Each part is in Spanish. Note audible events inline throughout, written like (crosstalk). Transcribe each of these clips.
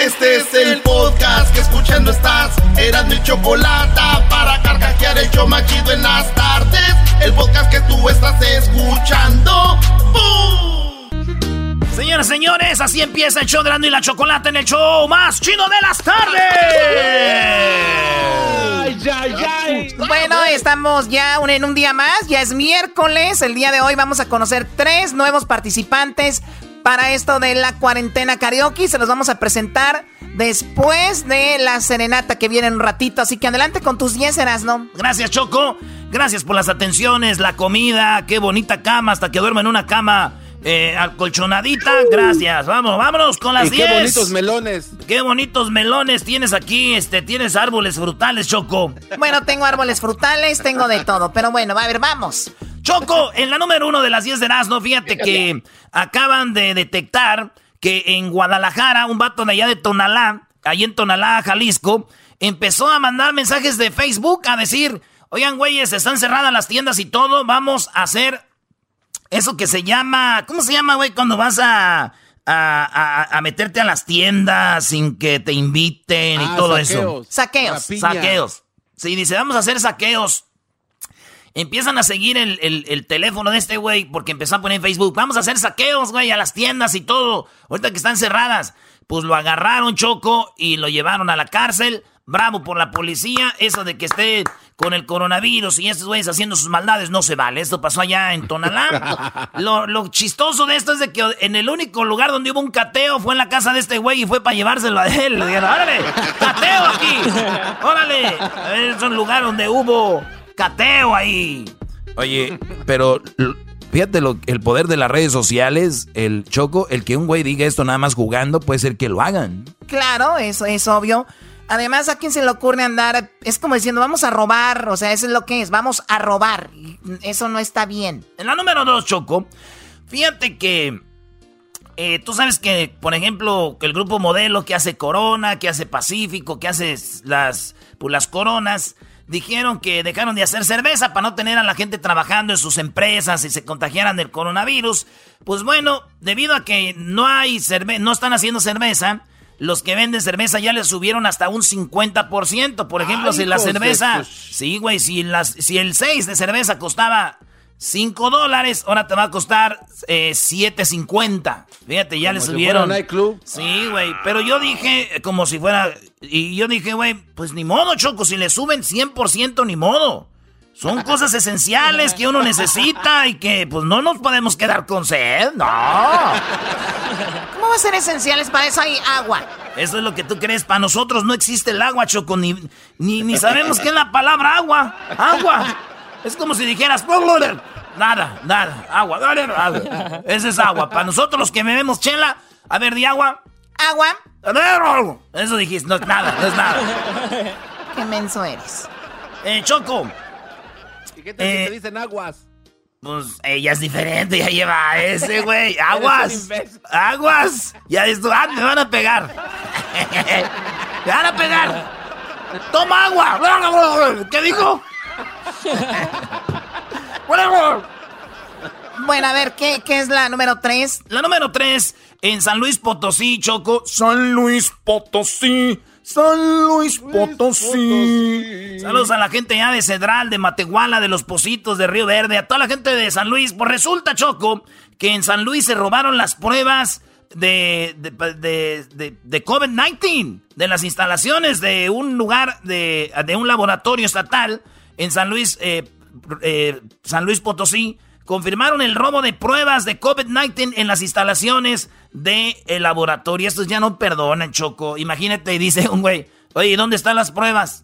Este es el podcast que escuchando estás. Eran mi chocolate para carcajear el yo machido en las tardes. El podcast que tú estás escuchando. ¡Bum! Señoras, señores, así empieza el show de y la chocolate en el show más chino de las tardes. Bueno, estamos ya en un día más, ya es miércoles. El día de hoy vamos a conocer tres nuevos participantes para esto de la cuarentena karaoke. Se los vamos a presentar después de la serenata que viene en un ratito. Así que adelante con tus 10 ¿no? Gracias, Choco. Gracias por las atenciones, la comida, qué bonita cama, hasta que duerme en una cama eh, acolchonadita. Gracias. Vamos, vámonos con las 10. Qué bonitos melones. Qué bonitos melones tienes aquí. Este, tienes árboles frutales, Choco. Bueno, tengo árboles frutales, tengo de todo. Pero bueno, a ver, vamos. Choco, en la número uno de las 10 de Erasmo, fíjate que acaban de detectar que en Guadalajara, un vato de allá de Tonalá, ahí en Tonalá, Jalisco, empezó a mandar mensajes de Facebook a decir, oigan, güeyes, están cerradas las tiendas y todo, vamos a hacer eso que se llama, ¿cómo se llama, güey, cuando vas a... A, meterte a las tiendas sin que te inviten y ah, todo eso. Saqueos. Saqueos. Sí, dice, vamos a hacer saqueos Empiezan a seguir el, teléfono de este güey porque empezó a poner en Facebook. Vamos a hacer saqueos, güey, a las tiendas y todo. Ahorita que están cerradas. Pues lo agarraron, Choco, y lo llevaron a la cárcel. Bravo por la policía. Eso de que esté con el coronavirus y estos güeyes haciendo sus maldades no se vale. Esto pasó allá en Tonalá. (laughs) lo, lo, chistoso de esto es de que en el único lugar donde hubo un cateo fue en la casa de este güey y fue para llevárselo a él. Le dijeron, órale, cateo aquí. Órale. Es un lugar donde hubo cateo ahí. Oye, pero fíjate lo, el poder de las redes sociales, el choco, el que un güey diga esto nada más jugando, puede ser que lo hagan. Claro, eso es obvio. Además, ¿a quién se le ocurre andar? Es como diciendo, vamos a robar, o sea, eso es lo que es, vamos a robar. Eso no está bien. En la número dos, Choco, fíjate que eh, tú sabes que, por ejemplo, que el grupo modelo que hace Corona, que hace Pacífico, que hace las, pues, las coronas, dijeron que dejaron de hacer cerveza para no tener a la gente trabajando en sus empresas y se contagiaran del coronavirus. Pues bueno, debido a que no hay cerveza, no están haciendo cerveza, los que venden cerveza ya les subieron hasta un 50%. Por ejemplo, si la cerveza, sí, güey, si, si el 6 de cerveza costaba 5 dólares, ahora te va a costar eh, 7.50. Fíjate, ya le subieron. club. Sí, güey. Pero yo dije, como si fuera. Y yo dije, güey, pues ni modo, Choco. Si le suben 100%, ni modo. Son (laughs) cosas esenciales que uno necesita y que, pues, no nos podemos quedar con sed. No. (laughs) ¿Cómo va a ser esenciales? Para eso hay agua. Eso es lo que tú crees. Para nosotros no existe el agua, Choco. Ni, ni, ni sabemos qué es la palabra agua. Agua. Es como si dijeras, nada, nada, agua, dale, agua. Ese es agua. Para nosotros los que bebemos chela, a ver, di agua. Agua. Eso dijiste, no es nada, no es nada. (laughs) Qué menso eres. Eh, Choco. ¿Y qué te, eh, dicen aguas? Pues ella es diferente, ya lleva ese, güey. (laughs) Aguas. Aguas. Ya esto, ah, me van a pegar. (laughs) me van a pegar. Toma agua. ¿Qué dijo? Bueno, a ver, ¿qué, ¿qué, es la número 3? La número 3 en San Luis Potosí, Choco. San Luis Potosí. San Luis Potosí. Saludos a la gente ya de Cedral, de Matehuala, de Los Positos, de Río Verde, a toda la gente de San Luis. Pues resulta, Choco, que en San Luis se robaron las pruebas de, de, de, de COVID-19, de las instalaciones de un lugar, de, de un laboratorio estatal en San Luis, eh, eh, San Luis Potosí, confirmaron el robo de pruebas de COVID-19 en las instalaciones del de laboratorio. Estos ya no perdonan, Choco. Imagínate, dice un güey, oye, ¿dónde están las pruebas?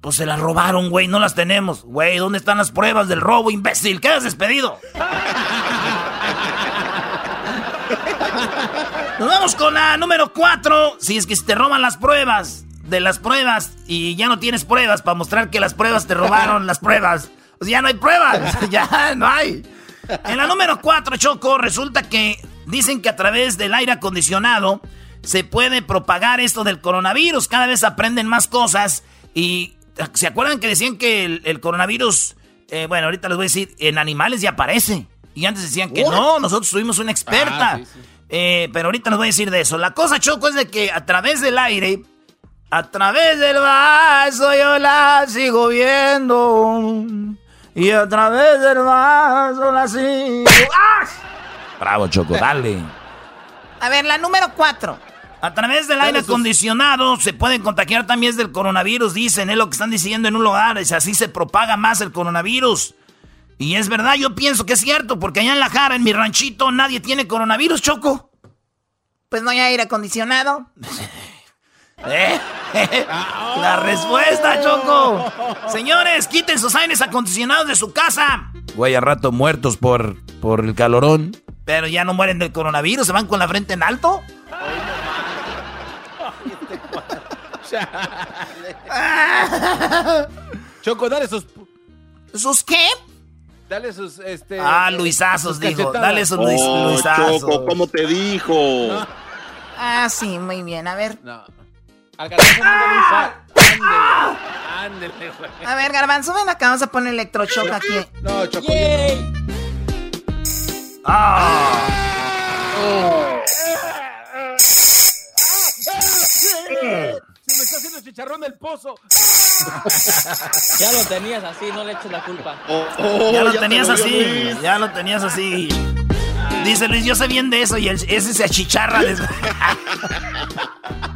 Pues se las robaron, güey, no las tenemos. Güey, ¿dónde están las pruebas del robo, imbécil? Quedas despedido. (laughs) Nos vamos con la número 4. Si es que te roban las pruebas de las pruebas y ya no tienes pruebas para mostrar que las pruebas te robaron las pruebas. Ya no hay pruebas, ya no hay. En la número 4, Choco, resulta que dicen que a través del aire acondicionado se puede propagar esto del coronavirus. Cada vez aprenden más cosas y ¿se acuerdan que decían que el, coronavirus, eh, bueno, ahorita les voy a decir, en animales ya aparece? Y antes decían que no, nosotros tuvimos una experta. Ah, Eh, pero ahorita les voy a decir de eso. La cosa, Choco, es de que a través del aire, a través del vaso yo la sigo viendo. Y a través del vaso la sigo... ¡Ah! Bravo, Choco, dale. A ver, la número cuatro. A través del aire acondicionado se pueden contagiar también del coronavirus, dicen, es lo que están diciendo en un lugar, es así se propaga más el coronavirus. Y es verdad, yo pienso que es cierto, porque allá en La Jara, en mi ranchito, nadie tiene coronavirus, Choco. Pues no hay aire acondicionado. (laughs) ¿Eh? (laughs) La respuesta, Choco. Señores, quiten sus aires acondicionados de su casa. Güey, a rato muertos por, por el calorón. Pero ya no mueren del coronavirus, se van con la frente en alto. (laughs) Choco, dale sus. ¿Sus qué? Dale sus, este. Ah, Luisazos, dijo. Dale sus Luis, oh, Luisazos. Choco, ¿cómo te dijo? Ah, sí, muy bien. A ver. No. Al garbanzo ¡Ah! Ándele, ándele, güey. A ver, Garbanzo, ven acá, vamos a poner electrochoc aquí. No, Choco. Ah. Se me está haciendo chicharrón del pozo. (laughs) Ya lo tenías así, no le eches la culpa. Oh, oh, Ya lo te tenías vio así, Luis. ya lo tenías así. Dice Luis, yo sé bien de eso y el- ese se achicharra. (laughs) (laughs)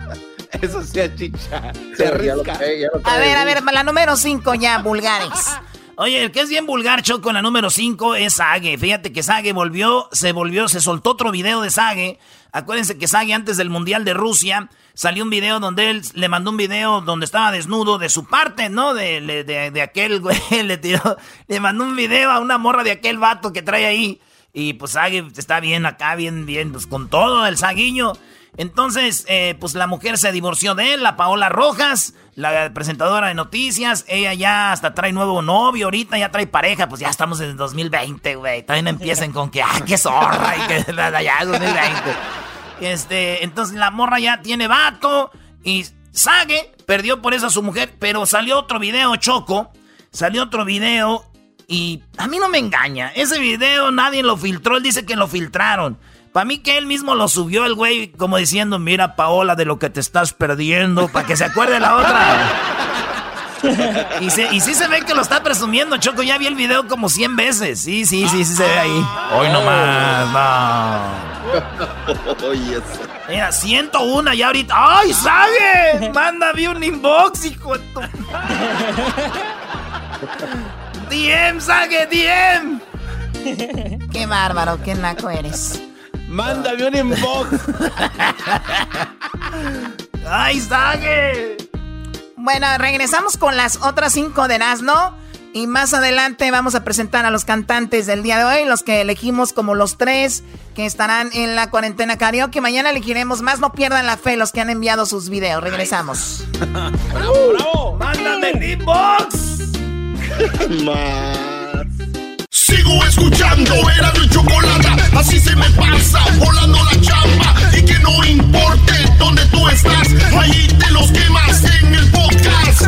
(laughs) Eso se achicha. Se Sí, ya lo arrisca. sé, ya lo A ver, a ver, la número cinco ya, vulgares. (laughs) Oye, el que es bien vulgar, Choco, la número 5 es Sage. Fíjate que Sage volvió, se volvió, se soltó otro video de Sage. Acuérdense que Sage antes del Mundial de Rusia salió un video donde él le mandó un video donde estaba desnudo de su parte, ¿no? De, de, de- de aquel güey, (laughs) le tiró, le mandó un video a una morra de aquel vato que trae ahí. Y pues Sage está bien acá, bien, bien, pues con todo el saguiño. Entonces, eh, pues la mujer se divorció de él, la Paola Rojas, la presentadora de noticias. Ella ya hasta trae nuevo novio, ahorita ya trae pareja, pues ya estamos en el 2020, güey. También empiecen con que, ah, qué zorra, y que (laughs) ya 2020. Este, entonces la morra ya tiene vato y Sage perdió por eso a su mujer, pero salió otro video, Choco. Salió otro video y a mí no me engaña. Ese video nadie lo filtró, él dice que lo filtraron. Para mí que él mismo lo subió el güey como diciendo, mira Paola de lo que te estás perdiendo, para que se acuerde la otra. Y, se- y sí se ve que lo está presumiendo, Choco. Ya vi el video como 100 veces. Sí, sí, sí, sí se ve ahí. Hoy nomás, no. Mira, 101 ya ahorita. ¡Ay, Sage! Mándame un inbox, hijo de tu... DM, Sage, DM. Qué bárbaro, qué naco eres. Mándame un inbox. ¡Ay, Sage! Bueno, regresamos con las otras cinco de Nazno. Y más adelante vamos a presentar a los cantantes del día de hoy, los que elegimos como los tres que estarán en la cuarentena karaoke. Mañana elegiremos más, no pierdan la fe los que han enviado sus videos. Regresamos. ¡Mándame el inbox! (laughs) Sigo escuchando, era mi chocolate. Así se me pasa, volando la chamba. Y que no importe dónde tú estás, ahí te los quemas en el podcast.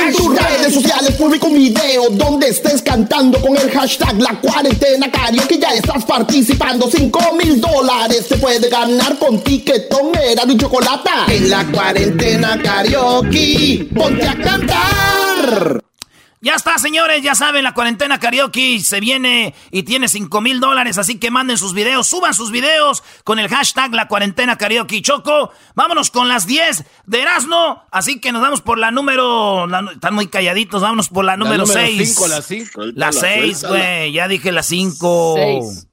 En tus redes sociales publica un video donde estés cantando con el hashtag La Cuarentena Karaoke ya estás participando 5 mil dólares te puede ganar con tiquetón era de chocolate En la Cuarentena Karaoke ponte a cantar Ya está, señores, ya saben, la cuarentena karaoke se viene y tiene 5 mil dólares, así que manden sus videos, suban sus videos con el hashtag la cuarentena karaoke choco. Vámonos con las 10 de Erasmo, así que nos vamos por la número, la- están muy calladitos, vámonos por la número 6. 5, la 5. La 6, güey, ya dije la 5. Seis.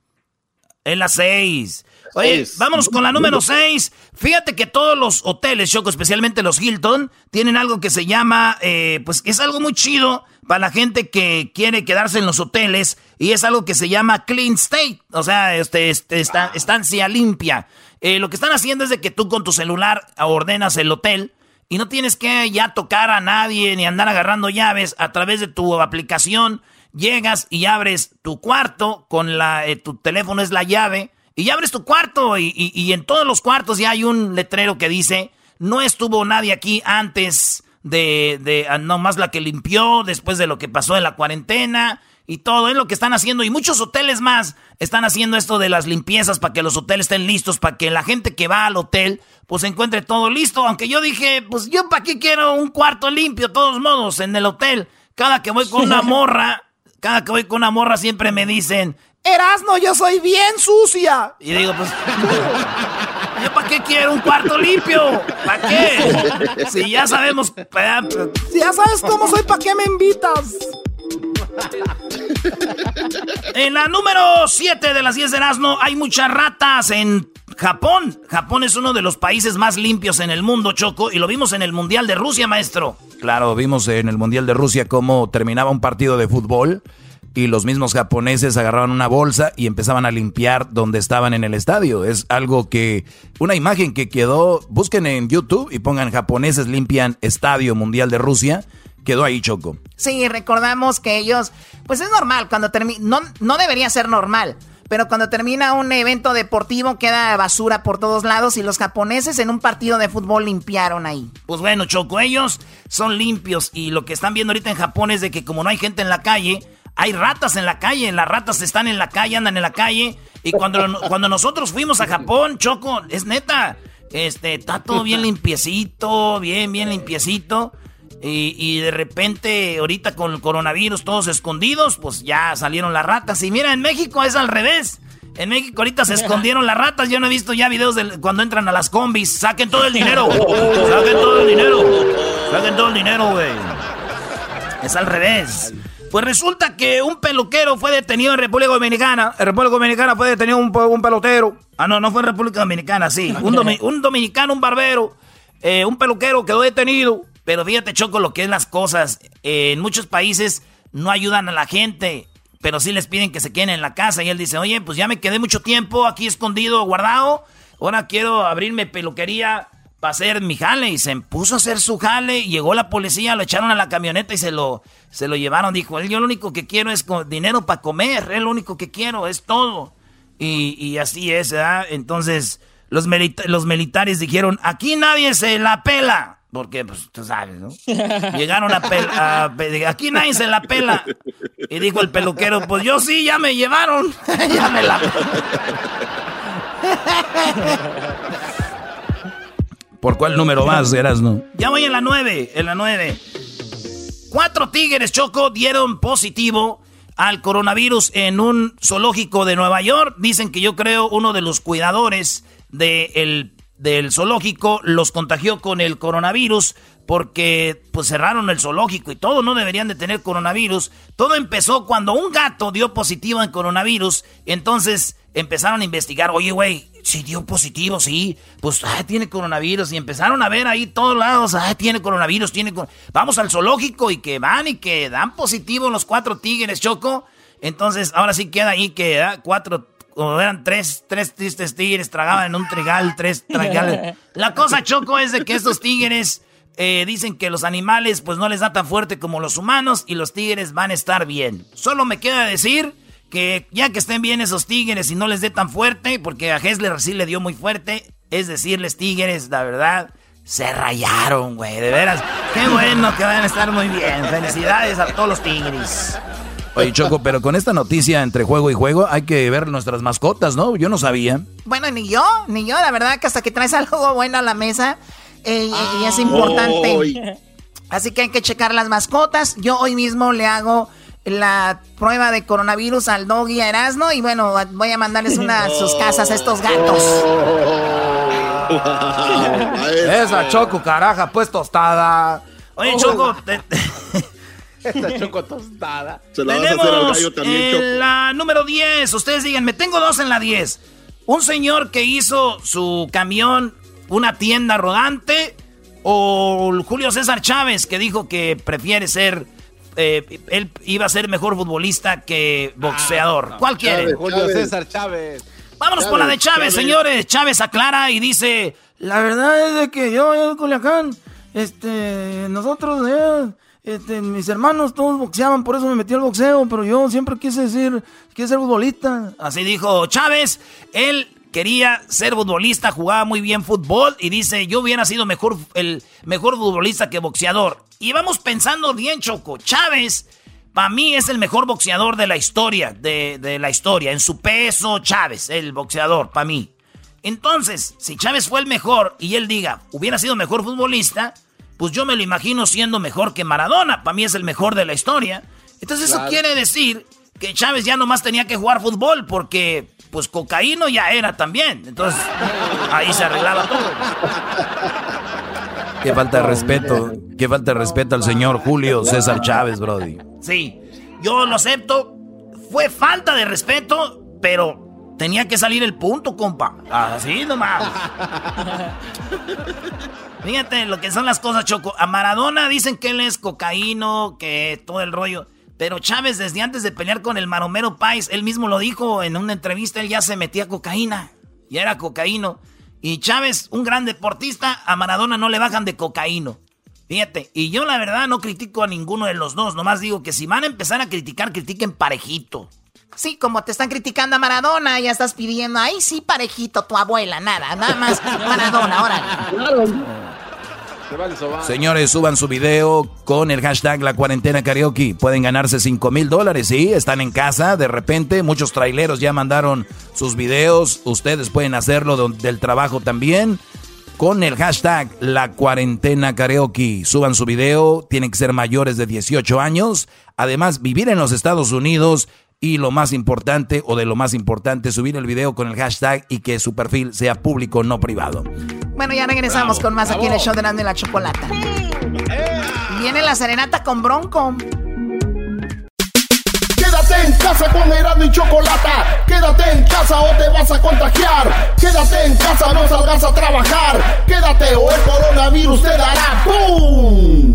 Es la 6. Oye, Seis. vámonos con la número 6. Fíjate que todos los hoteles, Choco, especialmente los Hilton, tienen algo que se llama, eh, pues es algo muy chido para la gente que quiere quedarse en los hoteles y es algo que se llama clean state, o sea, este, este, esta- estancia limpia. Eh, lo que están haciendo es de que tú con tu celular ordenas el hotel y no tienes que ya tocar a nadie ni andar agarrando llaves a través de tu aplicación. Llegas y abres tu cuarto con la, eh, tu teléfono es la llave y ya abres tu cuarto y, y- y en todos los cuartos ya hay un letrero que dice no estuvo nadie aquí antes de, de ah, nomás la que limpió después de lo que pasó en la cuarentena y todo es lo que están haciendo. Y muchos hoteles más están haciendo esto de las limpiezas para que los hoteles estén listos, para que la gente que va al hotel pues encuentre todo listo. Aunque yo dije, pues yo para qué quiero un cuarto limpio, de todos modos, en el hotel. Cada que voy con una morra, cada que voy con una morra siempre me dicen, Erasno, yo soy bien sucia. Y digo, pues, ¿yo (laughs) para qué quiero un cuarto limpio? ¿Para qué? (laughs) Si ya sabemos, si ya sabes cómo soy, ¿para qué me invitas? En la número 7 de las 10 de Erasmo hay muchas ratas en Japón. Japón es uno de los países más limpios en el mundo, Choco, y lo vimos en el Mundial de Rusia, maestro. Claro, vimos en el Mundial de Rusia cómo terminaba un partido de fútbol y los mismos japoneses agarraban una bolsa y empezaban a limpiar donde estaban en el estadio. Es algo que, una imagen que quedó, busquen en YouTube y pongan japoneses limpian Estadio Mundial de Rusia quedó ahí Choco. Sí, recordamos que ellos, pues es normal, cuando termina, no, no debería ser normal, pero cuando termina un evento deportivo queda basura por todos lados y los japoneses en un partido de fútbol limpiaron ahí. Pues bueno, Choco, ellos son limpios y lo que están viendo ahorita en Japón es de que como no hay gente en la calle, hay ratas en la calle, las ratas están en la calle, andan en la calle y cuando, (laughs) cuando nosotros fuimos a Japón, Choco, es neta, este, está todo bien (laughs) limpiecito, bien, bien limpiecito. Y, de repente, ahorita con el coronavirus todos escondidos, pues ya salieron las ratas. Y mira, en México es al revés. En México ahorita se (laughs) escondieron las ratas. Yo no he visto ya videos de cuando entran a las combis. Saquen todo el dinero. Saquen todo el dinero. Saquen todo el dinero, güey. Es al revés. Pues resulta que un peluquero fue detenido en República Dominicana. En República Dominicana fue detenido un, un pelotero. Ah, no, no fue en República Dominicana, sí. Un, un dominicano, un barbero, eh, un peluquero quedó detenido pero fíjate, Choco, lo que es las cosas. en muchos países no ayudan a la gente, pero sí les piden que se queden en la casa. Y él dice, oye, pues ya me quedé mucho tiempo aquí escondido, guardado. Ahora quiero abrirme peluquería para hacer mi jale. Y se puso a hacer su jale. Llegó la policía, lo echaron a la camioneta y se lo, se lo llevaron. Dijo, yo lo único que quiero es dinero para comer. Es lo único que quiero, es todo. Y, y así es, ¿verdad? Entonces, los, los militares dijeron, aquí nadie se la pela. Porque, pues, tú sabes, ¿no? (laughs) Llegaron a, pedir, Aquí nadie se la pela. Y dijo el peluquero, pues yo sí, ya me llevaron. (laughs) ya me la... (laughs) ¿Por cuál número más, eras, no? Ya voy en la nueve, en la nueve. Cuatro tigres, Choco, dieron positivo al coronavirus en un zoológico de Nueva York. Dicen que yo creo uno de los cuidadores del del zoológico los contagió con el coronavirus porque pues cerraron el zoológico y todo, no deberían de tener coronavirus. Todo empezó cuando un gato dio positivo en coronavirus, entonces empezaron a investigar, oye güey, si dio positivo, sí, pues ah, tiene coronavirus y empezaron a ver ahí todos lados, ah, tiene coronavirus, tiene vamos al zoológico y que van y que dan positivo los cuatro tigres, Choco. Entonces, ahora sí queda ahí que ah, cuatro eran tres, tres tristes tigres, tragaban en un trigal, tres (laughs) trigales. La cosa, Choco, es de que estos tigres eh, dicen que los animales pues no les da tan fuerte como los humanos y los tigres van a estar bien. Solo me queda decir que ya que estén bien esos tigres y no les dé tan fuerte, porque a Hessler sí le dio muy fuerte, es decirles tigres, la verdad, se rayaron, güey, de veras. Qué bueno que van a estar muy bien. Felicidades a todos los tigres. Oye, Choco, pero con esta noticia entre juego y juego hay que ver nuestras mascotas, ¿no? Yo no sabía. Bueno, ni yo, ni yo, la verdad que hasta que traes (laughs) algo bueno a la mesa eh, y es importante. Así que hay que checar las mascotas. Yo hoy mismo le hago la prueba de coronavirus al doggy a Erasmo y bueno, voy a mandarles una a sus casas a estos gatos. (laughs) Esa Choco, caraja, pues tostada. Oye, Choco, (laughs) Esta choco tostada. Se la Tenemos vas a hacer al también, Choco. la número 10. Ustedes digan, me tengo dos en la 10. Un señor que hizo su camión una tienda rodante o Julio César Chávez que dijo que prefiere ser eh, él iba a ser mejor futbolista que boxeador. Ah, ¿Cuál quiere? Julio César Chávez. Vámonos por la de Chávez, señores. Chávez aclara y dice, la verdad es de que yo, en Culiacán, este, nosotros, eh, este, mis hermanos todos boxeaban, por eso me metí al boxeo, pero yo siempre quise decir, quise ser futbolista. Así dijo Chávez, él quería ser futbolista, jugaba muy bien fútbol y dice, yo hubiera sido mejor, el mejor futbolista que boxeador. Y vamos pensando bien, Choco, Chávez Para mí es el mejor boxeador de la historia, de, de la historia. En su peso, Chávez, el boxeador, para mí. Entonces, si Chávez fue el mejor y él diga, hubiera sido mejor futbolista, pues yo me lo imagino siendo mejor que Maradona. Para mí es el mejor de la historia. Entonces eso quiere decir que Chávez ya nomás tenía que jugar fútbol porque pues cocaíno ya era también. Entonces ahí se arreglaba todo. Qué falta de respeto, qué falta de respeto al señor Julio César Chávez, Brody. Sí, yo lo acepto. Fue falta de respeto, pero tenía que salir el punto, compa. Así nomás. Fíjate lo que son las cosas, Choco. A Maradona dicen que él es cocaíno, que todo el rollo. Pero Chávez, desde antes de pelear con el Maromero Pais, él mismo lo dijo en una entrevista, él ya se metía cocaína. Ya era cocaíno. Y Chávez, un gran deportista, a Maradona no le bajan de cocaíno. Fíjate, y yo la verdad no critico a ninguno de los dos, nomás digo que si van a empezar a criticar, critiquen parejito. Sí, como te están criticando a Maradona, ya estás pidiendo, ay, sí, parejito, tu abuela, nada, nada más Maradona, ahora. Señores, suban su video con el hashtag La Cuarentena Karaoke. Pueden ganarse 5 mil dólares, ¿sí? Están en casa, de repente, muchos traileros ya mandaron sus videos. Ustedes pueden hacerlo del trabajo también con el hashtag La Cuarentena Karaoke. Suban su video, tienen que ser mayores de 18 años. Además, vivir en los Estados Unidos y lo más importante, o de lo más importante, subir el video con el hashtag y que su perfil sea público, no privado. Bueno, ya regresamos con más aquí en el show de Nando y la Chocolata. Viene la serenata con Bronco. Quédate en casa con Erasmo y Chocolata. Quédate en casa o te vas a contagiar. Quédate en casa, no salgas a trabajar. Quédate o el coronavirus te dará ¡Pum!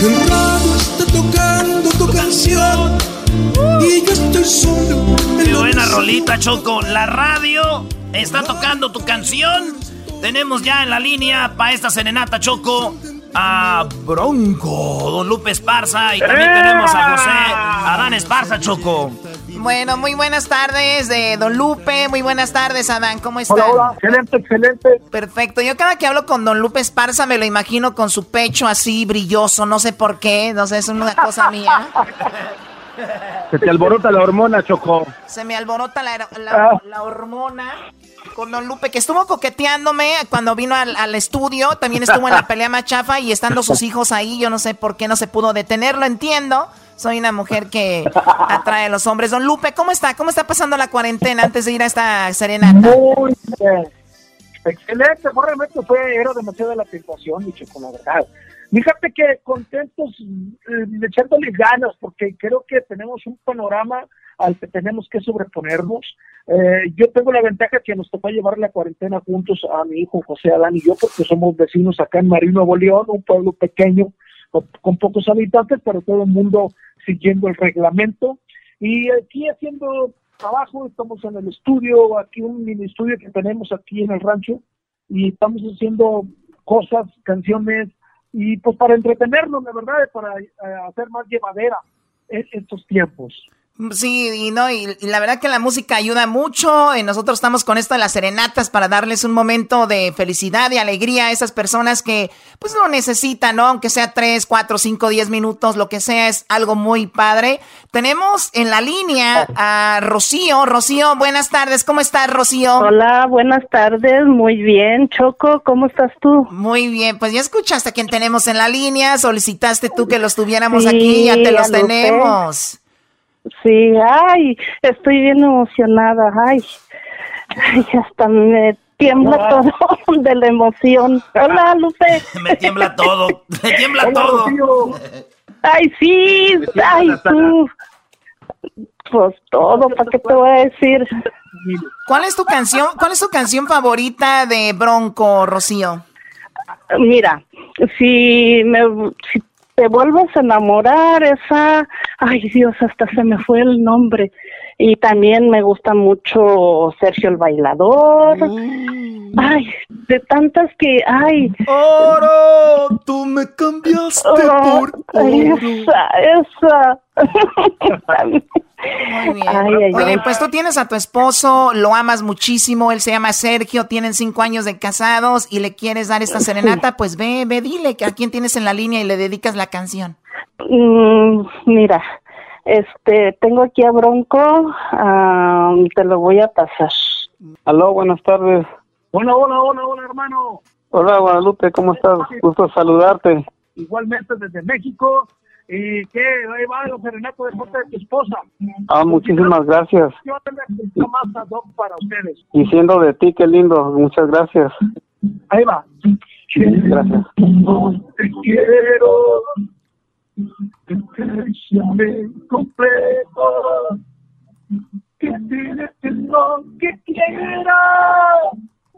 El radio está tocando tu canción y yo estoy solo. Qué buena rolita, Choco. La radio está tocando tu canción. Tenemos ya en la línea para esta serenata, Choco, a Bronco, Don Lupe Esparza y también tenemos a José Adán Esparza, Choco. Bueno, muy buenas tardes de Don Lupe, muy buenas tardes Adán, ¿cómo están? Hola, hola, excelente, excelente. Perfecto, yo cada que hablo con Don Lupe Esparza me lo imagino con su pecho así brilloso, no sé por qué, no sé, es una cosa mía. Se te alborota la hormona, Choco. Se me alborota la, la, Ah. la hormona con Don Lupe, que estuvo coqueteándome cuando vino al, al estudio, también estuvo en la pelea machafa y estando sus hijos ahí, yo no sé por qué no se pudo detenerlo, entiendo. Soy una mujer que atrae a los hombres. Don Lupe, ¿cómo está? ¿Cómo está pasando la cuarentena antes de ir a esta serenata? Muy bien. Excelente, realmente fue, era demasiada la tentación, mi Choco, la verdad. Fíjate que contentos, eh, ganas, porque creo que tenemos un panorama al que tenemos que sobreponernos. Eh, yo tengo la ventaja que nos tocó llevar la cuarentena juntos a mi hijo José Adán y yo, porque somos vecinos acá en Marín, Nuevo León, un pueblo pequeño con, con pocos habitantes, pero todo el mundo siguiendo el reglamento. Y aquí haciendo trabajo, estamos en el estudio, aquí un mini estudio que tenemos aquí en el rancho, y estamos haciendo cosas, canciones, y pues para entretenernos, la verdad, para eh, hacer más llevadera en estos tiempos. Sí, y no, y, y la verdad que la música ayuda mucho. Y nosotros estamos con esto de las serenatas para darles un momento de felicidad y alegría a esas personas que pues lo necesitan, ¿no? Aunque sea tres, cuatro, cinco, diez minutos, lo que sea, es algo muy padre. Tenemos en la línea a Rocío. Rocío, buenas tardes. ¿Cómo estás, Rocío? Hola, buenas tardes. Muy bien, Choco. ¿Cómo estás tú? Muy bien, pues ya escuchaste a quién tenemos en la línea. Solicitaste tú que los tuviéramos Sí, aquí, ya te los tenemos. Sí, ay, estoy bien emocionada. Ay, ay hasta me tiembla todo (laughs) de la emoción. Hola, Lupe. (laughs) Me tiembla todo, (laughs) me tiembla todo. Ay, sí, ay, tú. Pues todo, ¿para qué te voy a decir? ¿Cuál es tu canción? ¿Cuál es tu canción favorita de Bronco, Rocío? Mira, si me si te vuelves a enamorar, esa, ay Dios, hasta se me fue el nombre. Y también me gusta mucho Sergio el Bailador. Ay, de tantas que hay. Oro, tú me cambiaste Oh, por oro. esa, esa. (laughs) Muy bien. Ay, ay, Oye, ay. pues tú tienes a tu esposo, lo amas muchísimo, él se llama Sergio, tienen cinco años de casados y le quieres dar esta serenata, pues ve, ve, dile que a quién tienes en la línea y le dedicas la canción. Mm, mira, este, tengo aquí a Bronco, ah, te lo voy a pasar. Aló, buenas tardes. Hola, hola, hola, hola, hermano. Hola, Guadalupe, ¿cómo estás? Gusto saludarte. Igualmente desde México. ¿Y qué? Ahí va el serenato de parte de tu esposa. Ah, muchísimas gracias. Yo tengo más ad hoc para ustedes. Y siendo de ti, qué lindo. Muchas gracias. Ahí va. Gracias. Te quiero. Te completo. Que tienes lo que quiera.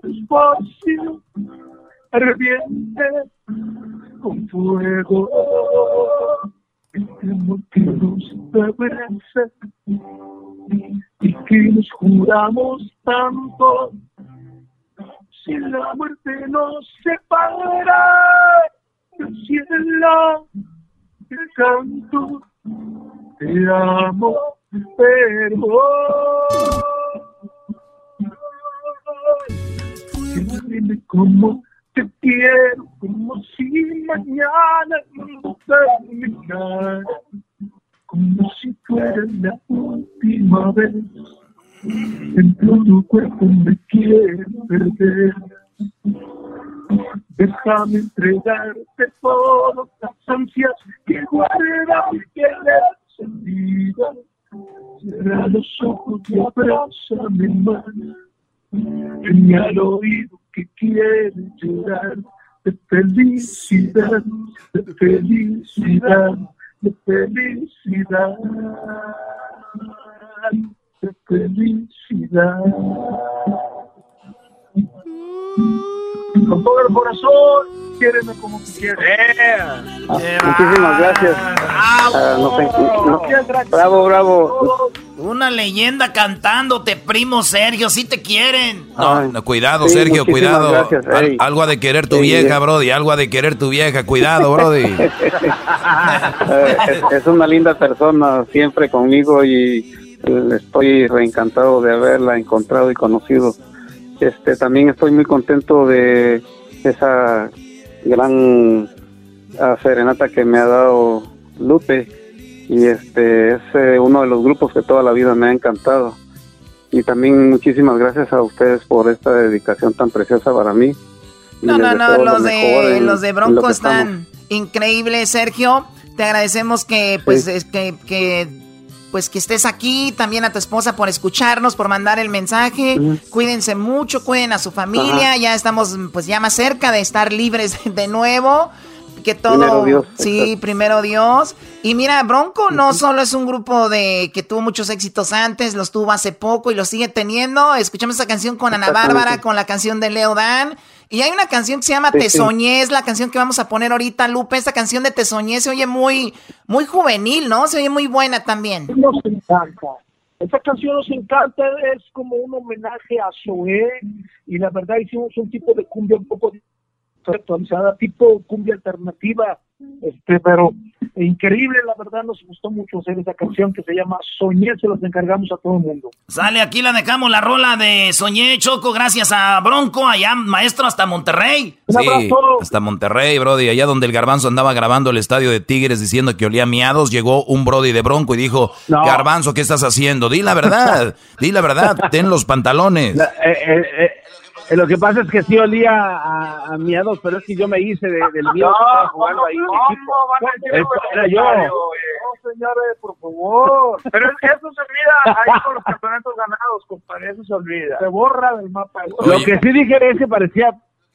Despacio. Ardiente. Con fuego. Queremos que nos abrace. Y que nos juramos tanto. Si la muerte nos separa del cielo, el canto, te amo, pero dime cómo te quiero, como si mañana no terminara, como si fuera la última vez. De tu cuerpo me quiero perder. Déjame entregarte todas las ansias que guarda mi querer sentida. Cierra los ojos y abrázame más. En al oído que quiere llorar de felicidad, de felicidad, de felicidad de felicidad. Con todo el corazón, quiéreme como tú quieres. Muchísimas gracias. Ah, no sé, no- bravo, bravo. Una leyenda cantándote, primo Sergio, si te quieren. No, no, cuidado, Sí, Sergio, muchísimas cuidado. gracias, Al- algo ha de querer tu Sí, vieja, eh. Brody. Algo ha de querer tu vieja. Cuidado, (laughs) Brody. Eh, es, es una linda persona siempre conmigo y eh, estoy reencantado de haberla encontrado y conocido. Este también estoy muy contento de esa gran ah, serenata que me ha dado Lupe y este es eh, uno de los grupos que toda la vida me ha encantado y también muchísimas gracias a ustedes por esta dedicación tan preciosa para mí. No, no, no, lo los de, en- los de lo Bronco están increíbles, Sergio. Te agradecemos que, pues, es que, que, pues, que estés aquí, también a tu esposa por escucharnos, por mandar el mensaje. Cuídense mucho, cuiden a su familia. Ya estamos, pues, ya más cerca de estar libres (laughs) de nuevo. Que todo, Primero Dios, sí, exacto. primero Dios. Y mira, Bronco no solo es un grupo de que tuvo muchos éxitos antes, los tuvo hace poco y los sigue teniendo. Escuchamos esa canción con Ana. Bárbara, con la canción de Leo Dan. Y hay una canción que se llama Sí, Te. Soñé, es la canción que vamos a poner ahorita, Lupe. Esta canción de Te Soñé se oye muy, muy juvenil, ¿no? Se oye muy buena también. Nos encanta. Esta canción nos encanta, es como un homenaje a Zoé y la verdad hicimos un tipo de cumbia un poco actualizada, tipo cumbia alternativa, este, pero increíble, la verdad nos gustó mucho hacer esa canción que se llama Soñé, se las encargamos a todo el mundo. Sale, aquí la dejamos la rola de Soñé Choco, gracias a Bronco, allá maestro hasta Monterrey. Sí, hasta Monterrey, Brody. Allá donde el Garbanzo andaba grabando el estadio de Tigres diciendo que olía miados, llegó un Brody de Bronco y dijo, No. Garbanzo, ¿qué estás haciendo? Di la verdad, di la verdad, ten los pantalones. La- eh, eh, eh, eh, lo que pasa es que sí olía a, a miados, pero es que yo me hice de- del miedo que estaba jugando ahí. equipo. Era yo. No, señores, por favor. (laughs) Pero eso se olvida ahí con los campeonatos ganados, compadre, eso se olvida. Se borra del mapa. Lo que sí dije es que parecía,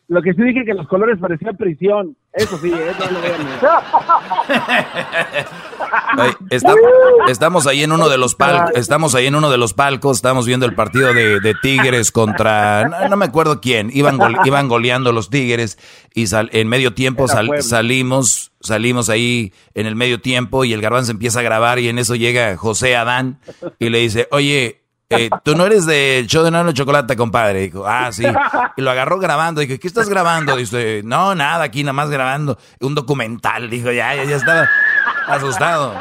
lo que sí dije que los colores parecían prisión. Eso sí, eso lo (laughs) está- estamos ahí en uno de los palcos, estamos ahí en uno de los palcos, estamos viendo el partido de, de Tigres contra, no, no me acuerdo quién, iban, gole- iban goleando los Tigres y sal- en medio tiempo sal- salimos, salimos ahí en el medio tiempo y el garbanzo empieza a grabar y en eso llega José Adán y le dice, oye, eh, tú no eres del show de Nano Chocolate, compadre. Dijo, ah, sí. Y lo agarró grabando. Dijo, ¿qué estás grabando? Dice, no, nada, aquí nada más grabando un documental. Dijo, ya, ya, ya estaba asustado.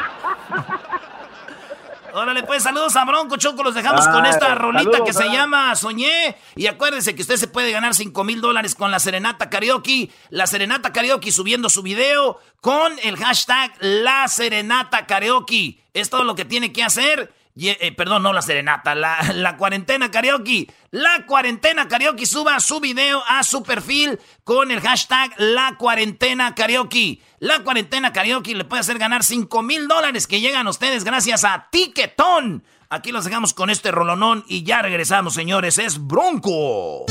Órale, pues saludos a Bronco Choco. Los dejamos con Ah, esta rolita saludos, que se ah. llama Soñé. Y acuérdense que usted se puede ganar 5 mil dólares con la Serenata Karaoke. La Serenata Karaoke subiendo su video con el hashtag La Serenata Karaoke. Es todo lo que tiene que hacer. Eh, perdón, no la Serenata, la, Cuarentena Karaoke. La Cuarentena Karaoke suba su video a su perfil con el hashtag La Cuarentena Karaoke. La Cuarentena Karaoke le puede hacer ganar 5 mil dólares que llegan a ustedes gracias a Tiquetón. Aquí los dejamos con este rolonón y ya regresamos, señores. Es Bronco.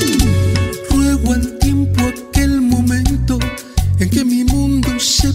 Ruego al tiempo aquel momento en que mi mundo se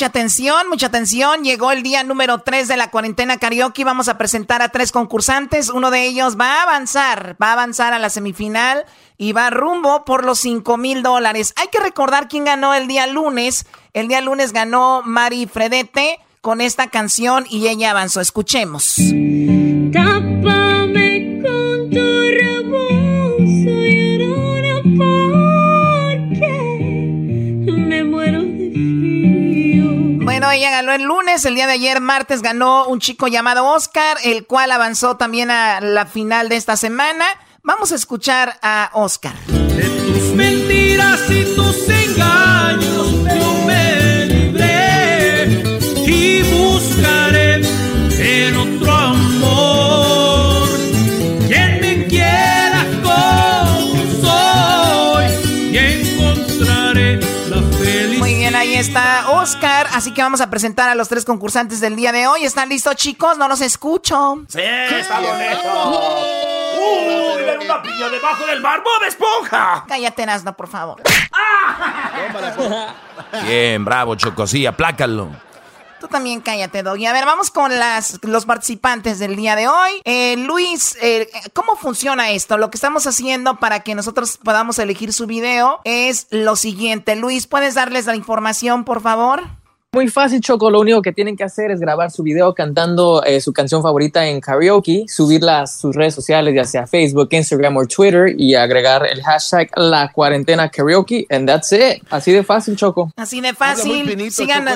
mucha atención, mucha atención. Llegó el día número 3 de la cuarentena karaoke. Vamos a presentar a tres concursantes. Uno de ellos va a avanzar, va a avanzar a la semifinal y va rumbo por los 5 mil dólares. Hay que recordar quién ganó el día lunes. El día lunes ganó Mari Fredete con esta canción y ella avanzó. Escuchemos. Ella ganó el lunes, el día de ayer, martes, ganó un chico llamado Oscar, el cual avanzó también a la final de esta semana. Vamos a escuchar a Oscar. Tus mentiras y tus engaños Así que vamos a presentar a los tres concursantes del día de hoy. ¿Están listos, chicos? No los escucho. Sí, está bonito. ¡Uy! ven una piña debajo del mar, Bob Esponja! Cállate, Nazno, por favor. Bien, bravo, Choco, sí, aplácalo. Tú también cállate, Doggy. A ver, vamos con las, los participantes del día de hoy. Eh, Luis, eh, ¿cómo funciona esto? Lo que estamos haciendo para que nosotros podamos elegir su video es lo siguiente. Luis, ¿puedes darles la información, por favor? Muy fácil, Choco. Lo único que tienen que hacer es grabar su video cantando eh, su canción favorita en karaoke, subirla a sus redes sociales, ya sea Facebook, Instagram o Twitter, y agregar el hashtag La Cuarentena Karaoke, and that's it. Así de fácil, Choco. Así de fácil.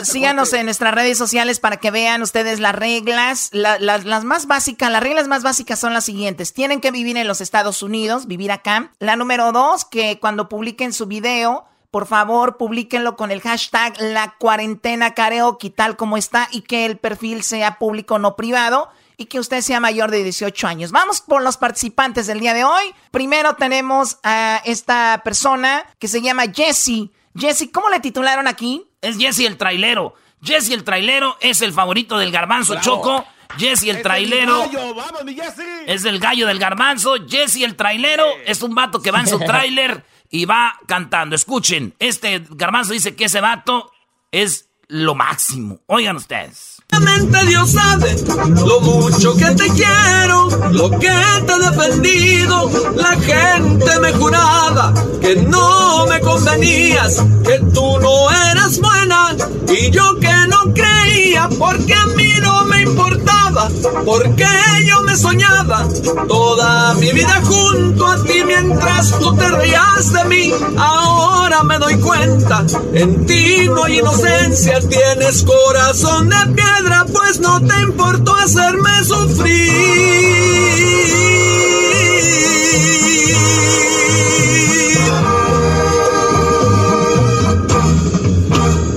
Síganos en nuestras redes sociales para que vean ustedes las reglas. La- las- las más básicas, las reglas más básicas son las siguientes. Tienen que vivir en los Estados Unidos, vivir acá. La número dos, que cuando publiquen su video, por favor, publiquenlo con el hashtag La Cuarentena Karaoke, tal como está, y que el perfil sea público, no privado. Y que usted sea mayor de 18 años. Vamos por los participantes del día de hoy. Primero tenemos a esta persona que se llama Jesse. Jesse, ¿cómo le titularon aquí? Es Jesse el trailero. Jesse el trailero es el favorito del garbanzo Choco. Jesse el trailero es el gallo del garbanzo. Jesse el trailero es un vato que va en su (laughs) trailer y va cantando. Escuchen, este garbanzo dice que ese vato es lo máximo. Oigan ustedes. Dios sabe lo mucho que te quiero, lo que te he defendido. La gente me juraba que no me convenías, que tú no eras buena y yo que no creía, porque a mí no me importaba, porque yo me soñaba toda mi vida junto a ti mientras tú te reías de mí. Ahora me doy cuenta, en ti no hay inocencia, tienes corazón de piedra, pues no te importó hacerme sufrir.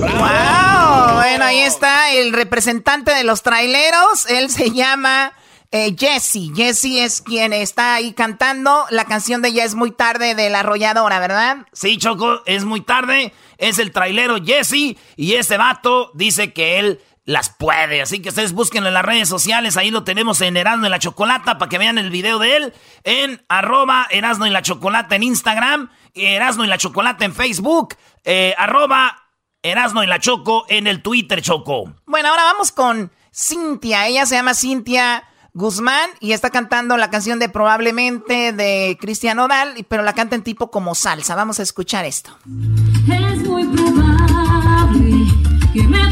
¡Wow! Bueno, ahí está el representante de los traileros. Él se llama eh, Jesse. Jesse es quien está ahí cantando la canción de Ya es muy tarde de la arrolladora, ¿verdad? Sí, Choco, es muy tarde. Es el trailero Jesse y este vato dice que él las puede. Así que ustedes búsquenlo en las redes sociales. Ahí lo tenemos en Erasmo y la Chocolata para que vean el video de él. En arroba Erasmo y la Chocolata en Instagram. Erasmo y la Chocolata en Facebook. eh, arroba Erasmo y la Choco en el Twitter, Choco. Bueno, ahora vamos con Cintia. Ella se llama Cintia Guzmán y está cantando la canción de Probablemente de Cristian Odal, pero la canta en tipo como salsa. Vamos a escuchar esto. Es muy probable que me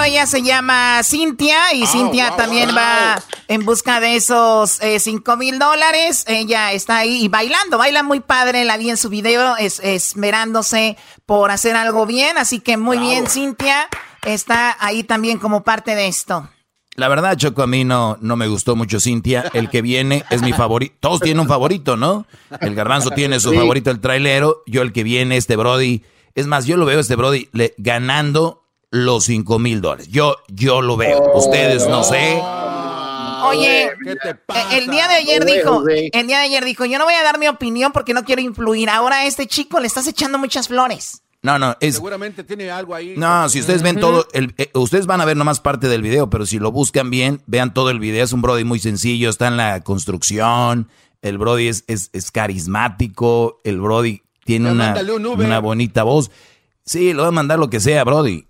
Bueno, ella se llama Cintia y Cintia también va en busca de esos 5 mil dólares. Ella está ahí y bailando, baila muy padre, la vi en su video, es, esmerándose por hacer algo bien. Así que muy bien, Cintia está ahí también como parte de esto. La verdad, Choco, a mí no, no me gustó mucho Cintia. El que viene es mi favorito. Todos tienen un favorito, ¿no? El garbanzo tiene su Sí. favorito, el trailero. Yo el que viene, este Brody. Es más, yo lo veo este Brody le- ganando los 5 mil dólares. Yo, yo lo veo. Ustedes no sé. Oye, eh, el día de ayer dijo, el día de ayer dijo, yo no voy a dar mi opinión porque no quiero influir. Ahora a este chico le estás echando muchas flores. No, no, es... Seguramente tiene algo ahí. No, si ustedes ven todo, el- eh, ustedes van a ver nomás parte del video, pero si lo buscan bien, vean todo el video. Es un Brody muy sencillo, está en la construcción. El Brody es, es, es carismático. El Brody tiene una, un una bonita voz. Sí, lo voy a mandar lo que sea, Brody.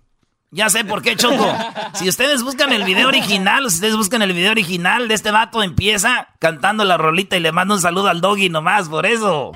Ya sé por qué, Choco. Si ustedes buscan el video original, si ustedes buscan el video original de este vato, empieza cantando la rolita y le manda un saludo al doggy nomás, por eso.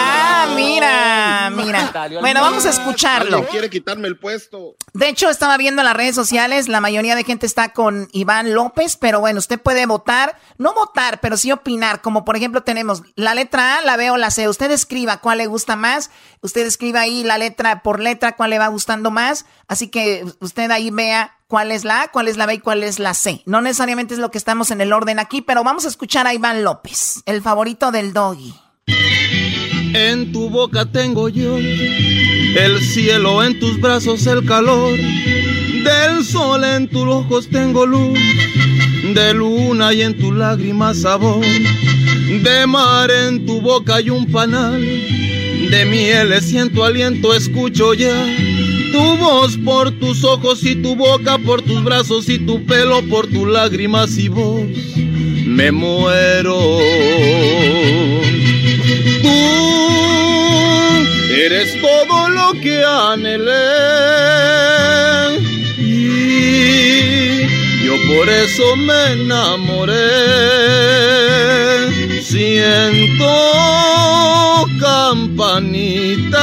Ah, mira, mira. Bueno, vamos a escucharlo. Quiere quitarme el puesto. De hecho, estaba viendo en las redes sociales, la mayoría de gente está con Iván López, pero bueno, usted puede votar, no votar, pero sí opinar, como por ejemplo tenemos la letra A, la B o la C. Usted escriba cuál le gusta más, usted escriba ahí la letra por letra, cuál le va gustando más, así que usted ahí vea cuál es la A, cuál es la B y cuál es la C. No necesariamente es lo que estamos en el orden aquí, pero vamos a escuchar a Iván López, el favorito del doggy. En tu boca tengo yo el cielo, en tus brazos el calor. Del sol en tus ojos tengo luz, de luna y en tus lágrimas sabor. De mar en tu boca hay un panal, de miel siento aliento, escucho ya. Tu voz por tus ojos y tu boca, por tus brazos y tu pelo, por tus lágrimas y voz. Me muero. Tú eres todo lo que anhelé. Y yo por eso me enamoré. Siento campanitas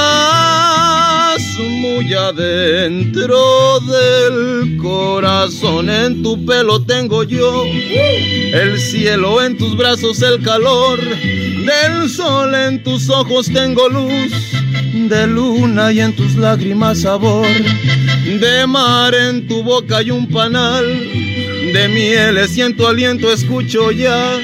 muy adentro del corazón. En tu pelo tengo yo el cielo, en tus brazos el calor. Del sol en tus ojos tengo luz. De luna y en tus lágrimas sabor. De mar en tu boca hay un panal. De miel siento aliento, escucho ya.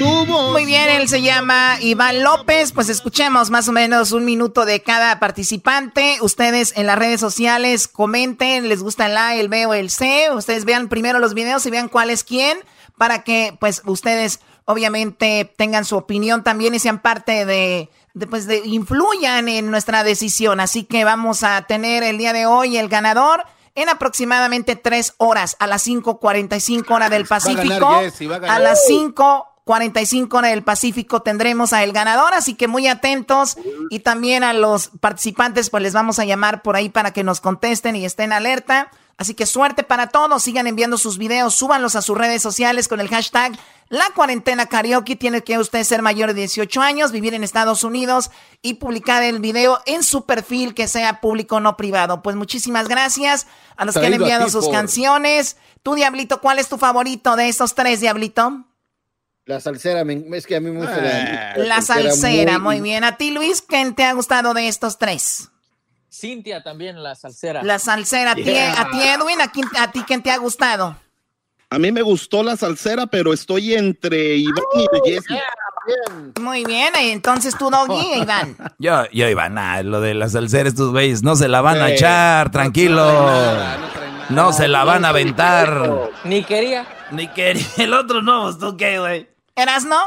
Tu voz. Muy bien, él se llama Iván López. Pues escuchemos más o menos un minuto de cada participante. Ustedes en las redes sociales comenten, les gusta el A, el B o el C. Ustedes vean primero los videos y vean cuál es quién para que pues ustedes obviamente tengan su opinión también y sean parte de, de, pues de influyan en nuestra decisión. Así que vamos a tener el día de hoy el ganador en aproximadamente tres horas a las 5:45 hora del a Pacífico. Jessy, va a. A las 5:45 hora del Pacífico tendremos a el ganador, así que muy atentos y también a los participantes pues les vamos a llamar por ahí para que nos contesten y estén alerta. Así que suerte para todos, sigan enviando sus videos, súbanlos a sus redes sociales con el hashtag La Cuarentena Karaoke. Tiene que usted ser mayor de 18 años, vivir en Estados Unidos y publicar el video en su perfil que sea público no privado. Pues muchísimas gracias a los que han enviado sus por- canciones. Tú, Diablito, ¿cuál es tu favorito de estos tres, Diablito? La salsera, me- es que a mí me gusta la, La salsera, muy bien. A ti, Luis, ¿quién te ha gustado de estos tres? Cintia también, la salsera. La salsera. A ti, Yeah. a ti, Edwin, ¿a, quién- a ti quién te ha gustado? A mí me gustó la salsera, pero estoy entre Iván y Jesse. Muy bien, entonces tú, Doggy e (laughs) Iván. Yo, yo iba, nah, lo de las salseras, estos güeyes, no se la van a echar, tranquilo. No se la van a aventar. Ni quería. Ni quería. (laughs) El otro no, pues, ¿tú qué, güey? ¿Eras no?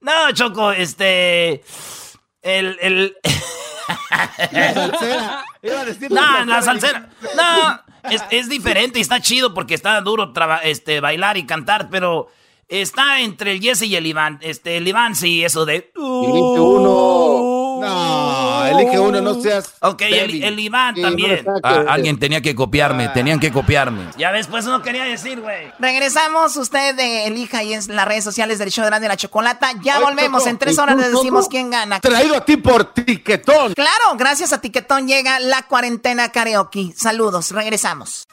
No, Choco, este. El. el... La salsera. Iba a decir No, la salsera. No, es, es diferente y está chido porque está duro traba- este, bailar y cantar, pero está entre el Jesse y el Iván. Este, el Iván sí, eso de. Uno. No, elige uno, no seas. Ok, el, Iván Sí, también. Ah, alguien tenía que copiarme, tenían que copiarme. Ya ves, pues no quería decir, güey. Regresamos, usted eh, elija ahí en las redes sociales del show de Grande la Chocolata. Ya Ay, volvemos, Choco, en tres ¿y horas les decimos Choco? quién gana. Traído a ti por tiquetón. Claro, gracias a Tiquetón llega la cuarentena karaoke. Saludos, regresamos.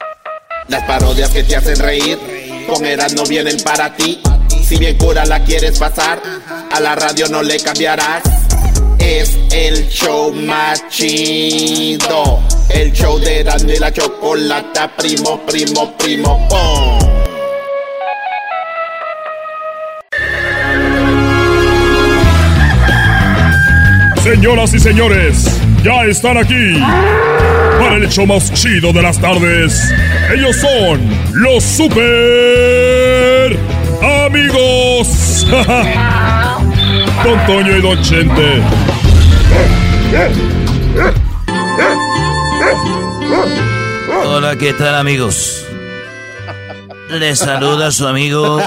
Las parodias que te hacen reír, con Eras no vienen para ti. Si bien cura la quieres pasar, a la radio no le cambiarás. Es el show más chido. El show de y la chocolata, primo, primo, primo, pom. Señoras y señores, ya están aquí para el hecho más chido de las tardes. Ellos son los super amigos. (laughs) Don Toño y Don Chente. Hola, ¿qué tal, amigos? Les saluda su amigo,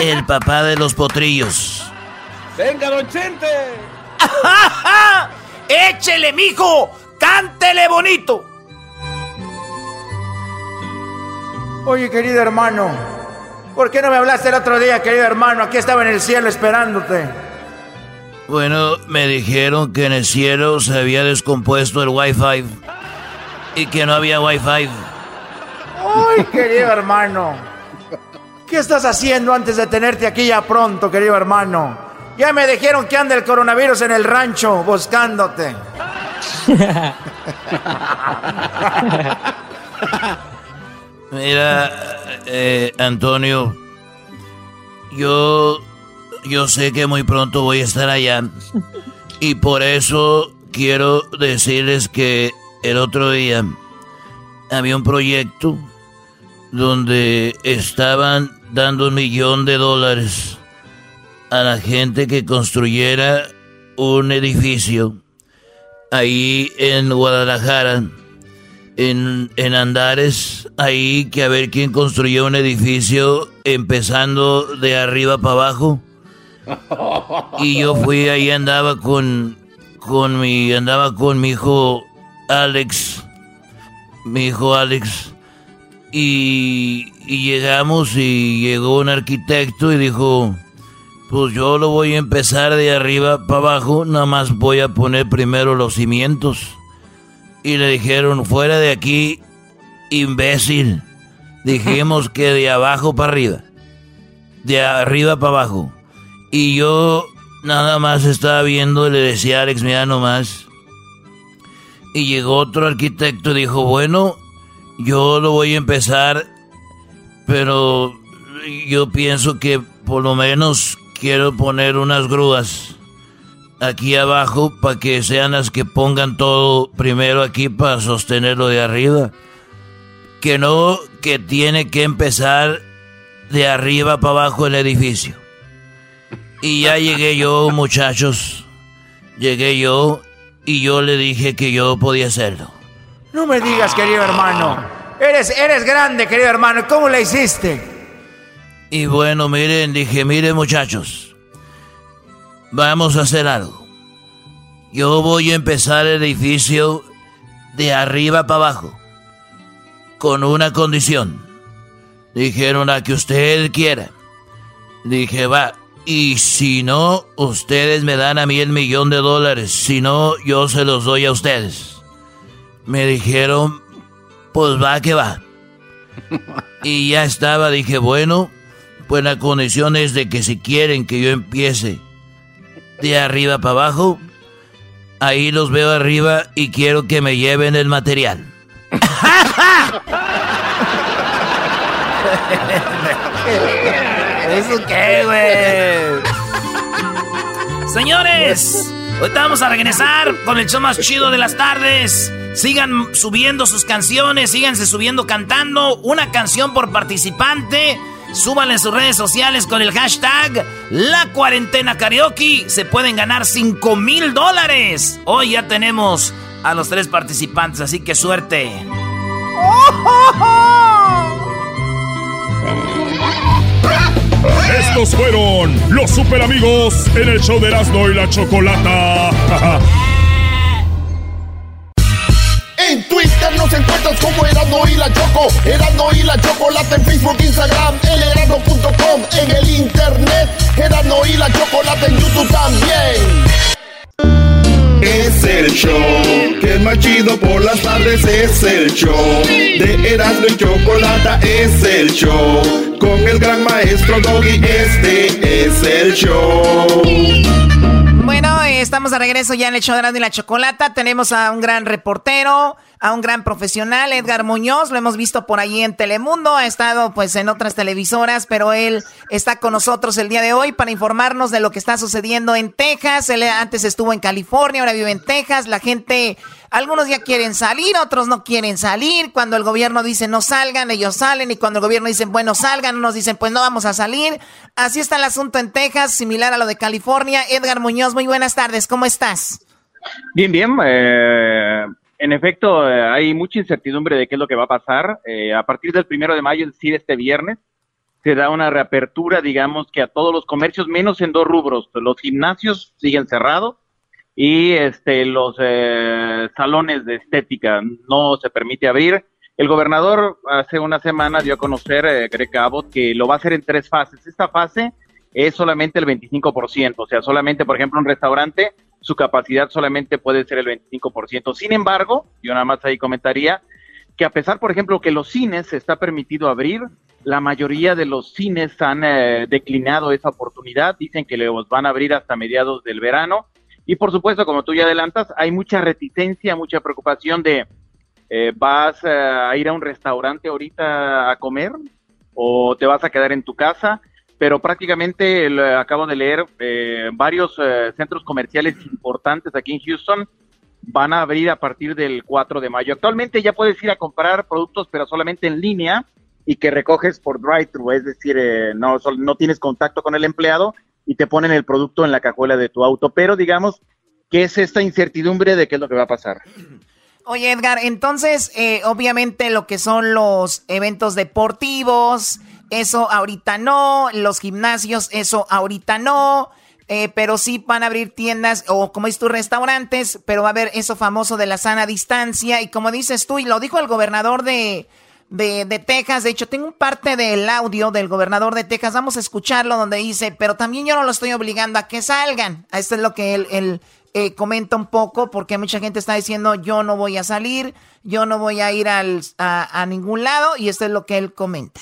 el papá de los potrillos. Venga, don Chente. (laughs) ¡Échele, mijo! ¡Cántele bonito! Oye, querido hermano, ¿por qué no me hablaste el otro día, querido hermano? Aquí estaba en el cielo esperándote. Bueno, me dijeron que en el cielo se había descompuesto el wifi y que no había wifi. Ay, querido hermano. ¿Qué estás haciendo antes de tenerte aquí ya pronto, querido hermano? Ya me dijeron que anda el coronavirus en el rancho buscándote. (laughs) Mira, eh, Antonio, yo, yo sé que muy pronto voy a estar allá y por eso quiero decirles que el otro día había un proyecto donde estaban dando un millón de dólares a la gente que construyera un edificio ahí en Guadalajara, en, en Andares, ahí que a ver quién construyó un edificio empezando de arriba para abajo. Y yo fui ahí andaba con con mi andaba con mi hijo Alex, mi hijo Alex y, y llegamos y llegó un arquitecto y dijo, pues yo lo voy a empezar de arriba para abajo, nada más voy a poner primero los cimientos. Y le dijeron, fuera de aquí, imbécil. Dijimos que de abajo para arriba. De arriba para abajo. Y yo nada más estaba viendo le decía Alex, mira nomás. Y llegó otro arquitecto y dijo, bueno, yo lo voy a empezar, pero yo pienso que por lo menos quiero poner unas grúas aquí abajo para que sean las que pongan todo primero aquí para sostenerlo de arriba. Que no, que tiene que empezar de arriba para abajo el edificio. Y ya llegué yo, muchachos. Llegué yo y yo le dije que yo podía hacerlo. No me digas, querido hermano. Eres, eres grande, querido hermano. ¿Cómo le hiciste? Y bueno, miren, dije, miren muchachos, vamos a hacer algo. Yo voy a empezar el edificio de arriba para abajo, con una condición. Dijeron a que usted quiera. Dije, va, y si no, ustedes me dan a mí el millón de dólares. Si no, yo se los doy a ustedes. Me dijeron, pues va que va. (laughs) Y ya estaba, dije, bueno, pues la condición es de que si quieren que yo empiece de arriba para abajo, ahí los veo arriba y quiero que me lleven el material. (laughs) (laughs) ¿Eso qué, güey? Señores, ahorita vamos a regresar con el show más chido de las tardes. Sigan subiendo sus canciones, síganse subiendo cantando una canción por participante. Súbanle en sus redes sociales con el hashtag La Cuarentena Karaoke. Se pueden ganar 5 mil dólares. Hoy ya tenemos a los tres participantes, así que suerte. Estos fueron los super amigos en el show de Erasmo y la Chocolata. (laughs) En Twitter nos encuentras como Erasmo y la Choco. Erasmo y la Chocolata en Facebook, Instagram, el erasmo.com en el internet. Erasmo y la Chocolata en YouTube también. Es el show que es más chido por las tardes. Es el show de Erasmo y Chocolata. Es el show con el gran maestro Doggy. Este es el show. Bueno, estamos de regreso ya en el show de y la Chocolata. Tenemos a un gran reportero, a un gran profesional, Edgar Muñoz. Lo hemos visto por ahí en Telemundo. Ha estado pues en otras televisoras, pero él está con nosotros el día de hoy para informarnos de lo que está sucediendo en Texas. Él antes estuvo en California, ahora vive en Texas. La gente, algunos ya quieren salir, otros no quieren salir. Cuando el gobierno dice no salgan, ellos salen. Y cuando el gobierno dice bueno salgan, nos dicen pues no vamos a salir. Así está el asunto en Texas, similar a lo de California. Edgar Muñoz, muy buenas tardes. ¿Cómo estás? Bien, bien. eh, en efecto, eh, hay mucha incertidumbre de qué es lo que va a pasar. Eh, a partir del primero de mayo, es decir, este viernes, se da una reapertura, digamos que a todos los comercios, menos en dos rubros. Los gimnasios siguen cerrados y este, los eh, salones de estética no se permite abrir. El gobernador hace una semana dio a conocer, eh, Greg Abbott, que lo va a hacer en tres fases. Esta fase es solamente el 25%, o sea, solamente, por ejemplo, un restaurante, su capacidad solamente puede ser el 25%. Sin embargo, yo nada más ahí comentaría que a pesar, por ejemplo, que los cines se está permitido abrir, la mayoría de los cines han eh, declinado esa oportunidad, dicen que los van a abrir hasta mediados del verano. Y por supuesto, como tú ya adelantas, hay mucha reticencia, mucha preocupación de, eh, ¿vas a ir a un restaurante ahorita a comer o te vas a quedar en tu casa? Pero prácticamente lo- acabo de leer eh, varios eh, centros comerciales importantes aquí en Houston van a abrir a partir del 4 de mayo. Actualmente ya puedes ir a comprar productos, pero solamente en línea y que recoges por drive-thru, es decir, eh, no, no tienes contacto con el empleado y te ponen el producto en la cajuela de tu auto. Pero digamos que es esta incertidumbre de qué es lo que va a pasar. Oye, Edgar, entonces, eh, obviamente lo que son los eventos deportivos, eso ahorita no, los gimnasios, eso ahorita no, eh, pero sí van a abrir tiendas o como dices tú, restaurantes, pero va a haber eso famoso de la sana distancia y como dices tú, y lo dijo el gobernador de, de, de Texas, de hecho tengo un parte del audio del gobernador de Texas, vamos a escucharlo donde dice, pero también yo no lo estoy obligando a que salgan, esto es lo que él... él eh, comenta un poco porque mucha gente está diciendo yo no voy a salir, yo no voy a ir al, a, a ningún lado y esto es lo que él comenta.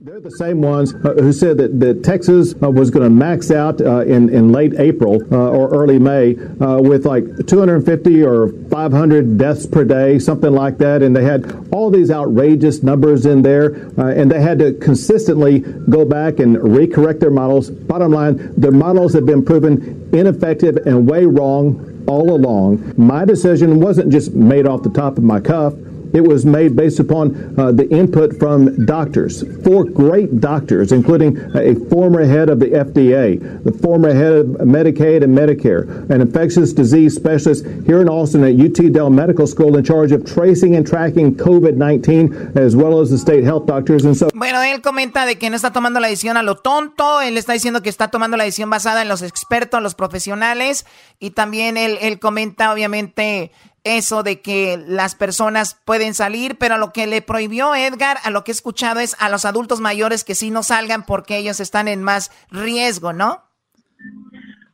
They're the same ones uh, who said that, that Texas uh, was going to max out uh, in, in late April uh, or early May uh, with like 250 or 500 deaths per day, something like that. And they had all these outrageous numbers in there, uh, and they had to consistently go back and recorrect their models. Bottom line, their models have been proven ineffective and way wrong all along. My decision wasn't just made off the top of my cuff. It was made based upon uh, the input from doctors, four great doctors, including a former head of the FDA, the former head of Medicaid and Medicare, an infectious disease specialist here in Austin at UT Dell Medical School in charge of tracing and tracking COVID 19, as well as the state health doctors. And so Bueno, él comenta de que no está tomando la decisión a lo tonto, él está diciendo que está tomando la decisión basada en los expertos, los profesionales, y también él, él comenta obviamente eso de que las personas pueden salir, pero lo que le prohibió Edgar, a lo que he escuchado es a los adultos mayores que sí no salgan porque ellos están en más riesgo, ¿no?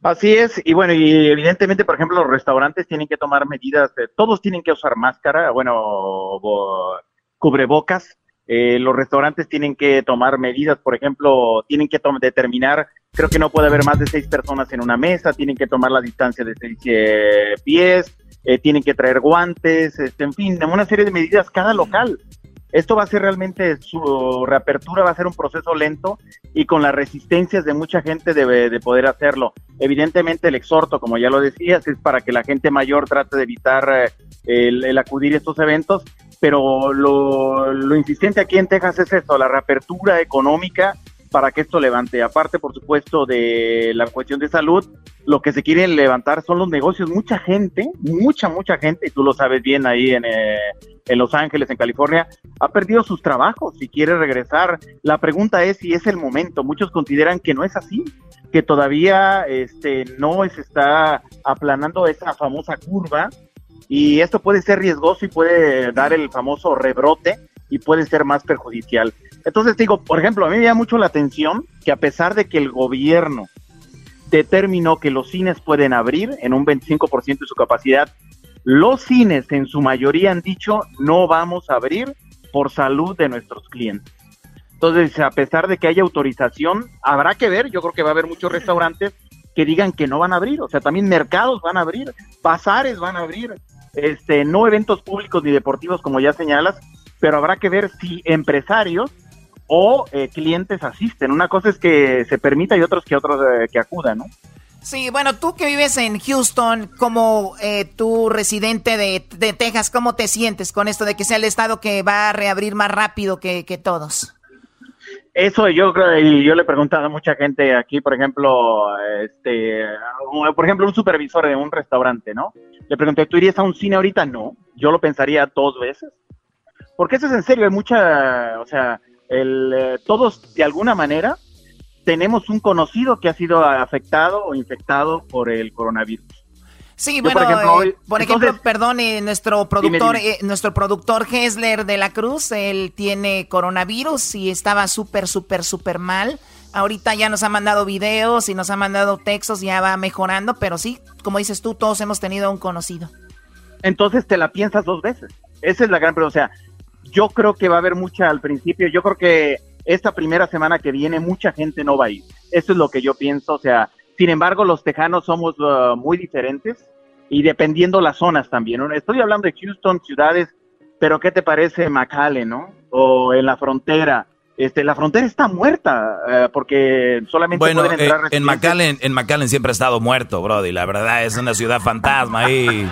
Así es, y bueno, y evidentemente, por ejemplo, los restaurantes tienen que tomar medidas, eh, todos tienen que usar máscara, bueno, bo- cubrebocas, eh, los restaurantes tienen que tomar medidas, por ejemplo, tienen que determinar, creo que no puede haber más de seis personas en una mesa, tienen que tomar la distancia de seis eh, pies, eh, tienen que traer guantes, este, en fin, una serie de medidas cada local. Esto va a ser realmente, su reapertura va a ser un proceso lento y con las resistencias de mucha gente debe de poder hacerlo. Evidentemente el exhorto, como ya lo decías, es para que la gente mayor trate de evitar eh, el, el acudir a estos eventos, pero lo, lo insistente aquí en Texas es esto, la reapertura económica para que esto levante. Aparte, por supuesto, de la cuestión de salud, lo que se quiere levantar son los negocios. Mucha gente, mucha, mucha gente, y tú lo sabes bien ahí en, eh, en Los Ángeles, en California, ha perdido sus trabajos y quiere regresar. La pregunta es si es el momento. Muchos consideran que no es así, que todavía este, no se está aplanando esa famosa curva y esto puede ser riesgoso y puede dar el famoso rebrote y puede ser más perjudicial. Entonces digo, por ejemplo, a mí me llama mucho la atención que a pesar de que el gobierno determinó que los cines pueden abrir en un 25% de su capacidad, los cines en su mayoría han dicho no vamos a abrir por salud de nuestros clientes. Entonces, a pesar de que haya autorización, habrá que ver, yo creo que va a haber muchos restaurantes que digan que no van a abrir, o sea, también mercados van a abrir, bazares van a abrir, este, no eventos públicos ni deportivos como ya señalas, pero habrá que ver si empresarios o eh, clientes asisten. Una cosa es que se permita y otros que otros eh, que acudan, ¿no? Sí, bueno, tú que vives en Houston, como eh, tú residente de, de Texas, ¿cómo te sientes con esto de que sea el estado que va a reabrir más rápido que, que todos? Eso yo creo, y yo le he preguntado a mucha gente aquí, por ejemplo, este, por ejemplo, un supervisor de un restaurante, ¿no? Le pregunté, ¿tú irías a un cine ahorita? No, yo lo pensaría dos veces. Porque eso es en serio, hay mucha, o sea, el, eh, todos de alguna manera tenemos un conocido que ha sido afectado o infectado por el coronavirus. Sí, Yo, bueno, por ejemplo, eh, hoy- por entonces- ejemplo, perdón, eh, nuestro productor, dime. eh, nuestro productor Hessler de la Cruz, él tiene coronavirus y estaba súper, súper, súper mal. Ahorita ya nos ha mandado videos y nos ha mandado textos, ya va mejorando, pero sí, como dices tú, todos hemos tenido un conocido. entonces te la piensas dos veces. Esa es la gran pregunta. O sea, yo creo que va a haber mucha al principio. Yo creo que esta primera semana que viene mucha gente no va a ir. Eso es lo que yo pienso. O sea, sin embargo, los tejanos somos uh, muy diferentes y dependiendo las zonas también. ¿no? Estoy hablando de Houston, ciudades, pero ¿qué te parece McAllen, no? O en la frontera. Este, la frontera está muerta eh, porque solamente Bueno, pueden eh, en. McAllen, en McAllen siempre ha estado muerto, Brody. La verdad es una ciudad fantasma ahí.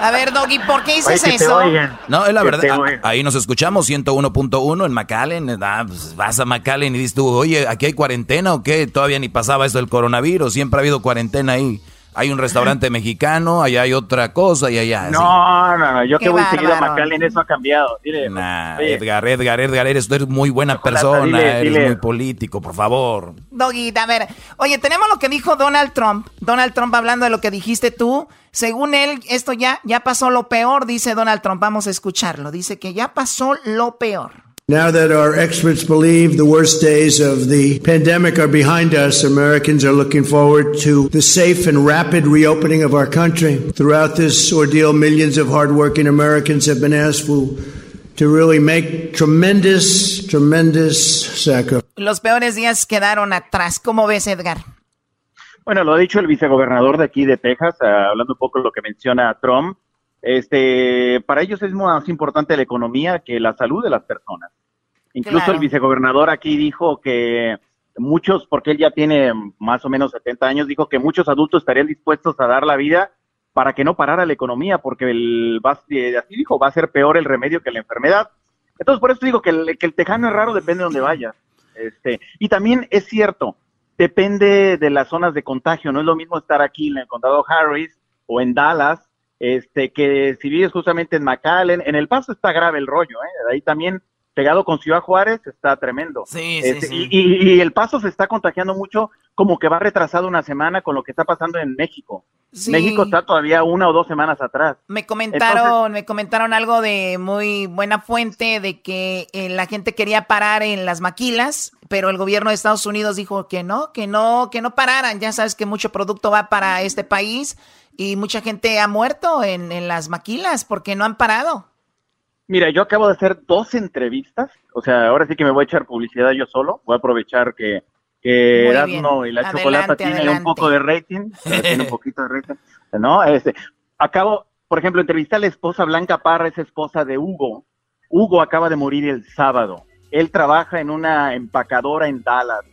A ver, Doggy, ¿por qué dices Oye, que te eso? No, es la Que verdad. te a- oigan. ahí nos escuchamos, 101.1 en McAllen. ah, pues vas a McAllen y dices tú, oye, ¿aquí hay cuarentena o qué? Todavía ni pasaba esto del coronavirus. Siempre ha habido cuarentena ahí. Hay un restaurante mexicano, allá hay otra cosa y allá. sí. No, no, no, yo Qué que voy seguido a. McAllen, eso ha cambiado. Dile, Nah, oye, Edgar, Edgar, Edgar, eres, muy buena Chocolata, persona, dile, eres dile. muy político, por favor. Doggy, a ver, oye, tenemos lo que dijo Donald Trump. Donald Trump hablando de lo que dijiste tú. Según él, esto ya, ya pasó lo peor, dice Donald Trump. Vamos a escucharlo. Dice que ya pasó lo peor. Now that our experts believe the worst days of the pandemic are behind us, Americans are looking forward to the safe and rapid reopening of our country. Throughout this ordeal, millions of hardworking Americans have been asked for, to really make tremendous, tremendous sacrifices. Los peores días quedaron atrás. ¿Cómo ves, Edgar? Bueno, lo ha dicho el vicegobernador de aquí de Texas, ah, hablando un poco de lo que menciona Trump. Este, para ellos es más importante la economía que la salud de las personas. Incluso Claro. el vicegobernador aquí dijo que muchos, porque él ya tiene más o menos 70 años, dijo que muchos adultos estarían dispuestos a dar la vida para que no parara la economía, porque el, va, eh, así dijo, va a ser peor el remedio que la enfermedad. Entonces, por eso digo que el, que el tejano es raro, depende de dónde vayas. Este, y también es cierto, depende de las zonas de contagio. No es lo mismo estar aquí en el condado Harris o en Dallas, este, que si vives justamente en McAllen. En El Paso está grave el rollo, ¿eh? Ahí también, pegado con Ciudad Juárez, está tremendo. Sí, Este, sí, sí. Y, y- y El Paso se está contagiando mucho, como que va retrasado una semana con lo que está pasando en México. Sí. México está todavía una o dos semanas atrás. Me comentaron, me comentaron algo de muy buena fuente de que eh, la gente quería parar en las maquilas, pero el gobierno de Estados Unidos dijo que no, que no, que no pararan. Ya sabes que mucho producto va para este país y mucha gente ha muerto en, en las maquilas porque no han parado. Mira, yo acabo de hacer dos entrevistas, o sea, ahora sí que me voy a echar publicidad yo solo, voy a aprovechar que, que Erasmo y la Adelante, chocolata tienen un poco de rating, (laughs) tienen un poquito de rating, ¿no? Este, acabo, por ejemplo, entrevisté a la esposa Blanca Parra, es esposa de Hugo. Hugo acaba de morir el sábado. Él trabaja en una empacadora en Dallas.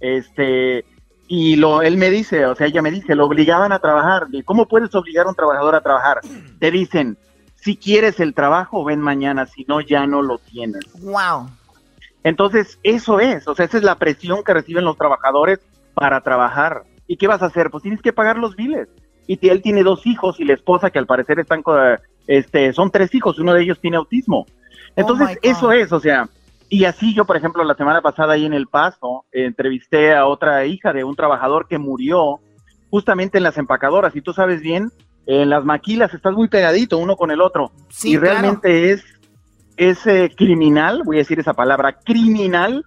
Este, y lo, él me dice, o sea, ella me dice, lo obligaban a trabajar. ¿Cómo puedes obligar a un trabajador a trabajar? Te dicen, si quieres el trabajo, ven mañana, si no, ya no lo tienes. Wow. Entonces, eso es, o sea, esa es la presión que reciben los trabajadores para trabajar. ¿Y qué vas a hacer? Pues tienes que pagar los biles. Y él tiene dos hijos y la esposa que al parecer están, este, son tres hijos, uno de ellos tiene autismo. Entonces, my God. eso es, o sea, y así yo, por ejemplo, la semana pasada ahí en El Paso, eh, entrevisté a otra hija de un trabajador que murió justamente en las empacadoras. Y tú sabes bien, en las maquilas estás muy pegadito uno con el otro. Sí, y claro. realmente es, es eh, criminal, voy a decir esa palabra, criminal,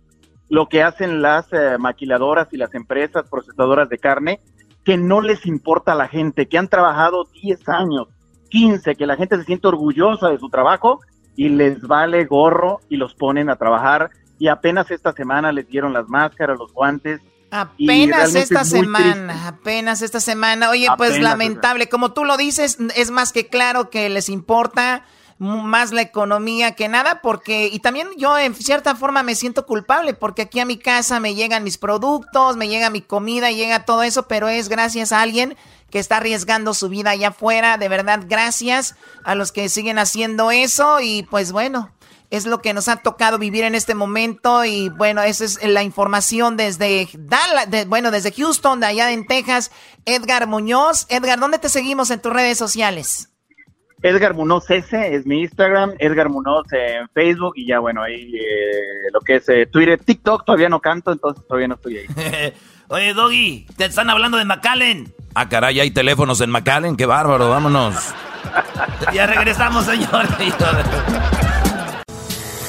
lo que hacen las eh, maquiladoras y las empresas procesadoras de carne, que no les importa a la gente, que han trabajado 10 años, 15, que la gente se siente orgullosa de su trabajo y les vale gorro y los ponen a trabajar. Y apenas esta semana les dieron las máscaras, los guantes. Apenas esta semana, triste. apenas esta semana. Oye, pues lamentable. Como tú lo dices, es más que claro que les importa más la economía que nada, porque, y también yo en cierta forma me siento culpable, porque aquí a mi casa me llegan mis productos, me llega mi comida, llega todo eso, pero es gracias a alguien que está arriesgando su vida allá afuera. De verdad, gracias a los que siguen haciendo eso y pues bueno. Es lo que nos ha tocado vivir en este momento y bueno, esa es la información desde Dallas, de- bueno, desde Houston, de allá en Texas. Edgar Muñoz. Edgar, ¿dónde te seguimos en tus redes sociales? Edgar Munoz S es mi Instagram, Edgar Munoz en Facebook y ya bueno, ahí eh, lo que es eh, Twitter, TikTok todavía no canto, entonces todavía no estoy ahí. (laughs) Oye, Doggy, te están hablando de McAllen. Ah, caray, hay teléfonos en McAllen, qué bárbaro, vámonos. (laughs) Ya regresamos, señor. (laughs)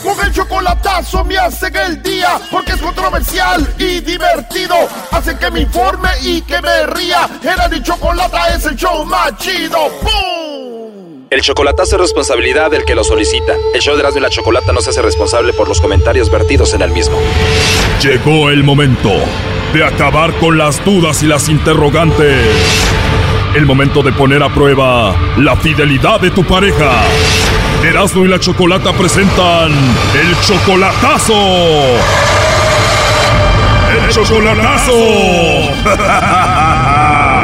Con el chocolatazo me hacen el día, porque es controversial y divertido. Hacen que me informe y que me ría. Era mi chocolata es el show más chido. ¡Bum! El chocolatazo es responsabilidad del que lo solicita. El show de Erasmo y la Chocolata no se hace responsable por los comentarios vertidos en el mismo. Llegó el momento de acabar con las dudas y las interrogantes. El momento de poner a prueba la fidelidad de tu pareja. Erasmo y la Chocolata presentan el chocolatazo. ¡El chocolatazo! (laughs)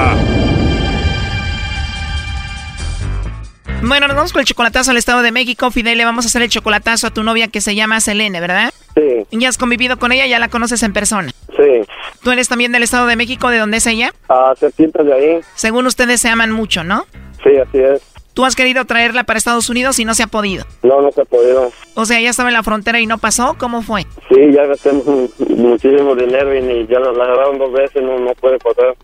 Bueno, nos vamos con el chocolatazo al Estado de México. Fidel, le vamos a hacer el chocolatazo a tu novia que se llama Selene, ¿verdad? Sí. ¿Ya has convivido con ella? ¿Ya la conoces en persona? Sí. ¿Tú eres también del Estado de México? ¿De dónde es ella? A cerquita de ahí. Según ustedes se aman mucho, ¿no? Sí, así es. ¿Tú has querido traerla para Estados Unidos y no se ha podido? No, no se ha podido. O sea, ya estaba en la frontera y no pasó. ¿Cómo fue? Sí, ya gasté mu- (laughs) muchísimo dinero y ya la, la agarraron dos veces, no, no puede pasar.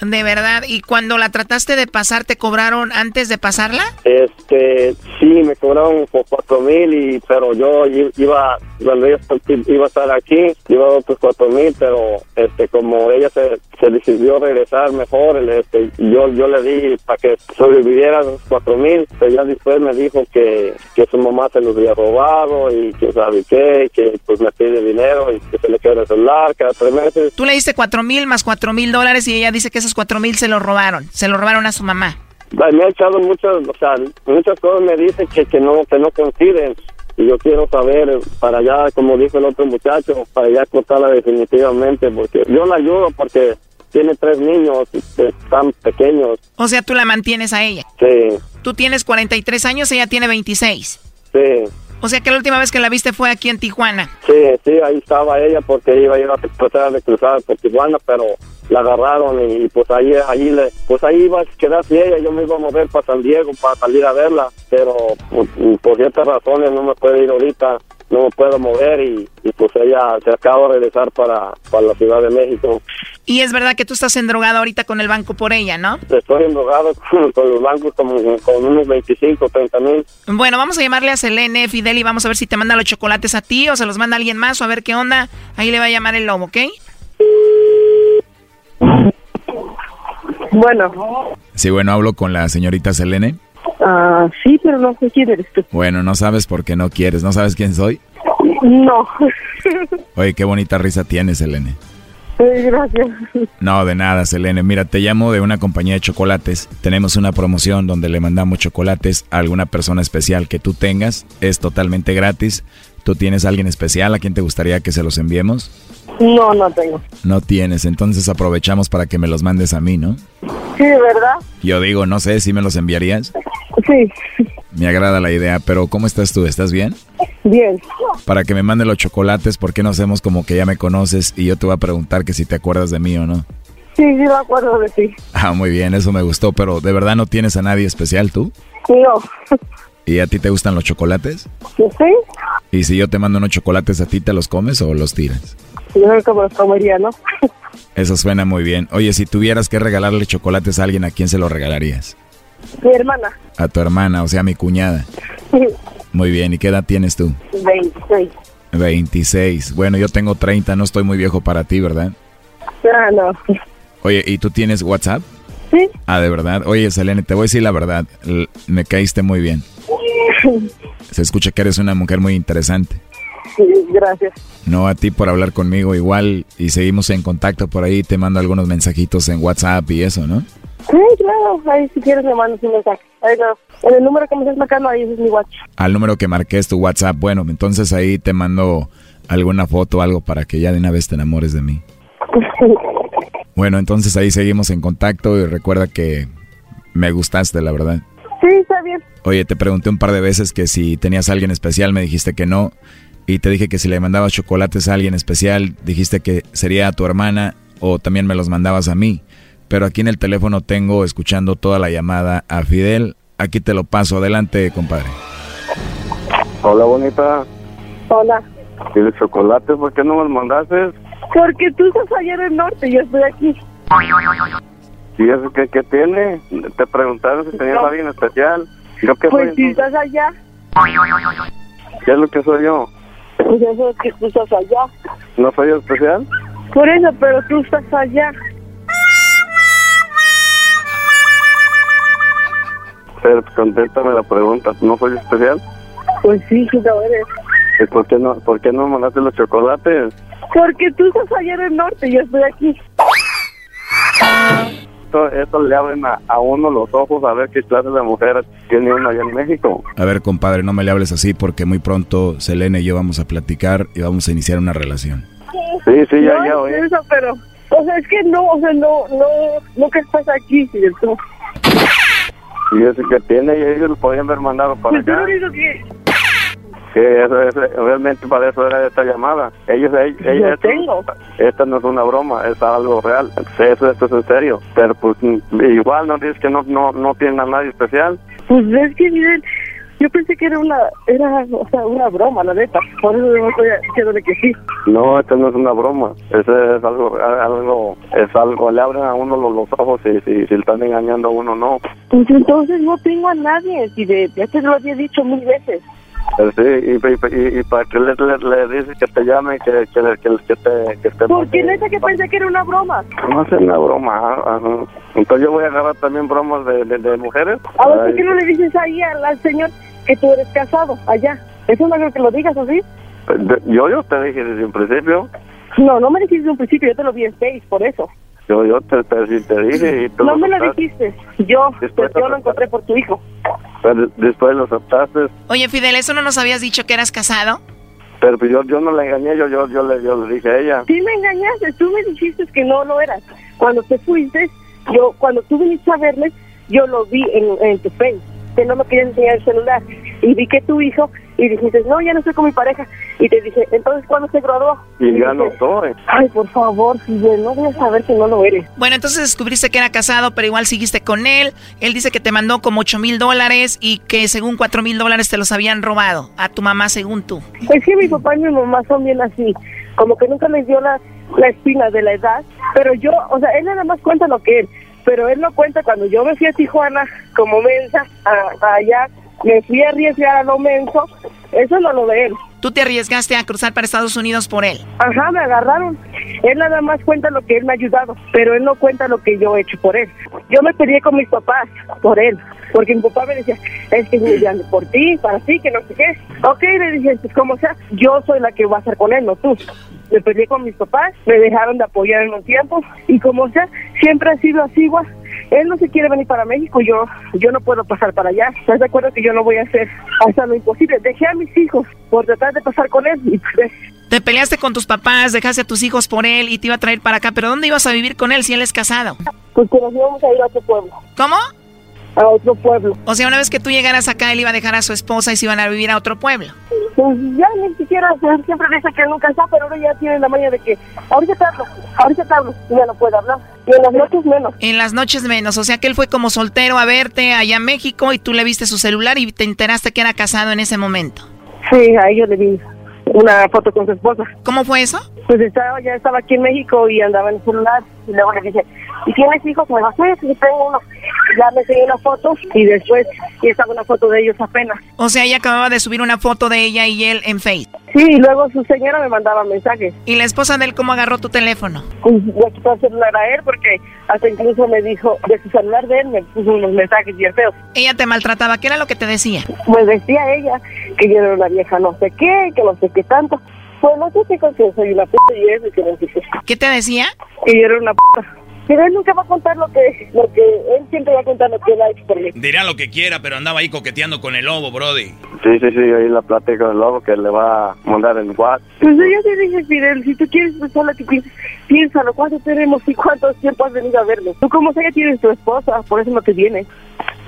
De verdad. ¿Y cuando la trataste de pasar, te cobraron antes de pasarla? Este, sí, me cobraron por cuatro mil, y, pero yo iba, cuando ella iba a estar aquí, iba a otros cuatro mil, pero este, como ella se, se decidió regresar mejor, este, yo, yo le di para que sobreviviera los cuatro mil, pero ya después me dijo que, que su mamá se los había robado y que sabe qué, que pues me pide dinero y que se le queda el celular cada tres meses. Tú le diste cuatro mil más cuatro mil dólares y ella dice que esos cuatro mil se los robaron. Se los robaron a su mamá. Me ha echado muchas, o sea, muchas cosas me dice que, que no, que no coinciden. Y yo quiero saber, para allá, como dijo el otro muchacho, para allá cortarla definitivamente, porque yo la ayudo porque tiene tres niños, tan pequeños. O sea, tú la mantienes a ella. Sí, Tú tienes 43 años, ella tiene 26. sí, O sea que la última vez que la viste fue aquí en Tijuana. sí, sí, ahí estaba ella porque iba a ir a tratar de cruzar por Tijuana, pero la agarraron y, pues ahí, ahí le, pues ahí iba a quedarse ella, yo me iba a mover para San Diego para salir a verla, pero pues, por ciertas razones no me puedo ir ahorita, no me puedo mover y, y pues ella se acaba de regresar para, para la Ciudad de México. Y es verdad que tú estás endrogado ahorita con el banco por ella, ¿no? Estoy endrogado (laughs) con, con los bancos como con unos 25, 30 mil. Bueno, vamos a llamarle a Selene, Fidel, y vamos a ver si te manda los chocolates a ti o se los manda alguien más o a ver qué onda. Ahí le va a llamar el lobo, ¿ok? Bueno, Sí, bueno, hablo con la señorita Selene. Ah, sí, pero no sé quién eres tú. Bueno, no sabes por qué no quieres, no sabes quién soy. No. (laughs) Oye, qué bonita risa tienes, Selene. Gracias. No, de nada, Selene. Mira, te llamo de una compañía de chocolates. Tenemos una promoción donde le mandamos chocolates a alguna persona especial que tú tengas. Es totalmente gratis. ¿Tú tienes a alguien especial a quien te gustaría que se los enviemos? No, no tengo. No tienes, entonces aprovechamos para que me los mandes a mí, ¿no? Sí, ¿de verdad? Yo digo, no sé si me los enviarías. Sí. Me agrada la idea, pero ¿cómo estás tú? ¿Estás bien? Bien. Para que me mande los chocolates, ¿por qué no hacemos como que ya me conoces y yo te voy a preguntar que si te acuerdas de mí o no? Sí, sí, me acuerdo de ti. Ah, muy bien, eso me gustó, pero ¿de verdad no tienes a nadie especial tú? No. ¿Y a ti te gustan los chocolates? ¿Sí? ¿Y si yo te mando unos chocolates a ti, te los comes o los tiras? Yo creo que me los comería, ¿no? Eso suena muy bien. Oye, si tuvieras que regalarle chocolates a alguien, ¿a quién se los regalarías? Mi hermana. A tu hermana, o sea, a mi cuñada. Muy bien, ¿y qué edad tienes tú? 26. 26. Bueno, yo tengo 30, no estoy muy viejo para ti, ¿verdad? Ah, no. Oye, ¿y tú tienes WhatsApp? Sí. Ah, de verdad. Oye, Selene, te voy a decir la verdad. Me caíste muy bien. (laughs) Se escucha que eres una mujer muy interesante. Sí, gracias. No a ti por hablar conmigo igual y seguimos en contacto por ahí. Te mando algunos mensajitos en WhatsApp y eso, ¿no? Sí, claro. Ahí si quieres me mandas un mensaje. Ahí no. En el número que me estás marcando, ahí es mi watch. Al número que marqué es tu WhatsApp. Bueno, entonces ahí te mando alguna foto o algo para que ya de una vez te enamores de mí. (laughs) Bueno, entonces ahí seguimos en contacto y recuerda que me gustaste, la verdad. Sí, está bien. Oye, te pregunté un par de veces que si tenías a alguien especial, me dijiste que no. Y te dije que si le mandabas chocolates a alguien especial, dijiste que sería a tu hermana o también me los mandabas a mí. Pero aquí en el teléfono tengo escuchando toda la llamada a Fidel. Aquí te lo paso. Adelante, compadre. Hola, bonita. Hola. ¿Tienes chocolate? ¿Por qué no me los mandaste? Porque tú estás allá en el norte y yo estoy aquí. ¿Y eso qué, qué tiene? Te preguntaron si tenías alguien especial. ¿Yo qué Pues soy si entonces? estás allá. ¿Qué es lo que soy yo? Pues eso es que tú estás allá. ¿No soy especial? Por eso, pero tú estás allá. Pero contéstame la pregunta. ¿No soy especial? Pues sí, sí lo eres. ¿Y por qué no, por qué no mandaste los chocolates? Porque tú estás allá en el norte y yo estoy aquí. Esto, esto le abren a, a uno los ojos a ver qué clase de mujer tiene uno allá en México. A ver, compadre, no me le hables así porque muy pronto Selene y yo vamos a platicar y vamos a iniciar una relación. Sí, sí, ya, no, ya, oí. eso, pero... O sea, es que no, o sea, no, no, nunca estás aquí, ¿cierto? Y eso que tiene, y ellos lo podían haber mandado para Pues tú acá. lo único que... Eso, eso, realmente para eso era esta llamada. Ellos, ellos, Yo esto, tengo. esta no es una broma, es algo real. Eso, esto es en serio. Pero pues igual no dices que no, no, no tienen a nadie especial. Pues es que, miren, yo pensé que era una, era, o sea, una broma, la neta. Por eso no estoy diciéndole que sí. No, esto no es una broma. Eso es algo, algo, es algo, le abren a uno los, los ojos si, si, si le están engañando a uno, no. Pues entonces no tengo a nadie, si de, ya te lo había dicho mil veces. Sí, y, y, para que le, le, le dices que te llame, que, que, que, que te, que te Porque neta que pensé que era una broma. No es una broma. ajá. Entonces yo voy a agarrar también bromas de, de, de mujeres. A ver, ¿por qué no le dices ahí al, al señor que tú eres casado allá? Eso no creo que lo digas así. de- yo, yo te dije desde un principio. No, no me dijiste desde un principio, yo te lo vi en Face, por eso. Yo, yo te, te, sí te dije y tú No me lo dijiste. Yo, Después pues, yo lo encontré por tu hijo. Pero después lo aceptaste. Oye, Fidel, ¿eso no nos habías dicho que eras casado? Pero pues yo, yo no le engañé, yo, yo, yo, le, yo le dije a ella. Sí me engañaste, tú me dijiste que no lo eras. Cuando te fuiste, yo, cuando tú viniste a verme, yo lo vi en, en tu Face, que no me querías enseñar el celular. Y vi que tu hijo, y dijiste, no, ya no estoy con mi pareja. Y te dije, entonces, ¿cuándo se graduó? Y ya dije, no estoy. Ay, por favor, Fidel, no voy a saber que no lo eres. Bueno, entonces descubriste que era casado, pero igual seguiste con él. Él dice que te mandó como 8 mil dólares y que según 4 mil dólares te los habían robado. A tu mamá, según tú. Es que mi papá y mi mamá son bien así, como que nunca les dio la, la espina de la edad, pero yo, o sea, él nada más cuenta lo que él, pero él no cuenta cuando yo me fui a Tijuana como mensa, a- allá, me fui a arriesgar a lo menso, eso no lo de él. Tú te arriesgaste a cruzar para Estados Unidos por él. Ajá, me agarraron. Él nada más cuenta lo que él me ha ayudado, pero él no cuenta lo que yo he hecho por él. Yo me peleé con mis papás por él, porque mi papá me decía, es que es por ti, para ti, que no sé qué. Ok, le dije, pues como sea, yo soy la que va a estar con él, no tú. Me peleé con mis papás, me dejaron de apoyar en un tiempo, y como sea, siempre ha sido así. Él no se quiere venir para México, yo yo no puedo pasar para allá. ¿Estás de acuerdo que yo no voy a hacer hasta lo imposible? Dejé a mis hijos por tratar de pasar con él y pues, Te peleaste con tus papás, dejaste a tus hijos por él y te iba a traer para acá. ¿Pero dónde ibas a vivir con él si él es casado? pues que nos íbamos a ir a otro pueblo. ¿Cómo? A otro pueblo. O sea, una vez que tú llegaras acá, él iba a dejar a su esposa y se iban a vivir a otro pueblo. Pues ya ni siquiera, siempre dice que nunca está, pero ahora ya tiene la maña de que ahorita te hablo, ahorita te hablo, y ya no puede hablar. Y en las noches menos. En las noches menos. O sea, que él fue como soltero a verte allá en México y tú le viste su celular y te enteraste que era casado en ese momento. Sí, a ellos le vi una foto con su esposa. ¿Cómo fue eso? Pues estaba, ya estaba aquí en México y andaba en el celular. Y luego le dije, ¿y tienes hijos? Me dijo, sí, sí, tengo uno. Ya me enseñó una foto y después y estaba una foto de ellos apenas. O sea, ella acababa de subir una foto de ella y él en Face. Sí, y luego su señora me mandaba mensajes. ¿Y la esposa de él cómo agarró tu teléfono? Pues le quitó el celular a él porque hasta incluso me dijo, de su celular de él me puso unos mensajes bien feos. Ella te maltrataba. ¿Qué era lo que te decía? Pues decía ella que yo era una vieja no sé qué, que no sé qué tanto. Pues no sé qué que soy una puta y eso y que no sé qué. ¿Qué te decía? Que yo era una puta. Pero él nunca va a contar lo que, lo que, él siempre va a contar lo que él ha hecho por mí. Dirá lo que quiera, pero andaba ahí coqueteando con el lobo, Brody. Sí, sí, sí, ahí la plática del lobo que le va a mandar en WhatsApp. Pues yo te dije, Fidel, si tú quieres pensar lo que piensas, piénsalo, ¿cuánto tenemos y cuánto tiempo has venido a verlo? Tú como sea ya tienes tu esposa, por eso no te vienes.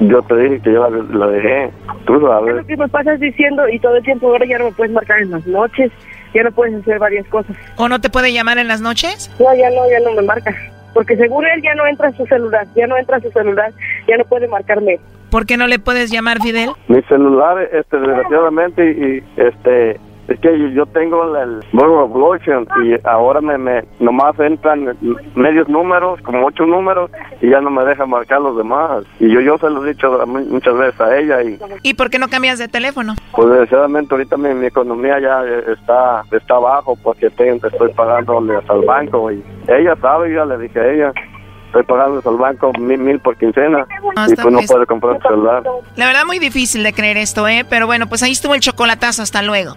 Yo te dije que yo la, la dejé. Tú Es sabes. lo que me pasas diciendo y todo el tiempo ahora ya no me puedes marcar en las noches, ya no puedes hacer varias cosas. ¿O no te puede llamar en las noches? No, ya no, ya no me marca. Porque según él ya no entra a su celular, ya no entra a su celular, ya no puede marcarme. ¿Por qué no le puedes llamar, Fidel? Mi celular, este, desgraciadamente, y este, Es que yo tengo el of Lotion y ahora me, me nomás entran medios números, como ocho números, y ya no me deja marcar los demás. Y yo, yo se lo he dicho muchas veces a ella y ¿Y por qué no cambias de teléfono? pues desgraciadamente ahorita mi, mi economía ya está está abajo porque tengo, estoy pagándoles al banco y ella sabe, yo ya le dije a ella, estoy pagándoles al banco mil, mil por quincena Ah, y pues no puede comprar un celular. La verdad muy difícil de creer esto, ¿eh? Pero bueno, pues ahí estuvo el chocolatazo. Hasta luego.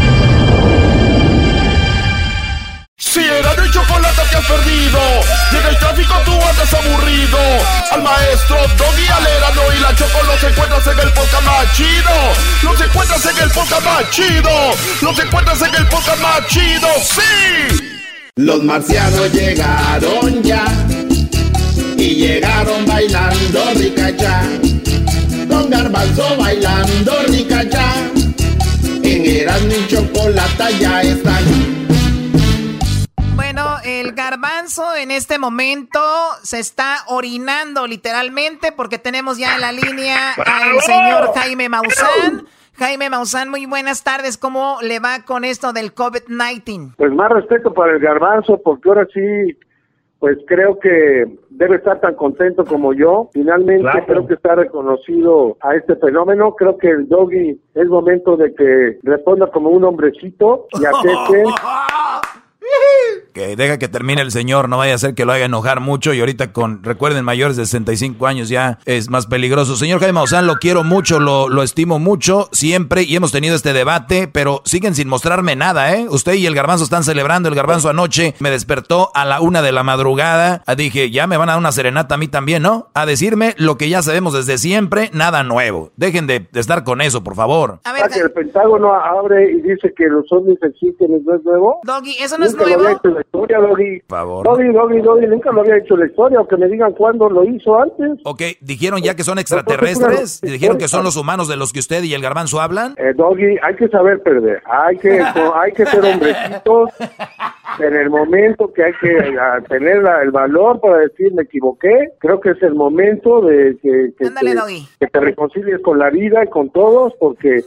Si era de chocolate te has perdido, si en el tráfico tú andas aburrido, al maestro Doggy Alerano y la Choco los encuentras en el podcast más chido, los encuentras en el podcast más chido, los encuentras en el podcast más chido, sí. Los marcianos llegaron ya y llegaron bailando ricacha. Don Garbanzo bailando ricacha. En Erasmo y Chocolata ya están. El garbanzo en este momento se está orinando literalmente porque tenemos ya en la línea al señor Jaime Maussan. Jaime Maussan, muy buenas tardes. ¿Cómo le va con esto del COVID-19? Pues más respeto para el garbanzo, porque ahora sí, pues creo que debe estar tan contento como yo. Finalmente Claro. creo que está reconocido a este fenómeno. Creo que el doggy es momento de que responda como un hombrecito y (laughs) acepte. (laughs) Que deja que termine el señor, no vaya a ser que lo haga enojar mucho y ahorita con, recuerden, mayores de 65 años ya es más peligroso. Señor Jaime Maussan, lo quiero mucho, lo, lo estimo mucho, siempre, y hemos tenido este debate, pero siguen sin mostrarme nada, ¿eh? Usted y el garbanzo están celebrando, el garbanzo anoche me despertó a la una de la madrugada, Ah, dije, ya me van a dar una serenata a mí también, ¿no? A decirme lo que ya sabemos desde siempre, nada nuevo. Dejen de, de estar con eso, por favor. A Ah, que el Pentágono abre y dice que los ovnis existen, ¿no es nuevo? Doggy, ¿eso no es lo había hecho la historia, Doggy. Por favor. Doggy, Doggy, Doggy, nunca lo había hecho la historia, o que me digan cuándo lo hizo antes. Ok, dijeron ya que son extraterrestres, dijeron que son los humanos de los que usted y el garbanzo hablan. Eh, Doggy, hay que saber perder, hay que, hay que ser hombrecitos en el momento que hay que ah, tener la- el valor para decir me equivoqué. Creo que es el momento de que, que, Ándale, te, que te reconcilies con la vida y con todos, porque,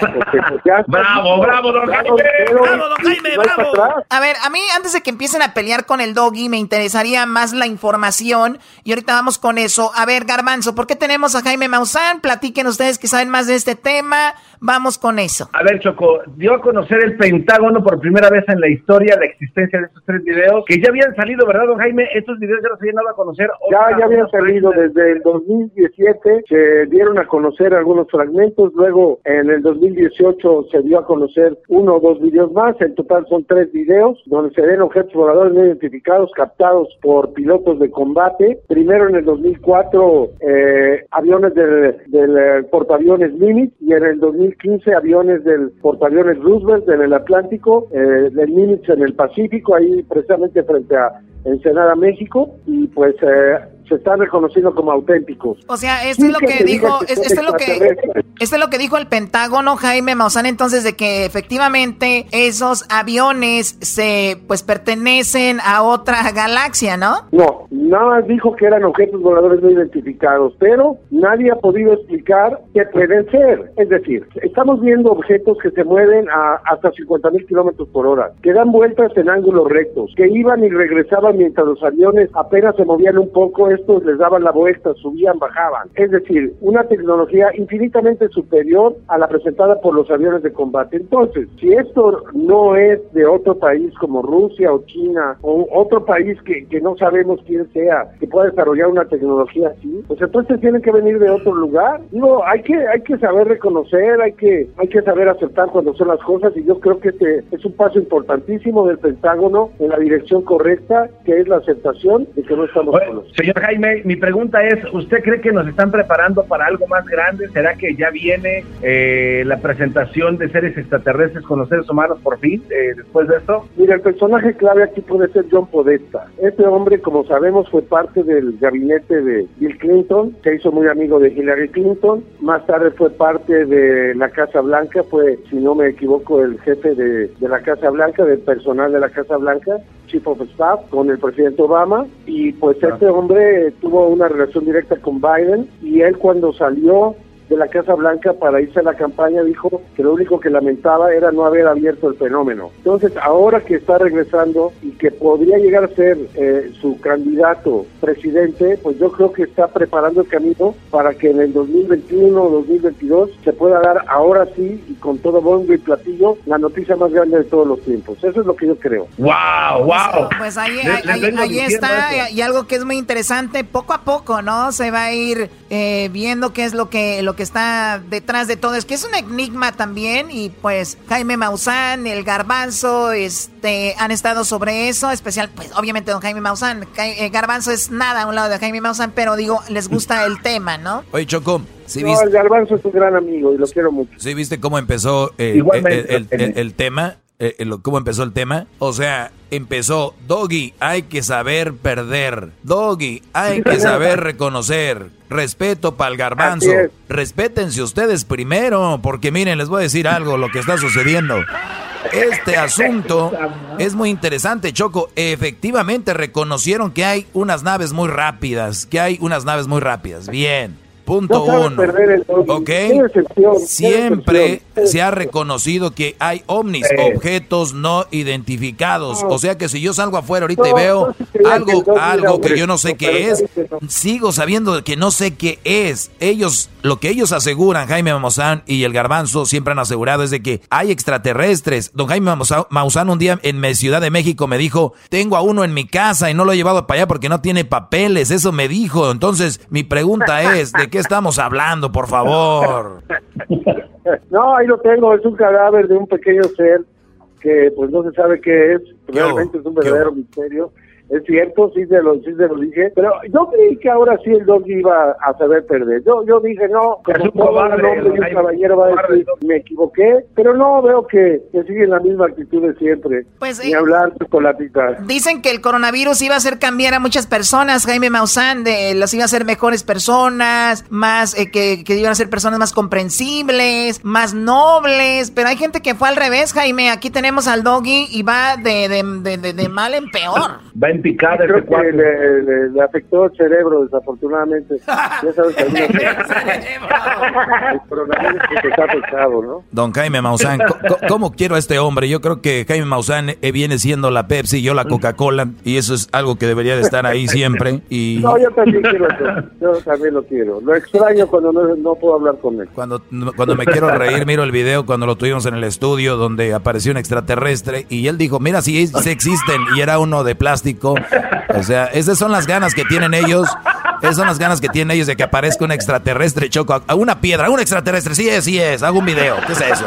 porque, (laughs) pues, ya- Bravo, bravo, don Jaime. Bravo, don Jaime, no hay para bravo. atrás. A ver, a mí antes de que empiecen a pelear con el doggy, me interesaría más la información. Y ahorita vamos con eso. A ver, Garbanzo, ¿por qué tenemos a Jaime Maussan? Platiquen ustedes que saben más de este tema. Vamos con eso. A ver, Choco, dio a conocer el Pentágono por primera vez en la historia la existencia de estos tres videos, que ya habían salido, ¿verdad, don Jaime? Estos videos ya los habían dado a conocer. Ya, ya habían salido desde el 2017, se dieron a conocer algunos fragmentos, luego en el 2018 se dio a conocer uno o dos videos más, en total son tres videos, donde se ven objetos voladores no identificados captados por pilotos de combate. Primero en el 2004 eh, aviones del, del eh, portaaviones Nimitz y en el 2015 aviones del portaaviones Roosevelt en el Atlántico, eh, del Nimitz en el Pacífico, ahí precisamente frente a Ensenada, México, y pues eh, se están reconociendo como auténticos. O sea, esto es lo que dijo, que es- son esto es lo que, esto es lo que dijo el Pentágono, Jaime Maussan, entonces de que efectivamente esos aviones se, pues pertenecen a otra galaxia, ¿no? No, nada más dijo que eran objetos voladores no identificados, pero nadie ha podido explicar qué pueden ser. Es decir, estamos viendo objetos que se mueven a hasta 50 mil kilómetros por hora, que dan vueltas en ángulos rectos, que iban y regresaban mientras los aviones apenas se movían un poco, estos les daban la vuelta, subían, bajaban. Es decir, una tecnología infinitamente superior a la presentada por los aviones de combate. Entonces, si esto no es de otro país como Rusia o China o otro país que, que no sabemos quién sea, que pueda desarrollar una tecnología así, pues entonces tienen que venir de otro lugar. Digo, hay que hay que saber reconocer, hay que hay que saber aceptar cuando son las cosas y yo creo que este es un paso importantísimo del Pentágono en la dirección correcta que es la aceptación de que no estamos solos. Señor Jaime, mi pregunta es, ¿usted cree que nos están preparando para algo más grande? ¿Será que ya viene eh, la presentación de seres extraterrestres con los seres humanos por fin, eh, después de esto? Mira, el personaje clave aquí puede ser John Podesta. Este hombre, como sabemos, fue parte del gabinete de Bill Clinton, se hizo muy amigo de Hillary Clinton, más tarde fue parte de la Casa Blanca, fue, si no me equivoco, el jefe de, de la Casa Blanca, del personal de la Casa Blanca, Chief of Staff, con el presidente Obama, y pues este hombre tuvo una relación directa con Biden, y él cuando salió de la Casa Blanca para irse a la campaña dijo que lo único que lamentaba era no haber abierto el fenómeno. Entonces, ahora que está regresando y que podría llegar a ser eh, su candidato presidente, pues yo creo que está preparando el camino para que en el 2021 o 2022 se pueda dar ahora sí y con todo bombo y platillo la noticia más grande de todos los tiempos. Eso es lo que yo creo. ¡Wow! ¡Wow! Pues ahí, ahí, ahí está, y algo que es muy interesante, poco a poco, ¿no? Se va a ir eh, viendo qué es lo que, lo que está detrás de todo. Es que es un enigma también y pues Jaime Maussan, el garbanzo, este, han estado sobre eso, especial, pues obviamente don Jaime Maussan. El garbanzo es nada a un lado de Jaime Maussan, pero digo, les gusta el tema, ¿no? Oye, Choco. ¿sí no, el garbanzo es un gran amigo y lo quiero mucho. ¿Sí viste cómo empezó el, el, el, el tema? Eh, cómo empezó el tema. O sea, empezó, Doggy, hay que saber perder. Doggy, hay que saber reconocer. Respeto para el garbanzo. Respétense ustedes primero, porque miren, les voy a decir algo, lo que está sucediendo. Este asunto es muy interesante, Choco. Efectivamente reconocieron que hay unas naves muy rápidas, que hay unas naves muy rápidas. Bien. Punto uno. ¿Ok? Siempre se ha reconocido que hay ovnis, objetos no identificados. O sea que si yo salgo afuera ahorita y veo algo, algo que yo no sé qué es, sigo sabiendo que no sé qué es. Ellos, lo que ellos aseguran, Jaime Maussan y el Garbanzo siempre han asegurado es de que hay extraterrestres. Don Jaime Maussan un día en Ciudad de México me dijo, tengo a uno en mi casa y no lo he llevado para allá porque no tiene papeles. Eso me dijo. Entonces, mi pregunta (laughs) es, ¿de qué estamos hablando, por favor? (laughs) No, ahí lo tengo, es un cadáver de un pequeño ser que pues no se sabe qué es, realmente es un verdadero misterio. Es cierto, sí se, lo, sí se lo dije, pero yo creí que ahora sí el dog iba a saber perder. Yo yo dije, no, como todo un hombre y un caballero va a decir, me equivoqué, pero no, veo que, que sigue la misma actitud de siempre. Pues, Ni eh, hablar chocolatita. Dicen que el coronavirus iba a hacer cambiar a muchas personas, Jaime Maussan, de, las iba a hacer mejores personas, más eh, que, que iban a ser personas más comprensibles, más nobles, pero hay gente que fue al revés, Jaime. Aquí tenemos al doggy y va de, de, de, de- de mal en peor. Va en picada Creo ese que cuate. le, le- le afectó el cerebro, desafortunadamente. (laughs) ya sabes que algunas- el coronavirus pues, está afectado, ¿no? Don Jaime Maussan, ¿cómo quiero a este hombre? Yo creo que Jaime Maussan eh, viene siendo la Pepsi, yo la Coca-Cola, y eso es algo que debería de estar ahí siempre. Y No, yo también quiero eso. Yo también lo quiero. Lo extraño cuando no, no puedo hablar con él. cuando, cuando me quiero reír, miro el video cuando lo tuvimos en el estudio donde apareció un extraterrestre y él dijo, mira, si sí existen, y era uno de plástico. O sea, esas son las ganas que tienen ellos. Esas son las ganas que tienen ellos de que aparezca un extraterrestre, choco, a una piedra, un extraterrestre, sí es, sí es, hago un video, ¿qué es eso?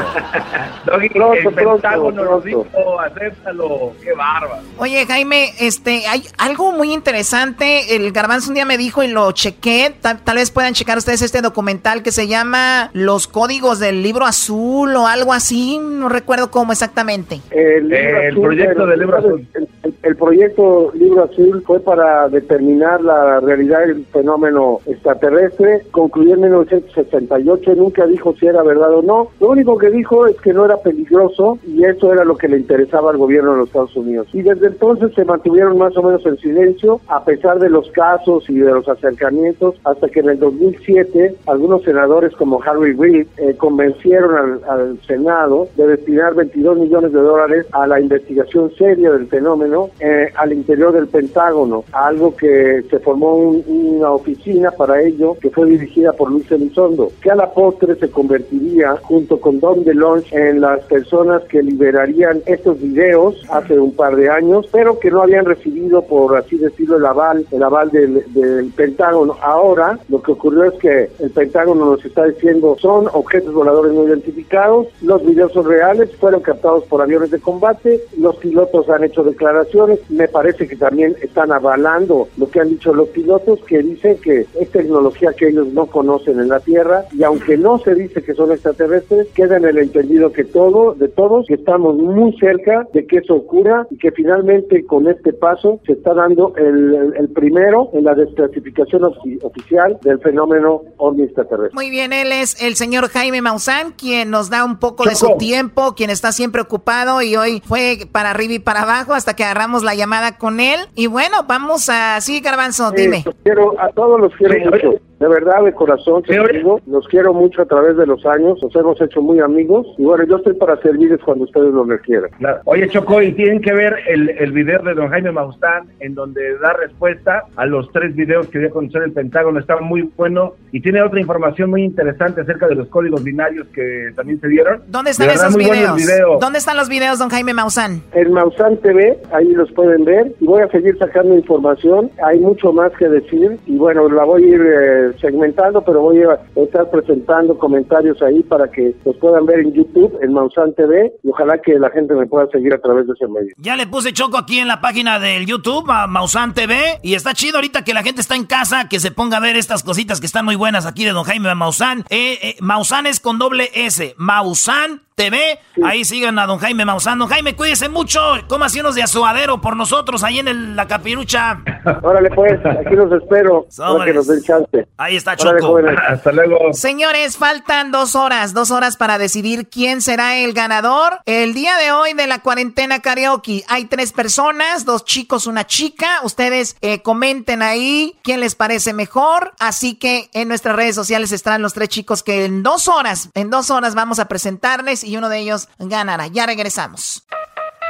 Doggy, Pronto, el pronto, Pentágono lo pronto. dijo, acéptalo, qué bárbaro. Oye, Jaime, este, hay algo muy interesante. El Garbanzo un día me dijo y lo chequé. Tal, tal vez puedan checar ustedes este documental que se llama Los Códigos del Libro Azul o algo así. No recuerdo cómo exactamente. El, libro El azul, proyecto pero, del libro azul. El, el- proyecto Libro Azul fue para determinar la realidad del fenómeno extraterrestre. Concluyó en 1968. Nunca dijo si era verdad o no. Lo único que dijo es que no era peligroso y eso era lo que le interesaba al gobierno de los Estados Unidos. Y desde entonces se mantuvieron más o menos en silencio, a pesar de los casos y de los acercamientos, hasta que en el 2007 algunos senadores como Harry Reid eh, convencieron al Senado de destinar 22 millones de dólares a la investigación seria del fenómeno eh, al interior del Pentágono, algo que se formó un- una oficina para ello que fue dirigida por Luis Elizondo, que a la postre se convertiría junto con Don DeLonge en las personas que liberarían estos videos hace un par de años, pero que no habían recibido, por así decirlo, el aval, el aval del, del Pentágono. Ahora lo que ocurrió es que el Pentágono nos está diciendo son objetos voladores no identificados, los videos son reales, fueron captados por aviones de combate, los pilotos han hecho declaraciones me parece que también están avalando lo que han dicho los pilotos que dicen que es tecnología que ellos no conocen en la Tierra y aunque no se dice que son extraterrestres, queda en el entendido que todo, de todos, que estamos muy cerca de que eso ocurra y que finalmente con este paso se está dando el, el primero en la desclasificación ofi- oficial del fenómeno ovni extraterrestre. Muy bien, él es el señor Jaime Maussan, quien nos da un poco de su Choco. tiempo, quien está siempre ocupado y hoy fue para arriba y para abajo hasta que agarramos la llamada con él. Y bueno, vamos a... Sí, Garbanzo, dime. Eh, los quiero, a todos los quiero mucho. De verdad, de corazón, te digo, los quiero mucho a través de los años, nos hemos hecho muy amigos y bueno, yo estoy para servirles cuando ustedes lo requieran. Claro. Oye, Choco, y tienen que ver el, el video de don Jaime Maussan, en donde da respuesta a los tres videos que dio a conocer el Pentágono. Está muy bueno y tiene otra información muy interesante acerca de los códigos binarios que también se dieron. ¿Dónde están verdad, esos videos? ¿Dónde están los videos, don Jaime Maussan? En Maussan TV, ahí los pueden ver y voy a seguir sacando información. Hay mucho más que decir y bueno, la voy a ir eh, segmentando, pero voy a estar presentando comentarios ahí para que los puedan ver en YouTube, en Maussan TV y ojalá que la gente me pueda seguir a través de ese medio. Ya le puse Choco aquí en la página del YouTube, a Mausan TV. Y está chido ahorita que la gente está en casa, que se ponga a ver estas cositas que están muy buenas aquí de Don Jaime Maussan. Eh, eh, Maussan es con doble S. Mausan TV. Ahí sigan a Don Jaime Maussan. Don Jaime, cuídese mucho. Cómase unos de azuadero por nosotros ahí en el- la capirucha. (laughs) Órale pues, aquí los espero, para que nos den chance. Ahí está Órale, Choco. jóvenes. (laughs) Hasta luego. Señores, faltan dos horas, dos horas para decidir quién será el ganador. El día de hoy de la cuarentena karaoke hay tres personas, dos chicos, una chica. Ustedes eh, comenten ahí quién les parece mejor. Así que en nuestras redes sociales estarán los tres chicos que en dos horas, en dos horas vamos a presentarles y uno de ellos ganará. Ya regresamos.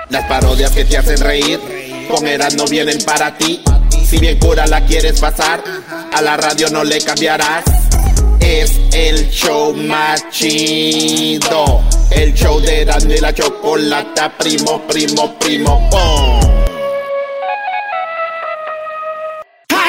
Las parodias que te hacen reír, con Eras no vienen para ti. Si bien cura la quieres pasar, a la radio no le cambiarás. Es el show más chido. El show de Erasmo y la chocolata, primo, primo, primo, pum.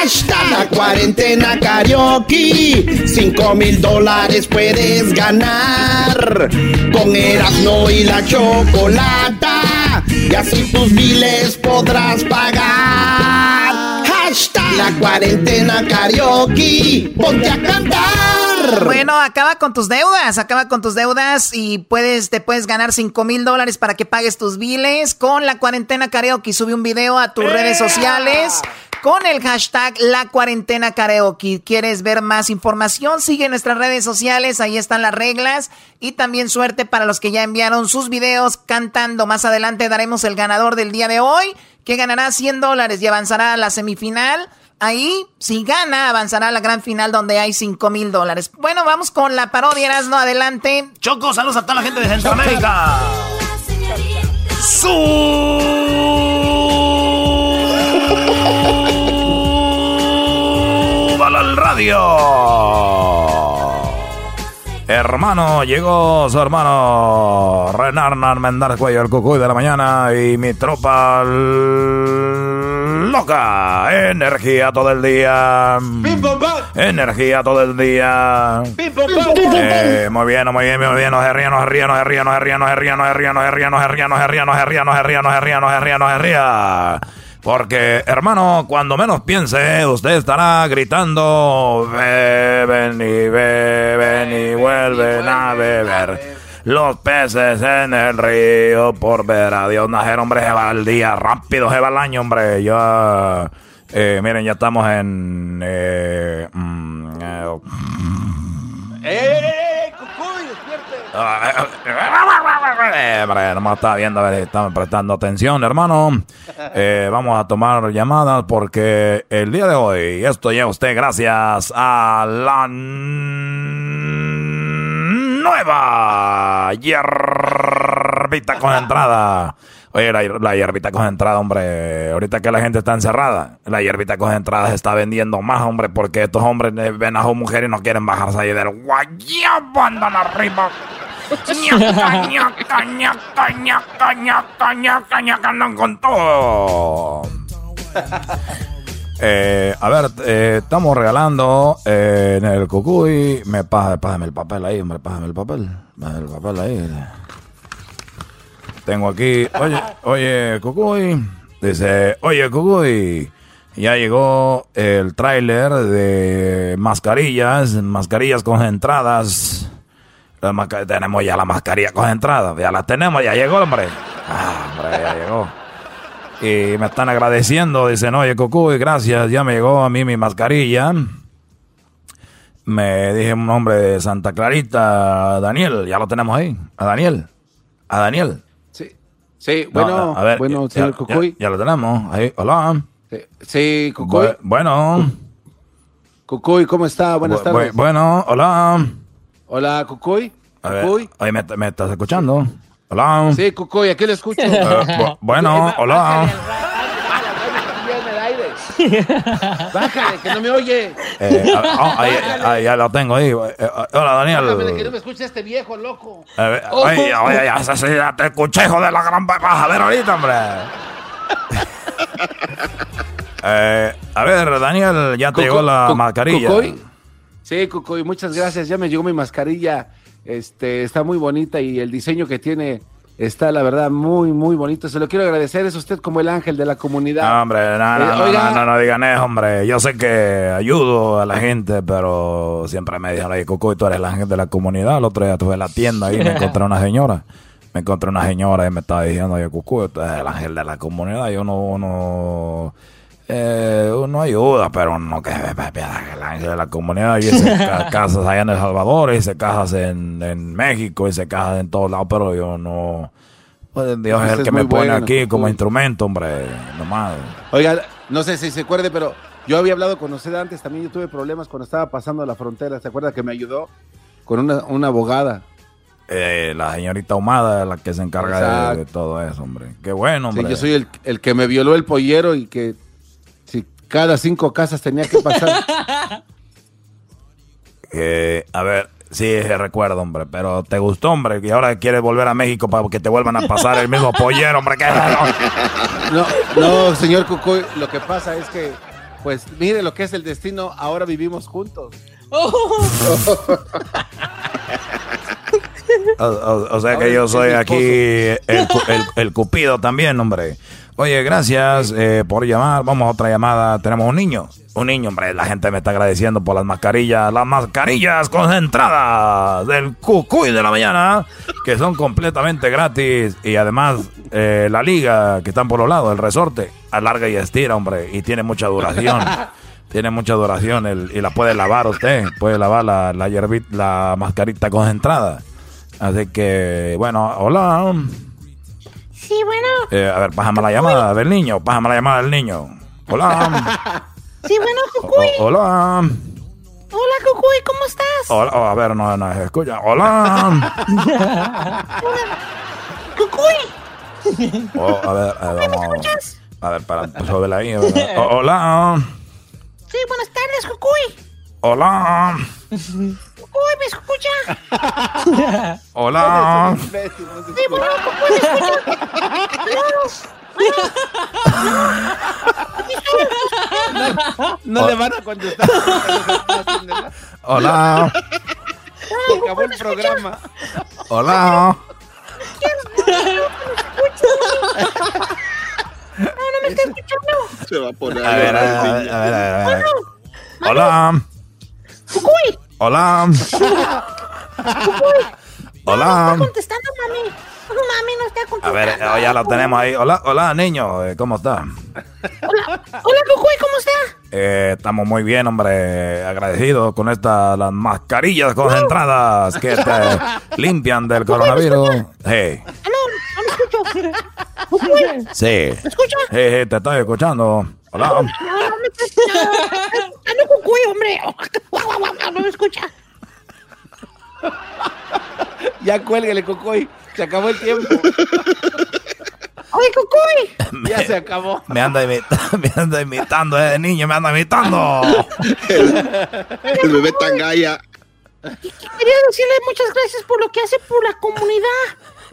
Hashtag la cuarentena karaoke. Cinco mil dólares puedes ganar. Con Erasmo y la chocolata. Y así tus miles podrás pagar. Hashtag la cuarentena karaoke. Ponte a cantar. Bueno, acaba con tus deudas, acaba con tus deudas y puedes, te puedes ganar 5 mil dólares para que pagues tus biles con la cuarentena karaoke. Sube un video a tus redes sociales con el hashtag la cuarentena karaoke. ¿Quieres ver más información? Sigue nuestras redes sociales, ahí están las reglas y también suerte para los que ya enviaron sus videos cantando. Más adelante daremos el ganador del día de hoy que ganará 100 dólares y avanzará a la semifinal. Ahí, si gana, avanzará a la gran final donde hay 5 mil dólares. Bueno, vamos con la parodia, Erasno, adelante. Choco, saludos a toda la gente de Centroamérica. ¡Súbala radio! Hermano, llegó su hermano Renan Armendar Cuello, el cucuy de la mañana y mi tropa loca. Energía todo el día. Energía todo el día. Eh, muy bien, muy bien, muy bien. No se ría, no se ría, no se ría, no se ría, no se ría, no se ría, no se ría, no se ría, no se ría, no Porque, hermano, cuando menos piense, usted estará gritando, beben y beben y vuelven a beber. Los peces en el río por ver a Dios nacer, hombre, se va el día, rápido se va el año, hombre. Ya, eh, miren, ya estamos en... Eh, mm, eh, Eh, hombre, nomás estaba viendo a ver si prestando atención, hermano. Eh, vamos a tomar llamadas porque el día de hoy esto llega a usted gracias a la nueva hierbita concentrada. Oye, la, la hierbita concentrada, hombre, ahorita que la gente está encerrada, la hierbita concentrada se está vendiendo más, hombre, porque estos hombres eh, ven a su mujer y no quieren bajarse ahí del guayabo, andan arriba. Ñaca, ñaca, ñaca, ñaca, ñaca, ñaca, ñaca, andan con todo. Eh, a ver, eh, estamos regalando eh, en el cucuy. Me pásame el papel ahí, hombre, pásame el papel. Pásame el papel ahí. Tengo aquí, oye, oye, cucuy. Dice, oye, Cucuy, ya llegó el tráiler de mascarillas, mascarillas concentradas. Tenemos ya la mascarilla concentrada, ya la tenemos, ya llegó, hombre. Ah, hombre, ya llegó. Y me están agradeciendo, dicen, oye, Cucuy, gracias, ya me llegó a mí mi mascarilla. Me dije un nombre de Santa Clarita, Daniel, ya lo tenemos ahí, a Daniel, a Daniel. Sí, No, bueno, a ver, bueno, ya- señor Cucuy. Ya, lo tenemos. Ahí, hola. Sí, Cucuy. Bu- bueno. Cucuy, ¿cómo está? Buenas Bu- tardes. bu- bueno, hola. Hola, Cucuy. A ver, Cucuy. oye, ¿me, me estás escuchando? Hola. Sí, Cucuy, aquí le escucho. Eh, bu- (laughs) bueno, hola. Bájale, que no me oye. Eh, ah, ahí, ahí, ya lo tengo ahí. Eh, eh, hola, Bájame, que no Daniel. me escuche este viejo loco. A ver, ay, oye, ya, ya, ya, ya te escuché, hijo de la gran... Vas a ver ahorita, hombre. (laughs) Eh, a ver, Daniel, ya te llegó la mascarilla. Cucuy. Sí, Cucuy, muchas gracias. Ya me llegó mi mascarilla. Este, está muy bonita y el diseño que tiene está, la verdad, muy, muy bonito. Se lo quiero agradecer. Es usted como el ángel de la comunidad. No, hombre, no, no, Eh, no, no, no, no digan eso, hombre. Yo sé que ayudo a la gente, pero siempre me dijeron, oye, Cucuy, tú eres el ángel de la comunidad. El otro día estuve en la tienda y me encontré una señora. Me encontré una señora y me estaba diciendo, oye, Cucuy, tú eres el ángel de la comunidad. Yo no, uno, eh, uno ayuda, pero no que el ángel de la comunidad. Y (laughs) ca- casas allá en El Salvador, hice casas en, en México, hice casas en todos lados, pero yo no... Pues Dios es el que me pone bueno, aquí como instrumento, hombre. Nomás. Oiga, no sé si se acuerde, pero yo había hablado con usted antes. También yo tuve problemas cuando estaba pasando la frontera. ¿Se acuerda que me ayudó con una, una abogada? Eh, la señorita Humada la que se encarga de, todo eso, hombre. Qué bueno, Sí, hombre. yo soy el, el que me violó el pollero y que cada cinco casas tenía que pasar. (laughs) Eh, a ver, sí, recuerdo, hombre. Pero te gustó, hombre. Y ahora quieres volver a México para que te vuelvan a pasar el mismo pollero, hombre. ¿Qué? No, no, señor Cucuy, lo que pasa es que, pues, mire lo que es el destino, ahora vivimos juntos. (laughs) O, o- o sea que yo soy aquí el, el- el cupido también, hombre. Oye, gracias eh, por llamar. Vamos a otra llamada. Tenemos un niño. Un niño, hombre. La gente me está agradeciendo por las mascarillas. Las mascarillas concentradas del cucuy de la mañana. Que son completamente gratis. Y además, eh, la liga que están por los lados, el resorte, alarga y estira, hombre. Y tiene mucha duración. (laughs) Tiene mucha duración el- y la puede lavar usted. Puede lavar la, la, hierbit- la mascarita concentrada. Así que, bueno, hola. Sí, bueno. Eh, a ver, bájame la llamada del niño. Bájame la llamada del niño. Hola. (laughs) Sí, bueno, Cucuy. O- hola. Hola, Cucuy, ¿cómo estás? Hola. oh, a ver, no, no, escucha. Hola. Cucuy. Oh, a ver, a ver, vamos. escuchas? A ver, para, pues, súbela ahí. a ver. O- hola. Sí, buenas tardes, Cucuy. Hola. Cucuy, ¿me escucha? (laughs) Hola. Sí, bueno, Cucuy, ¿me escucha? No le van a contestar. Hola. Se acabó el programa. Hola. No, no me está escuchando. Se va a poner A ver, a ver, a ver. Hola. Cucuy. Hola. Cucuy. (laughs) Hola. Está contestando, mami. Mami no está A contestando. ver, eh, ya lo tenemos ahí. Hola, hola, niño. eh, ¿Cómo está? Hola, Cucuy, ¿cómo está? Eh, estamos muy bien, hombre. Agradecidos con estas las mascarillas concentradas que te (laughs) limpian del coronavirus. Hey, Cucuy. sí. ¿Me escucha? Sí, sí, te estoy escuchando. Hola. No, no me. Aló, Cucuy, hombre. No me escucha. Ya cuélguele, Cucuy. Se acabó el tiempo. Oye, Cucuy. (laughs) Ya se acabó. Me anda, imita- (laughs) me anda imitando, eh, niño, me anda imitando. El bebé (laughs) Tangaya. Quería decirle muchas gracias por lo que hace por la comunidad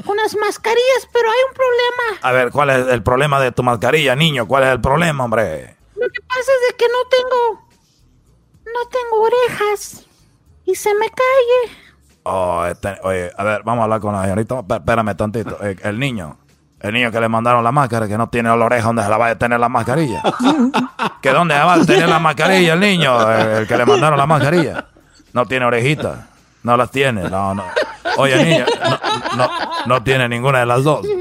con las mascarillas, pero hay un problema. A ver, ¿cuál es el problema de tu mascarilla, niño? ¿Cuál es el problema, hombre? Lo que pasa es de que no tengo. No tengo orejas. Y se me cae. Oh, este- oye, a ver, vamos a hablar con la señorita. Espé- Espérame tantito. Eh, el niño. El niño que le mandaron la máscara, que no tiene la oreja donde se la vaya a tener la mascarilla. (laughs) ¿Que dónde va a tener la mascarilla el niño? El, el que le mandaron la mascarilla. No tiene orejita. No las tiene. No, no. Oye, niña, no, no, no tiene ninguna de las dos. No,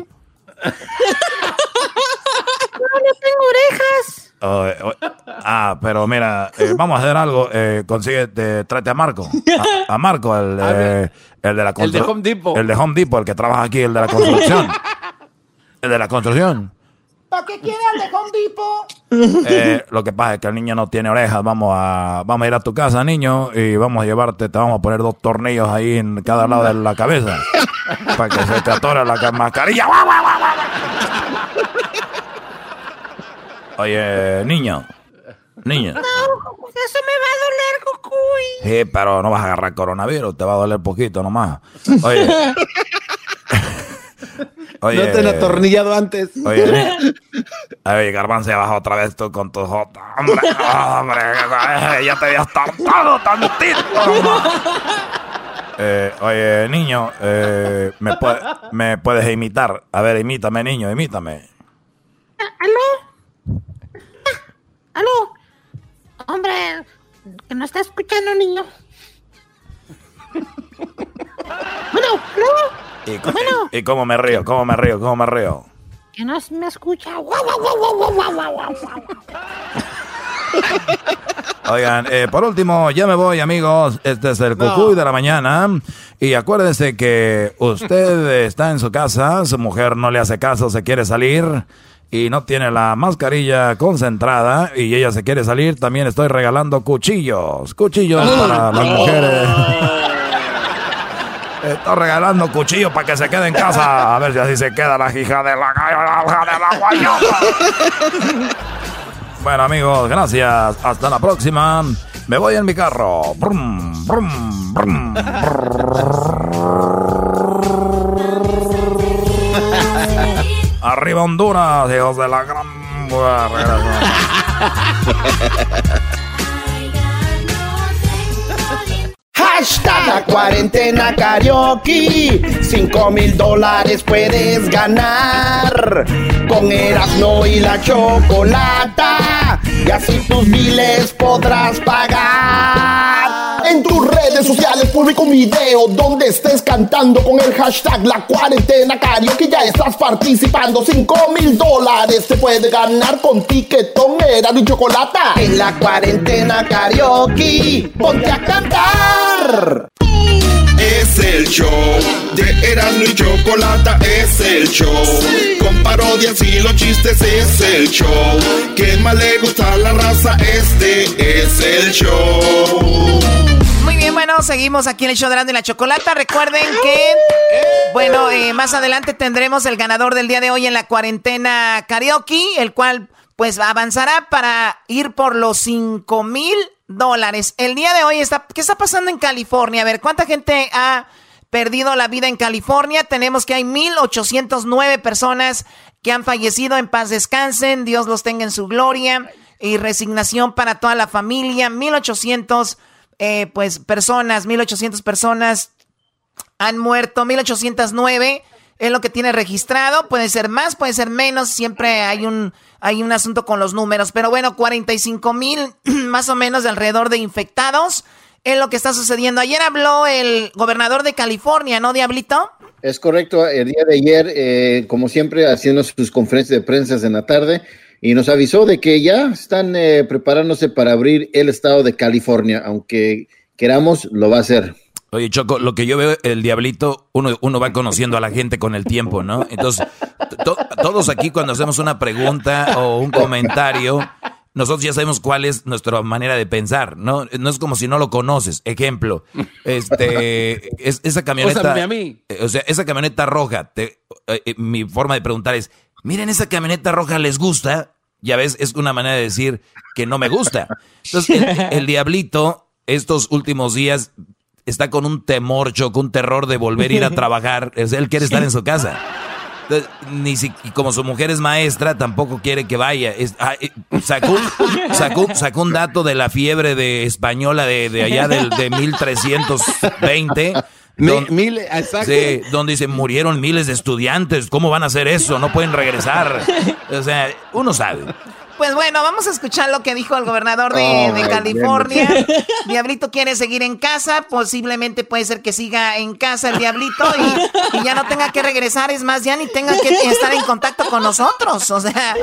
no tengo orejas. Oh, eh, oh, ah, pero mira, eh, vamos a hacer algo. Eh, consigue, te, tráete a Marco. A, a Marco, el, (laughs) eh, el de la El de Home Depot. El de Home Depot, el que trabaja aquí, el de la construcción. (laughs) El de la construcción. ¿Para qué quiere al de Home Depot? Eh, lo que pasa es que el niño no tiene orejas. Vamos a, vamos a ir a tu casa, niño, y vamos a llevarte, te vamos a poner dos tornillos ahí en cada lado de la cabeza. (laughs) para que se te atore la ca- mascarilla. Oye, niño. Niño. No, eso me va a doler, Cucuy. Sí, pero no vas a agarrar coronavirus, te va a doler poquito nomás. Oye. (laughs) Oye. No te han atornillado antes. Oye, (laughs) Oye, Garbanzo, ya vas otra vez tú con tu jota. Hombre, hombre, ya te habías tardado tantito. (laughs) Eh, oye, niño, eh, ¿me, puede- ¿me puedes imitar? A ver, imítame, niño, imítame. ¿Aló? ¿Aló? Hombre, que no está escuchando, niño. (laughs) bueno, ¿aló? ¿Y, co- y cómo me río? ¿Cómo me río? ¿Cómo me río? Que no me escucha. Oigan, eh, por último, ya me voy, amigos. Este es el cucuy de la mañana. Y acuérdense que usted está en su casa, su mujer no le hace caso, se quiere salir y no tiene la mascarilla concentrada y ella se quiere salir. También estoy regalando cuchillos, cuchillos para las mujeres. Estoy regalando cuchillos para que se quede en casa. A ver si así se queda la hija de la, la hija de la guayaba. Bueno, amigos, gracias. Hasta la próxima. Me voy en mi carro. Brum, brum, brum, Arriba Honduras, hijos de la gran... Hashtag la cuarentena karaoke. Cinco mil dólares puedes ganar. Con Erasmo y la chocolata. Y así tus miles podrás pagar. Redes sociales publica un video donde estés cantando con el hashtag La Cuarentena Karaoke. Ya estás participando. Cinco mil dólares te puede ganar con tiquetón, Erasmo y chocolata. En la cuarentena karaoke, ponte a cantar. Es el show de Erasmo y Chocolata, es el show. Con parodias y los chistes es el show. Que más le gusta la raza, este es el show. Muy bien, bueno, seguimos aquí en el show de Erasmo y la Chocolata. Recuerden que, bueno, eh, más adelante tendremos el ganador del día de hoy en la cuarentena karaoke, el cual pues avanzará para ir por los 5 mil dólares. El día de hoy está, ¿qué está pasando en California? A ver, ¿cuánta gente ha perdido la vida en California? Tenemos que hay 1.809 personas que han fallecido. En paz descansen, Dios los tenga en su gloria. Y resignación para toda la familia. 1.800 eh, pues personas, 1800 personas han muerto, 1809 es lo que tiene registrado, puede ser más, puede ser menos, siempre hay un, hay un asunto con los números, pero bueno, 45 mil (clears throat) más o menos de alrededor de infectados es lo que está sucediendo. Ayer habló el gobernador de California, ¿no, Diablito? Es correcto, el día de ayer, eh, como siempre, haciendo sus conferencias de prensa en la tarde, y nos avisó de que ya están eh, preparándose para abrir el estado de California, aunque queramos, lo va a hacer. Oye, Choco, lo que yo veo, el diablito, uno, uno va conociendo a la gente con el tiempo, ¿no? Entonces, to- todos aquí cuando hacemos una pregunta o un comentario, nosotros ya sabemos cuál es nuestra manera de pensar, ¿no? No es como si no lo conoces. Ejemplo, este, es, esa camioneta, Úsame a mí. eh, o sea, esa camioneta roja, te- eh, eh, mi forma de preguntar es, miren, esa camioneta roja les gusta, ya ves, es una manera de decir que no me gusta. Entonces, el, diablito, estos últimos días, está con un temor, Choco, un terror de volver a ir a trabajar. Él quiere estar en su casa. ni si, y como su mujer es maestra, tampoco quiere que vaya. Ah, eh, sacó, sacó, un dato de la fiebre de española de, de allá del, de 1320. Mil, sí, donde dice murieron miles de estudiantes. ¿Cómo van a hacer eso? No pueden regresar. (laughs) O sea, uno sabe. Pues bueno, vamos a escuchar lo que dijo el gobernador de, oh, California. (laughs) Diablito quiere seguir en casa, posiblemente puede ser que siga en casa el Diablito y, ya no tenga que regresar, es más, ya ni tenga que estar en contacto con nosotros. O sea,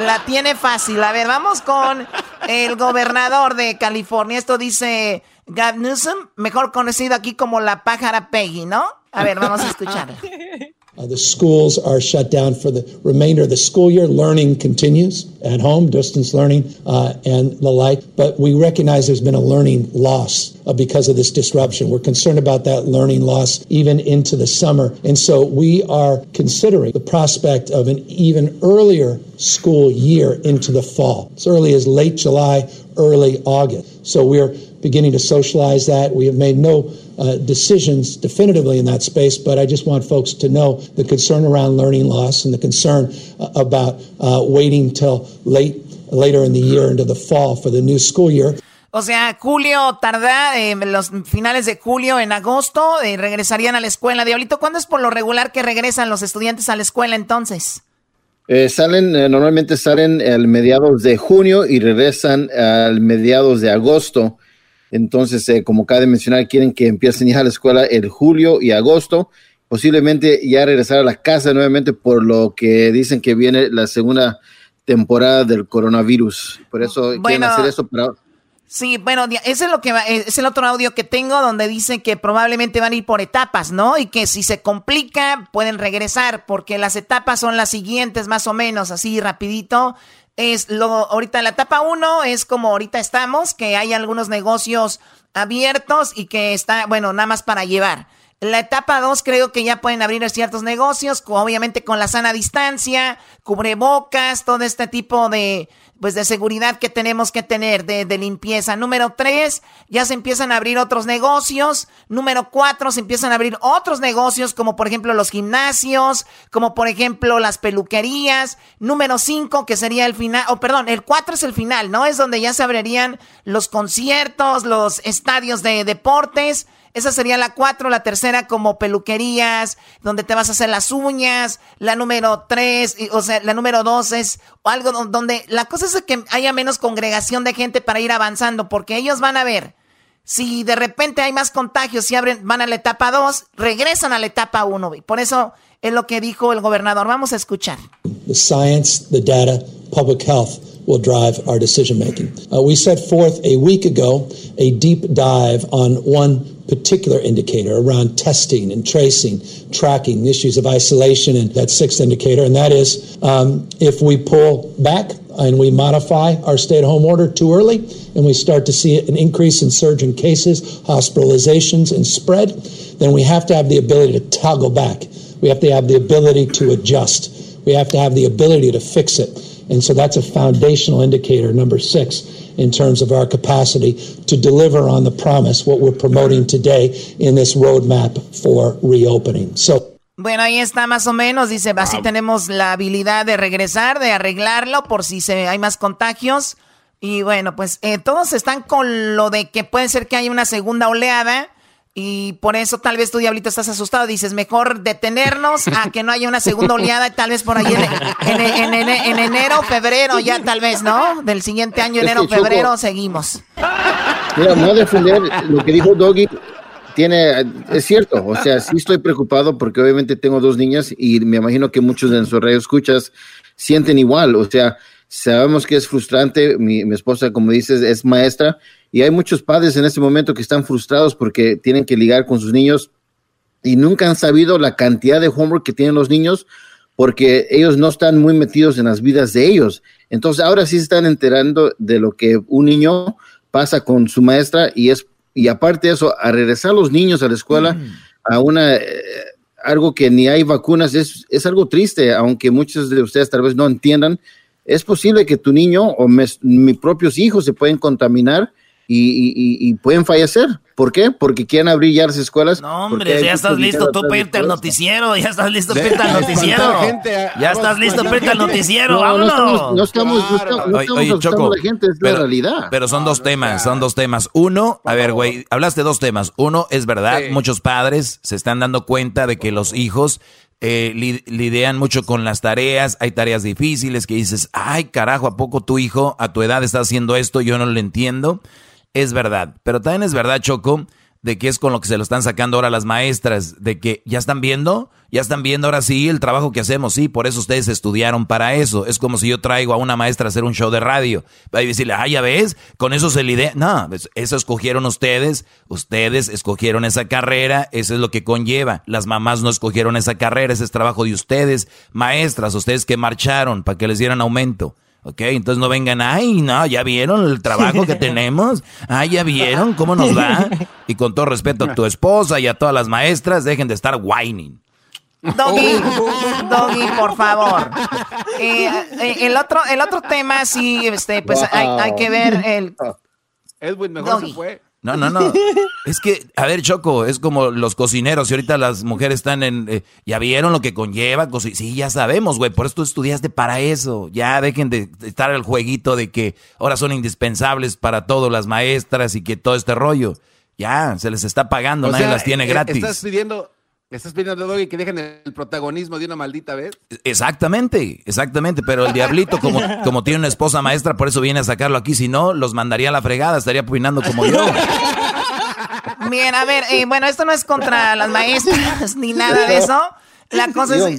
la tiene fácil. A ver, vamos con el gobernador de California. Esto dice Gavin Newsom, mejor conocido aquí como la pájara Peggy, ¿no? A ver, vamos a (laughs) escuchar. (laughs) Uh, the schools are shut down for the remainder of the school year. Learning continues at home, distance learning, uh, and the like. But we recognize there's been a learning loss uh, because of this disruption. We're concerned about that learning loss even into the summer. And so we are considering the prospect of an even earlier school year into the fall, as early as late July, early August. So we're beginning to socialize that. We have made no uh, decisions definitively in that space, but I just want folks to know the concern around learning loss and the concern uh, about uh, waiting till late later in the year into the fall for the new school year. O sea, julio tarda, eh, los finales de julio, en agosto, eh, regresarían a la escuela. Diablito, ¿cuándo es por lo regular que regresan los estudiantes a la escuela entonces? Eh, salen, eh, normalmente salen al mediados de junio y regresan al mediados de agosto. Entonces, eh, como acaba de mencionar, quieren que empiecen ya a la escuela el julio y agosto, posiblemente ya regresar a la casa nuevamente por lo que dicen que viene la segunda temporada del coronavirus. Por eso quieren hacer eso para... Sí, bueno, ese es lo que es el otro audio que tengo donde dice que probablemente van a ir por etapas, ¿no? Y que si se complica pueden regresar porque las etapas son las siguientes más o menos, así rapidito es lo, ahorita la etapa uno es como ahorita estamos, que hay algunos negocios abiertos y que está, bueno, nada más para llevar. La etapa 2 creo que ya pueden abrir ciertos negocios, obviamente con la sana distancia, cubrebocas, todo este tipo de, pues de seguridad que tenemos que tener, de, de, limpieza. Número tres, ya se empiezan a abrir otros negocios. Número cuatro, se empiezan a abrir otros negocios, como por ejemplo los gimnasios, como por ejemplo las peluquerías. Número cinco, que sería el final, o perdón, el cuatro es el final, ¿no? Es donde ya se abrirían los conciertos, los estadios de deportes. Esa sería la cuatro, la tercera como peluquerías, donde te vas a hacer las uñas, la número tres, o sea, la número dos es algo donde la cosa es que haya menos congregación de gente para ir avanzando, porque ellos van a ver, si de repente hay más contagios, si abren, van a la etapa dos, regresan a la etapa uno, por eso es lo que dijo el gobernador. Vamos a escuchar. The science, the data, public health. will drive our decision making. Uh, we set forth a week ago a deep dive on one particular indicator around testing and tracing, tracking issues of isolation, and that sixth indicator, and that is um, if we pull back and we modify our stay at home order too early and we start to see an increase in surge in cases, hospitalizations, and spread, then we have to have the ability to toggle back. We have to have the ability to adjust. We have to have the ability to fix it. And so that's a foundational indicator, number six, in terms of our capacity to deliver on the promise, what we're promoting today in this roadmap for reopening. So, Bueno, ahí está más o menos, dice, así tenemos la habilidad de regresar, de arreglarlo por si se, hay más contagios. Y bueno, pues eh, todos están con lo de que puede ser que haya una segunda oleada. Y por eso tal vez tú, Diablito, estás asustado. Dices, mejor detenernos a que no haya una segunda oleada, tal vez por ahí en, en, enero, febrero, ya tal vez, ¿no? Del siguiente año, enero, febrero, seguimos. Mira, no defender lo que dijo Doggy, tiene, es cierto, o sea, sí estoy preocupado porque obviamente tengo dos niñas y me imagino que muchos de nuestros radio escuchas sienten igual, o sea, sabemos que es frustrante, mi, esposa, como dices, es maestra y hay muchos padres en este momento que están frustrados porque tienen que ligar con sus niños y nunca han sabido la cantidad de homework que tienen los niños porque ellos no están muy metidos en las vidas de ellos. Entonces ahora sí se están enterando de lo que un niño pasa con su maestra y es y aparte de eso, a regresar los niños a la escuela a una eh, algo que ni hay vacunas es, es algo triste, aunque muchos de ustedes tal vez no entiendan. Es posible que tu niño o mis propios hijos se pueden contaminar y, pueden fallecer ¿Por qué? Porque quieren abrir ya las escuelas. No, hombre, ya estás listo tú para irte al noticiero. Ya estás listo para irte al noticiero. ya estás listo para irte al noticiero. Vámonos. No estamos, no estamos, no estamos, la gente, es pero, la realidad. Pero son dos temas, son dos temas. Uno, a ver, güey, hablaste de dos temas. Uno, es verdad, muchos padres se están dando cuenta de que los hijos eh, lidian mucho con las tareas, hay tareas difíciles que dices, ay carajo, ¿a poco tu hijo a tu edad está haciendo esto? Yo no lo entiendo. Es verdad, pero también es verdad, Choco, de que es con lo que se lo están sacando ahora las maestras, de que ya están viendo, ya están viendo ahora sí el trabajo que hacemos, sí, por eso ustedes estudiaron para eso. Es como si yo traigo a una maestra a hacer un show de radio, va a decirle, ah, ya ves, con eso se lidia. No, pues, eso escogieron ustedes, ustedes escogieron esa carrera, eso es lo que conlleva. Las mamás no escogieron esa carrera, ese es trabajo de ustedes, maestras, ustedes que marcharon para que les dieran aumento. ¿Ok? Entonces no vengan, ay, no, ya vieron el trabajo que (laughs) tenemos, ay, ya vieron cómo nos va. Y con todo respeto a tu esposa y a todas las maestras, dejen de estar whining. Doggy, (laughs) Doggy, por favor. Eh, eh, el otro, el otro tema, sí, este, pues hay, que ver el. Edwin mejor se fue. No, no, no. (laughs) Es que, a ver, Choco, es como los cocineros y ahorita las mujeres están en... Eh, ya vieron lo que conlleva. Sí, ya sabemos, güey. Por eso tú estudiaste para eso. Ya dejen de estar el jueguito de que ahora son indispensables para todas las maestras y que todo este rollo. Ya, se les está pagando, nadie las tiene gratis. Estás pidiendo, ¿Estás pidiendo, Doggy, que dejen el protagonismo de una maldita vez? Exactamente, exactamente. Pero el diablito, como, (laughs) como tiene una esposa maestra, por eso viene a sacarlo aquí. Si no, los mandaría a la fregada, estaría opinando como yo. (laughs) Bien, a ver, eh, bueno, esto no es contra las maestras (laughs) ni nada de eso. La cosa es.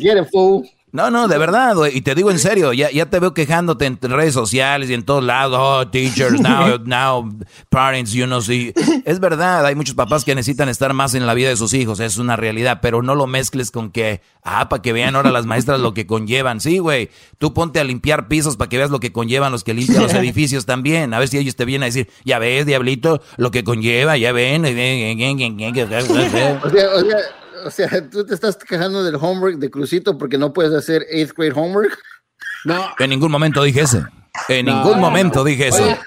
No, no, de verdad, y te digo en serio, ya, ya te veo quejándote en redes sociales y en todos lados, oh, teachers, (laughs) now, now, parents, you know, sí. Es verdad, hay muchos papás que necesitan estar más en la vida de sus hijos, es una realidad, pero no lo mezcles con que, ah, para que vean ahora las maestras lo que conllevan. Sí, güey, tú ponte a limpiar pisos para que veas lo que conllevan los que limpian los edificios también, a ver si ellos te vienen a decir, ya ves, diablito, lo que conlleva, ya ven. (laughs) (laughs) O sea, o sea o sea, tú te estás quejando del homework de Crucito porque no puedes hacer eighth grade homework. No. En ningún momento dije eso. En ningún momento dije eso.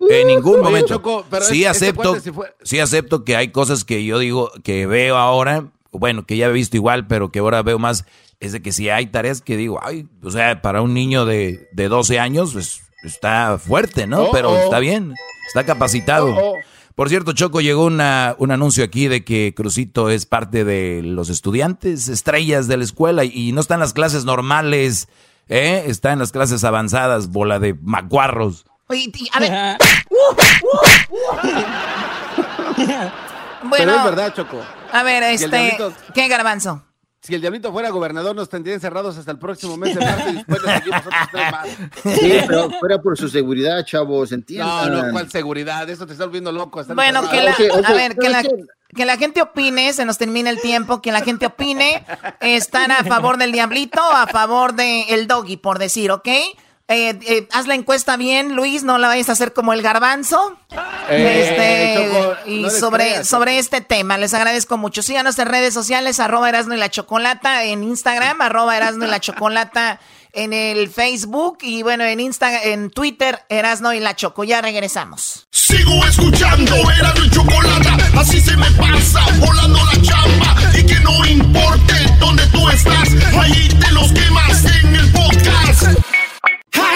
en ningún momento. sí acepto, sí acepto que hay cosas que yo digo que veo ahora, bueno, que ya he visto igual, pero que ahora veo más, es de que si hay tareas que digo, ay, o sea, para un niño de, de 12 años, pues está fuerte, ¿no? pero está bien, está capacitado. Por cierto, Choco, llegó una, un anuncio aquí de que Crucito es parte de los estudiantes estrellas de la escuela y no está en las clases normales, ¿eh? Está en las clases avanzadas, bola de macuarros. Oye, a ver. (laughs) bueno, Pero es verdad, Choco. A ver, este, ¿qué garbanzo? Si el diablito fuera gobernador, nos tendrían cerrados hasta el próximo mes de marzo y (laughs) después le seguimos otros tres más. Sí, pero fuera por su seguridad, chavos, entiendan. No, no, ¿cuál seguridad? Eso te está volviendo loco. Bueno, que la, a ver, que la, que la gente opine, se nos termina el tiempo, que la gente opine, están a favor del diablito o a favor del el doggy, por decir, ¿ok? Eh, eh, haz la encuesta bien, Luis, no la vayas a hacer como el garbanzo. Eh, este, y sobre, sobre este tema, les agradezco mucho. Síganos en redes sociales, arroba Erasno y la Chocolata en Instagram, arroba Erasno y la Chocolata en el Facebook y bueno, en Instagram, en Twitter, Erasno y la Choco. Ya regresamos. Sigo escuchando Erasno y Chocolata, así se me pasa, volando la chamba y que no importe dónde tú estás, ahí te los quemas en el podcast.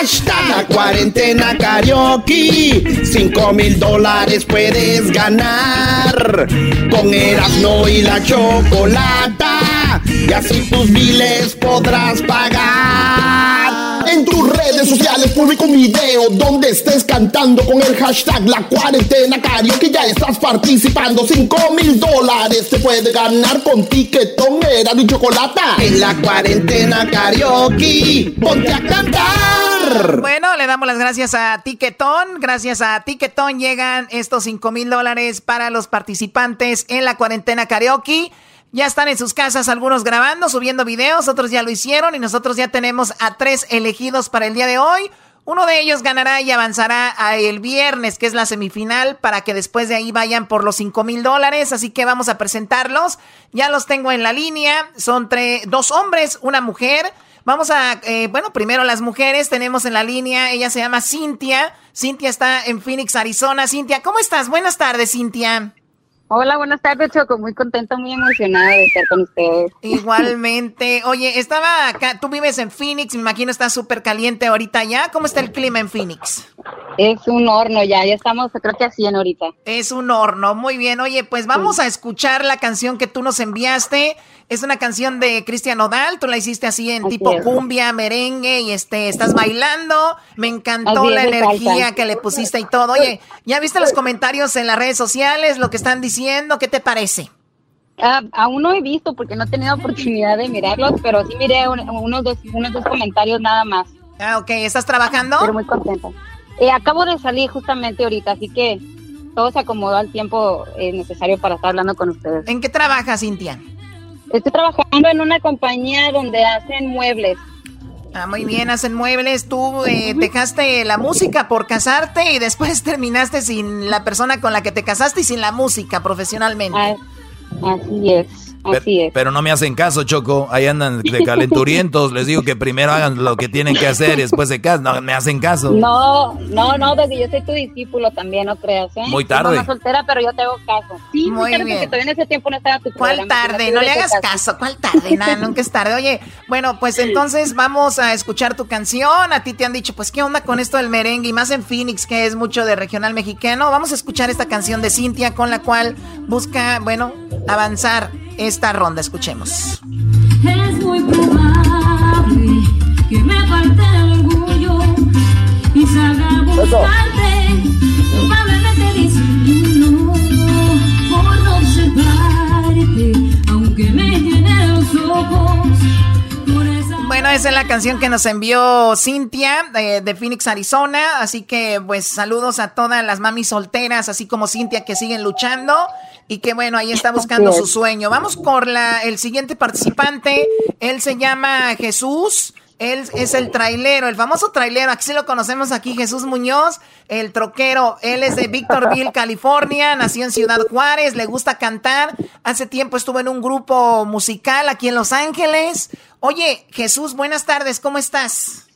Hashtag la cuarentena karaoke. Cinco mil dólares puedes ganar. Con Erasmo y la chocolata. Y así tus miles podrás pagar. En tus redes sociales publica un video donde estés cantando con el hashtag La Cuarentena Karaoke. Ya estás participando. Cinco mil dólares te puede ganar con tiquetón, era y chocolata. En la cuarentena karaoke, ponte a cantar. Bueno, le damos las gracias a Tiquetón. Gracias a Tiquetón llegan estos cinco mil dólares para los participantes en la cuarentena karaoke. Ya están en sus casas algunos grabando, subiendo videos, otros ya lo hicieron y nosotros ya tenemos a tres elegidos para el día de hoy. Uno de ellos ganará y avanzará a el viernes, que es la semifinal, para que después de ahí vayan por los cinco mil dólares. Así que vamos a presentarlos. Ya los tengo en la línea. Son tres, dos hombres, una mujer. Vamos a, eh, bueno, primero las mujeres tenemos en la línea. Ella se llama Cintia. Cintia está en Phoenix, Arizona. Cintia, ¿cómo estás? Buenas tardes, Cintia. Hola, buenas tardes, Choco. Muy contenta, muy emocionada de estar con ustedes. Igualmente. Oye, estaba acá, tú vives en Phoenix, me imagino está súper caliente ahorita ya. ¿Cómo está el clima en Phoenix? Es un horno ya, ya estamos, creo que a 100 ahorita. Es un horno, muy bien. Oye, pues vamos a escuchar la canción que tú nos enviaste. Es una canción de Cristian Odal, tú la hiciste así en tipo cumbia, merengue y este, estás bailando. Me encantó la energía que le pusiste y todo. Oye, ¿ya viste los comentarios en las redes sociales, lo que están diciendo? ¿Qué te parece? Ah, aún no he visto porque no he tenido oportunidad de mirarlos, pero sí miré unos, dos, unos dos comentarios nada más. Ah, ok. ¿Estás trabajando? Pero muy contenta. Eh, acabo de salir justamente ahorita, así que todo se acomodó al tiempo eh, necesario para estar hablando con ustedes. ¿En qué trabajas, Cintia? Estoy trabajando en una compañía donde hacen muebles. Ah, muy bien, hacen muebles. Tú eh, dejaste la música por casarte y después (laughs) terminaste sin la persona con la que te casaste y sin la música profesionalmente. así es. Así es. Pero no me hacen caso, Choco. Ahí andan de calenturientos. (laughs) Les digo que primero hagan lo que tienen que hacer y después se casan. No me hacen caso. No, no, no, desde yo soy tu discípulo también, no creas, ¿eh? Muy tarde. Soy soltera, pero yo te hago caso. Sí, muy bien. Porque todavía en ese tiempo no estaba tu ¿Cuál tarde? No le hagas caso. ¿Cuál tarde? Nada, nunca es tarde. Oye, bueno, pues entonces vamos a escuchar tu canción. A ti te han dicho, pues, ¿qué onda con esto del merengue? Y más en Phoenix, que es mucho de regional mexicano. Vamos a escuchar esta canción de Cintia con la cual busca, bueno, avanzar esta ronda. Escuchemos. Es muy probable que me falte el orgullo y salga a buscarte, probablemente disimulo por no observarte, aunque me llene los ojos. Bueno, esa es la canción que nos envió Cintia de, de, Phoenix, Arizona. Así que, pues, saludos a todas las mamis solteras, así como Cintia, que siguen luchando y que, bueno, ahí está buscando su sueño. Vamos con la, el siguiente participante. Él se llama Jesús. Él es el trailero, el famoso trailero, aquí sí lo conocemos aquí, Jesús Muñoz, el troquero. Él es de Victorville, California, nació en Ciudad Juárez, le gusta cantar. Hace tiempo estuvo en un grupo musical aquí en Los Ángeles. Oye, Jesús, buenas tardes, ¿cómo estás?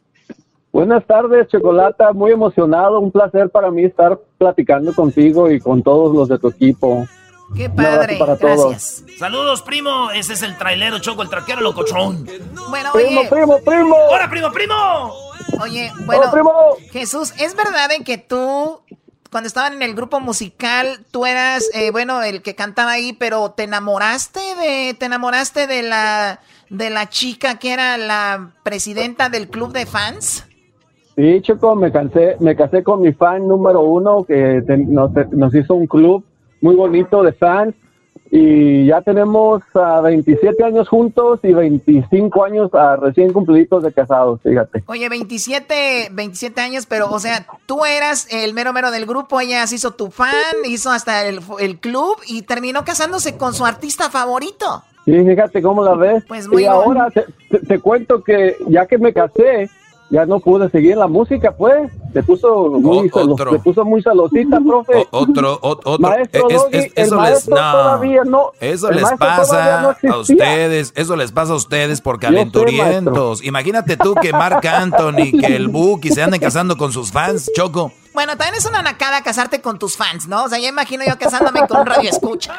Buenas tardes, Chocolata, muy emocionado, un placer para mí estar platicando contigo y con todos los de tu equipo. Qué padre, gracias. Saludos, primo. Ese es el trailero Choco, el traquero locochón. Bueno, primo, oye. Primo, primo, ¡Hola, primo, primo! Oye, bueno, Jesús, ¿es verdad en que tú, cuando estaban en el grupo musical, tú eras, eh, bueno, el que cantaba ahí, pero te enamoraste de, te enamoraste de la, de la chica que era la presidenta del club de fans? Sí, Choco, me casé, me casé con mi fan número uno que nos, nos hizo un club muy bonito de fans y ya tenemos uh, 27 años juntos y 25 años uh, recién cumplidos de casados, fíjate. Oye, 27, 27 años, pero o sea, tú eras el mero mero del grupo, ella se hizo tu fan, hizo hasta el, el club y terminó casándose con su artista favorito. Sí, fíjate cómo la ves. Pues muy y ahora te, te, te cuento que ya que me casé, ya no pude seguir la música, pues. Se puso muy, o, se puso muy celosita, (laughs) profe. O, otro, o, otro. (laughs) Maestro es, Doggy, es, eso les, no, todavía no. Eso el les pasa no a ustedes. Eso les pasa a ustedes por calenturientos. Sé, Imagínate tú que Marc Anthony, que el Buki se anden casando con sus fans, Choco. Bueno, también es una nacada casarte con tus fans, ¿no? O sea, ya imagino yo casándome con un radio escucha.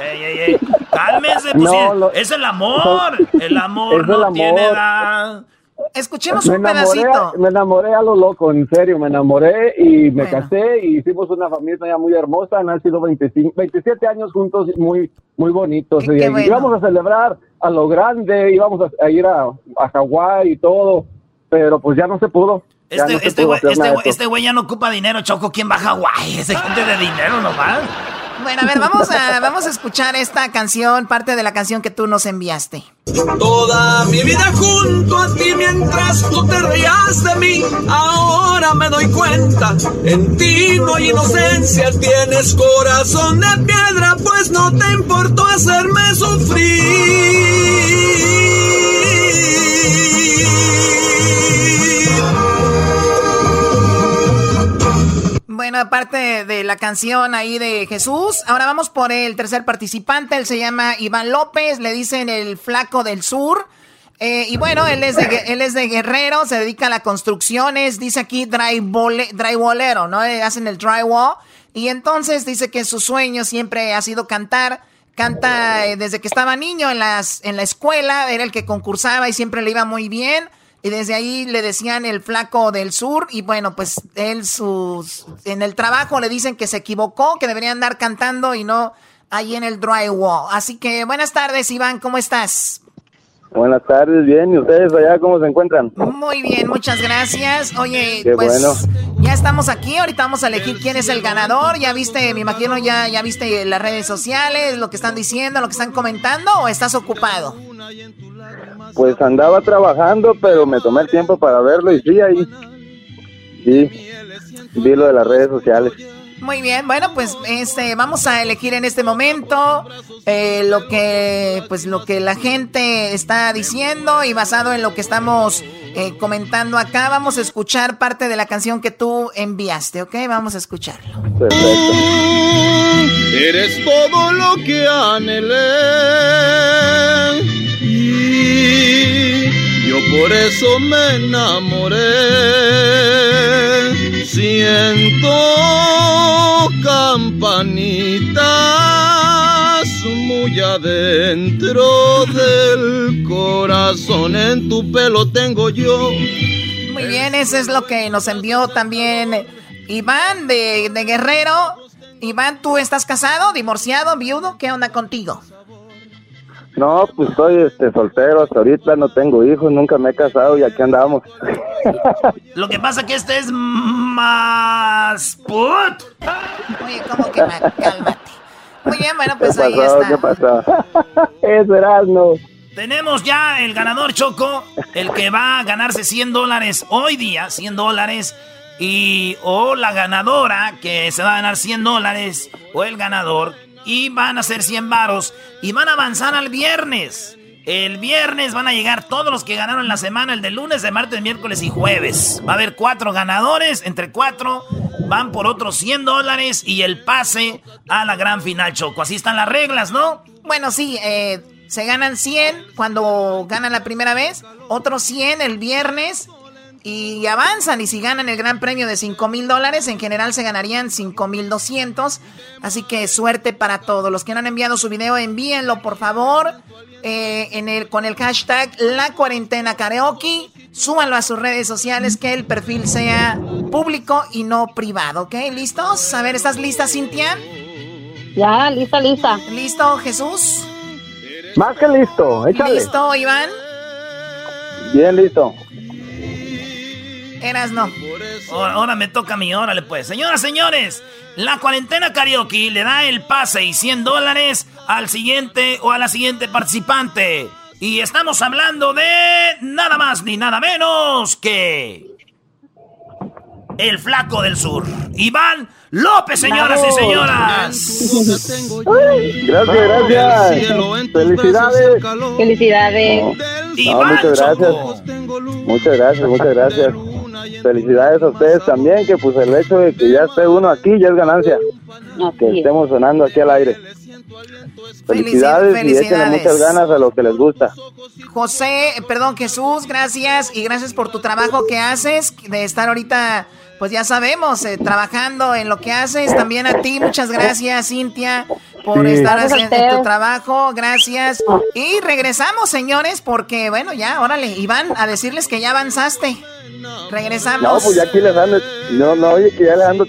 Ey, ey, ey. Cálmense, pues No, lo- es el amor. El amor Es no el amor. tiene edad. Escuchemos me un enamoré, pedacito. me enamoré a lo loco, en serio, me enamoré y me Bueno. casé y hicimos una familia muy hermosa, han sido 25, 27 años juntos muy muy bonitos. Qué- y qué bueno. íbamos a celebrar a lo grande, íbamos a, a ir a, a Hawái y todo, pero pues ya no se pudo. Ya Este no este güey este de güey- este güey ya no ocupa dinero, Choco. ¿Quién va a Hawái? Ese gente de dinero nomás. Bueno, a ver, vamos a, vamos a escuchar esta canción, parte de la canción que tú nos enviaste. Toda mi vida junto a ti mientras tú te reías de mí. Ahora me doy cuenta, en ti no hay inocencia. Tienes corazón de piedra, pues no te importó hacerme sufrir. Bueno, aparte de la canción ahí de Jesús, ahora vamos por el tercer participante. Él se llama Iván López, le dicen el flaco del sur. Eh, y bueno, él es, de, él es de Guerrero, se dedica a las construcciones, dice aquí drywall, drywallero, ¿no? Eh, Hacen el drywall. Y entonces dice que su sueño siempre ha sido cantar. Canta eh, desde que estaba niño en, las, en la escuela, era el que concursaba y siempre le iba muy bien. Y desde ahí le decían el flaco del sur. Y bueno, pues él sus, en el trabajo le dicen que se equivocó, que debería andar cantando y no ahí en el drywall. Así que buenas tardes, Iván, ¿cómo estás? Buenas tardes, bien. ¿Y ustedes allá cómo se encuentran? Muy bien, muchas gracias. Oye, Qué pues bueno. ya estamos aquí. Ahorita vamos a elegir quién es el ganador. Ya viste, me imagino ya, ya viste las redes sociales, lo que están diciendo, lo que están comentando, o estás ocupado. Pues andaba trabajando, pero me tomé el tiempo para verlo y sí, ahí. Sí, vi lo de las redes sociales. Muy bien, bueno, pues este, vamos a elegir en este momento eh, lo que, pues lo que la gente está diciendo y basado en lo que estamos eh, comentando acá, vamos a escuchar parte de la canción que tú enviaste, ¿ok? Vamos a escucharlo. Eres todo lo que anhelé yo por eso me enamoré. Siento campanitas muy adentro del corazón. En tu pelo tengo yo. Muy bien, eso es lo que nos envió también Iván de, de Guerrero. Iván, ¿tú estás casado, divorciado, viudo? ¿Qué onda contigo? No, pues estoy este, soltero hasta ahorita, no tengo hijos, nunca me he casado y aquí andamos. (laughs) Lo que pasa que este es más put. Oye, ¿cómo que ma- cálmate? Muy bien, bueno, ¿Qué pues ahí pasó? está. ¿Qué pasó? (laughs) Eso eras, no. Tenemos ya el ganador Choco, el que va a ganarse 100 dólares hoy día, 100 dólares. Y o la ganadora que se va a ganar 100 dólares, o el ganador, y van a ser 100 varos, y van a avanzar al viernes. El viernes van a llegar todos los que ganaron la semana, el de lunes, de martes, miércoles y jueves. Va a haber cuatro ganadores, entre cuatro van por otros 100 dólares y el pase a la gran final, Choco. Así están las reglas, ¿no? Bueno, sí, eh, se ganan 100 cuando ganan la primera vez, otros 100 el viernes y avanzan. Y si ganan el gran premio de 5 mil dólares, en general se ganarían 5 mil 200. Así que suerte para todos. Los que no han enviado su video, envíenlo por favor eh, en el, con el hashtag La Cuarentena Karaoke. Súbanlo a sus redes sociales, que el perfil sea público y no privado, ¿ok? ¿Listos? A ver, ¿estás lista, Cintia? Ya, lista, lista. ¿Listo, Jesús? Más que listo, échale. ¿Listo, Iván? Bien listo. Eras no. Ahora, me toca a mí, órale pues. Señoras, señores, la cuarentena karaoke le da el pase y 100 dólares al siguiente o a la siguiente participante. Y estamos hablando de nada más ni nada menos que... El flaco del sur. Iván López, señoras y señoras. Gracias, gracias. Felicidades. Felicidades. No, muchas gracias. Muchas gracias, muchas gracias. Felicidades a ustedes también, que pues el hecho de que ya esté uno aquí ya es ganancia. Que estemos sonando aquí al aire. Felicidades, y échenle felicidades. muchas ganas a lo que les gusta. José, perdón, Jesús, gracias y gracias por tu trabajo que haces, de estar ahorita, pues ya sabemos, eh, trabajando en lo que haces. También a ti, muchas gracias, Cintia, por Sí. estar haciendo tu trabajo. Gracias. Y regresamos, señores, porque bueno, ya, órale, Iván, a decirles que ya avanzaste. Regresamos. No, pues ya aquí les ando, no, no, oye que ya les ando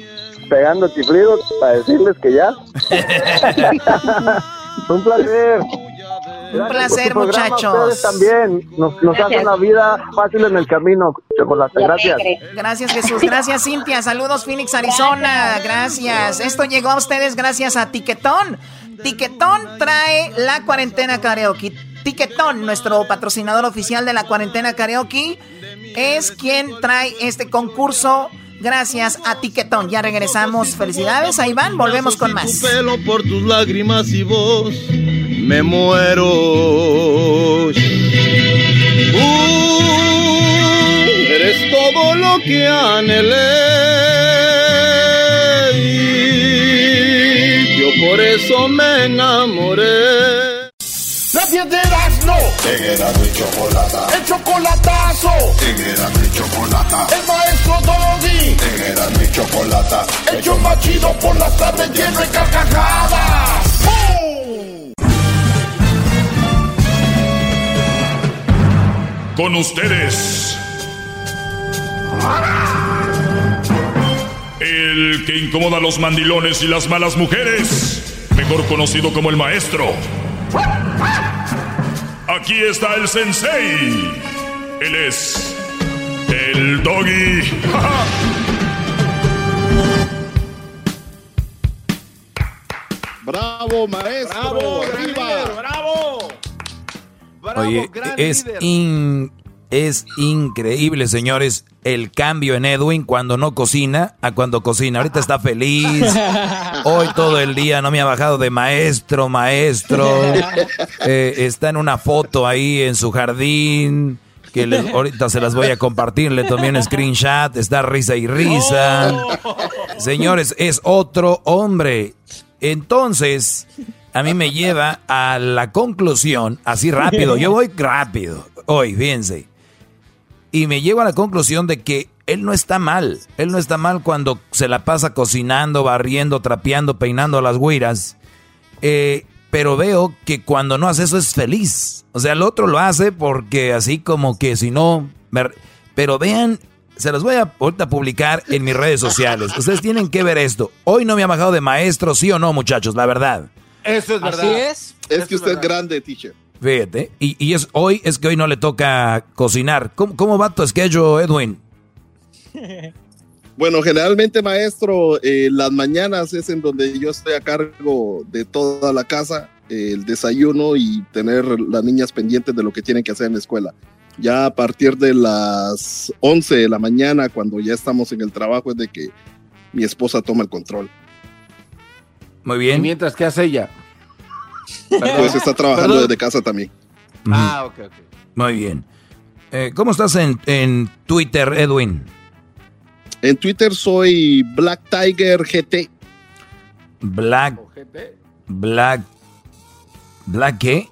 pegando chiflidos para decirles que ya. (laughs) Un placer. Un placer, Por muchachos. También nos, nos hacen la vida fácil en el camino, chocolate. Gracias. Gracias, Jesús. Gracias, Cintia. Saludos, Phoenix, Arizona. Gracias. Esto llegó a ustedes gracias a Tiquetón. Tiquetón trae la cuarentena karaoke. Tiquetón, nuestro patrocinador oficial de la cuarentena karaoke, es quien trae este concurso. Gracias a Tiquetón. Ya regresamos. Felicidades a Iván. Volvemos con más. Tu pelo por tus lágrimas y voz me muero. Uh, eres todo lo que anhelé y yo por eso me enamoré. De no. En Erasmo y Chocolata. El chocolatazo. En Erasmo y Chocolata. El maestro Doggy. Era mi chocolata. El show más chido por las tardes lleno de carcajadas. ¡Bum! Con ustedes. El que incomoda a los mandilones y las malas mujeres. Mejor conocido como el maestro. Aquí está el sensei. Él es el doggy. (laughs) Bravo, maestro. Bravo, arriba. bravo. Oye, es, in- es increíble, señores, el cambio en Edwin cuando no cocina a cuando cocina. Ahorita está feliz. (laughs) Hoy todo el día no me ha bajado de maestro, maestro. (laughs) Eh, está en una foto ahí en su jardín. Que le- ahorita se las voy a compartir. Le tomé un screenshot. Está risa y risa. Señores, es otro hombre. Entonces, a mí me lleva a la conclusión, así rápido, yo voy rápido, hoy, fíjense, y me llevo a la conclusión de que él no está mal, él no está mal cuando se la pasa cocinando, barriendo, trapeando, peinando a las güiras, eh, pero veo que cuando no hace eso es feliz, o sea, el otro lo hace porque así como que si no, me- pero vean se los voy a ahorita publicar en mis redes sociales. Ustedes tienen que ver esto. Hoy no me ha bajado de maestro, sí o no, muchachos, la verdad. Eso es verdad. es. Es que usted es grande, teacher. Fíjate. Y, y es hoy es que hoy no le toca cocinar. ¿Cómo, cómo va tu schedule, Edwin? (laughs) Bueno, generalmente, maestro, eh, las mañanas es en donde yo estoy a cargo de toda la casa, eh, el desayuno y tener las niñas pendientes de lo que tienen que hacer en la escuela. Ya a partir de las 11 de la mañana, cuando ya estamos en el trabajo, es de que mi esposa toma el control. Muy bien. ¿Y mientras qué hace ella? Pues está trabajando Perdón. desde casa también. Ah, ok, ok. Muy bien. Eh, ¿Cómo estás en, en Twitter, Edwin? En Twitter soy Black Tiger GT. Black. Black. ¿Black qué?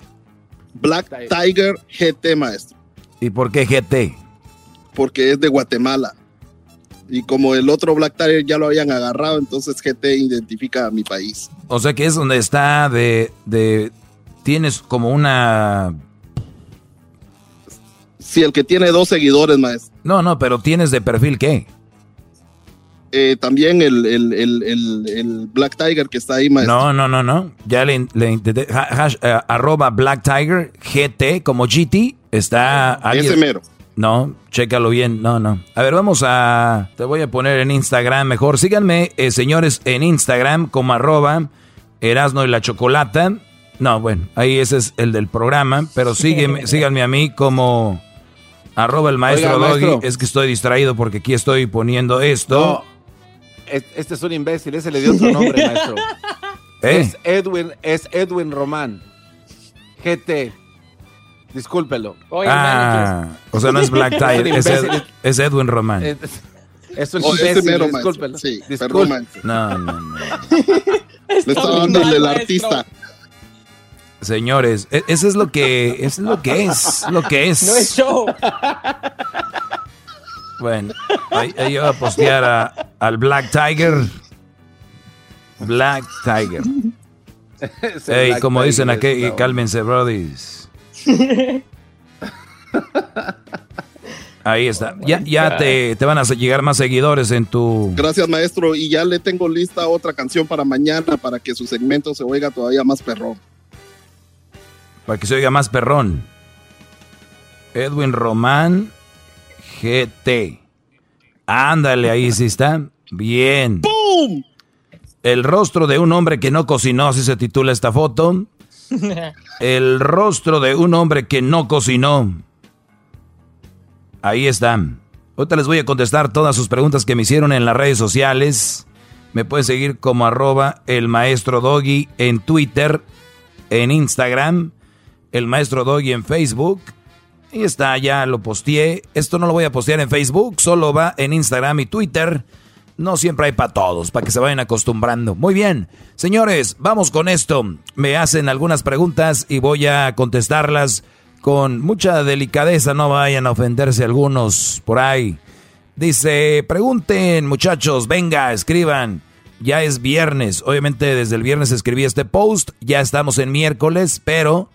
Black Tiger GT, maestro. ¿Y por qué GT? porque es de Guatemala. Y como el otro Black Tiger ya lo habían agarrado, entonces GT identifica a mi país. O sea que es donde está de. de tienes como una. Sí, el que tiene dos seguidores, maestro. No, no, pero tienes de perfil qué? Eh, también el, el- el- Black Tiger que está ahí, maestro. No, no, no, no. Ya le, le intenté. ha- hash- eh, arroba Black Tiger GT como GT. Está. alguien- Ese mero. No, chécalo bien. No, no. A ver, vamos a. Te voy a poner en Instagram mejor. Síganme, eh, señores, en Instagram como arroba Erasno y la Chocolata. No, bueno, ahí ese es el del programa. Pero sígueme, síganme a mí como arroba el maestro Oiga, Doggy. maestro. Es que estoy distraído porque aquí estoy poniendo esto. No, es- este es un imbécil, ese le dio otro nombre, (laughs) maestro. ¿Eh? Es Edwin, es Edwin Román. GT. Discúlpelo. Ah, o sea, no es Black (laughs) Tiger, es, Ed- imbécil. es Edwin Román. Es, es un Oh, imbécil, discúlpelo. Sí. No, no, no. (laughs) Le está dando el del artista. Señores, e- eso es lo que eso es lo que es, lo que es. No es show. Bueno, ahí, ahí voy a postear a- al Black Tiger. Black Tiger. (laughs) Ey, como Tiger dicen aquí, cálmense, brodis. Ahí está. Ya, ya te, te van a llegar más seguidores en tu... Gracias, maestro. Y ya le tengo lista otra canción para mañana para que su segmento se oiga todavía más perrón. Para que se oiga más perrón. Edwin Román GT. Ándale, ahí sí está. Bien. ¡Pum! El rostro de un hombre que no cocinó, así se titula esta foto. El rostro de un hombre que no cocinó. Ahí está. Ahorita les voy a contestar todas sus preguntas que me hicieron en las redes sociales. Me pueden seguir como arroba el maestro Doggy en Twitter, en Instagram, el maestro Doggy en Facebook. Y está, ya lo posteé. Esto no lo voy a postear en Facebook, solo va en Instagram y Twitter. No siempre hay para todos, para que se vayan acostumbrando. Muy bien, señores, vamos con esto. Me hacen algunas preguntas y voy a contestarlas con mucha delicadeza. No vayan a ofenderse algunos por ahí. Dice, pregunten muchachos, venga, escriban. Ya es viernes. Obviamente desde el viernes escribí este post. Ya estamos en miércoles, pero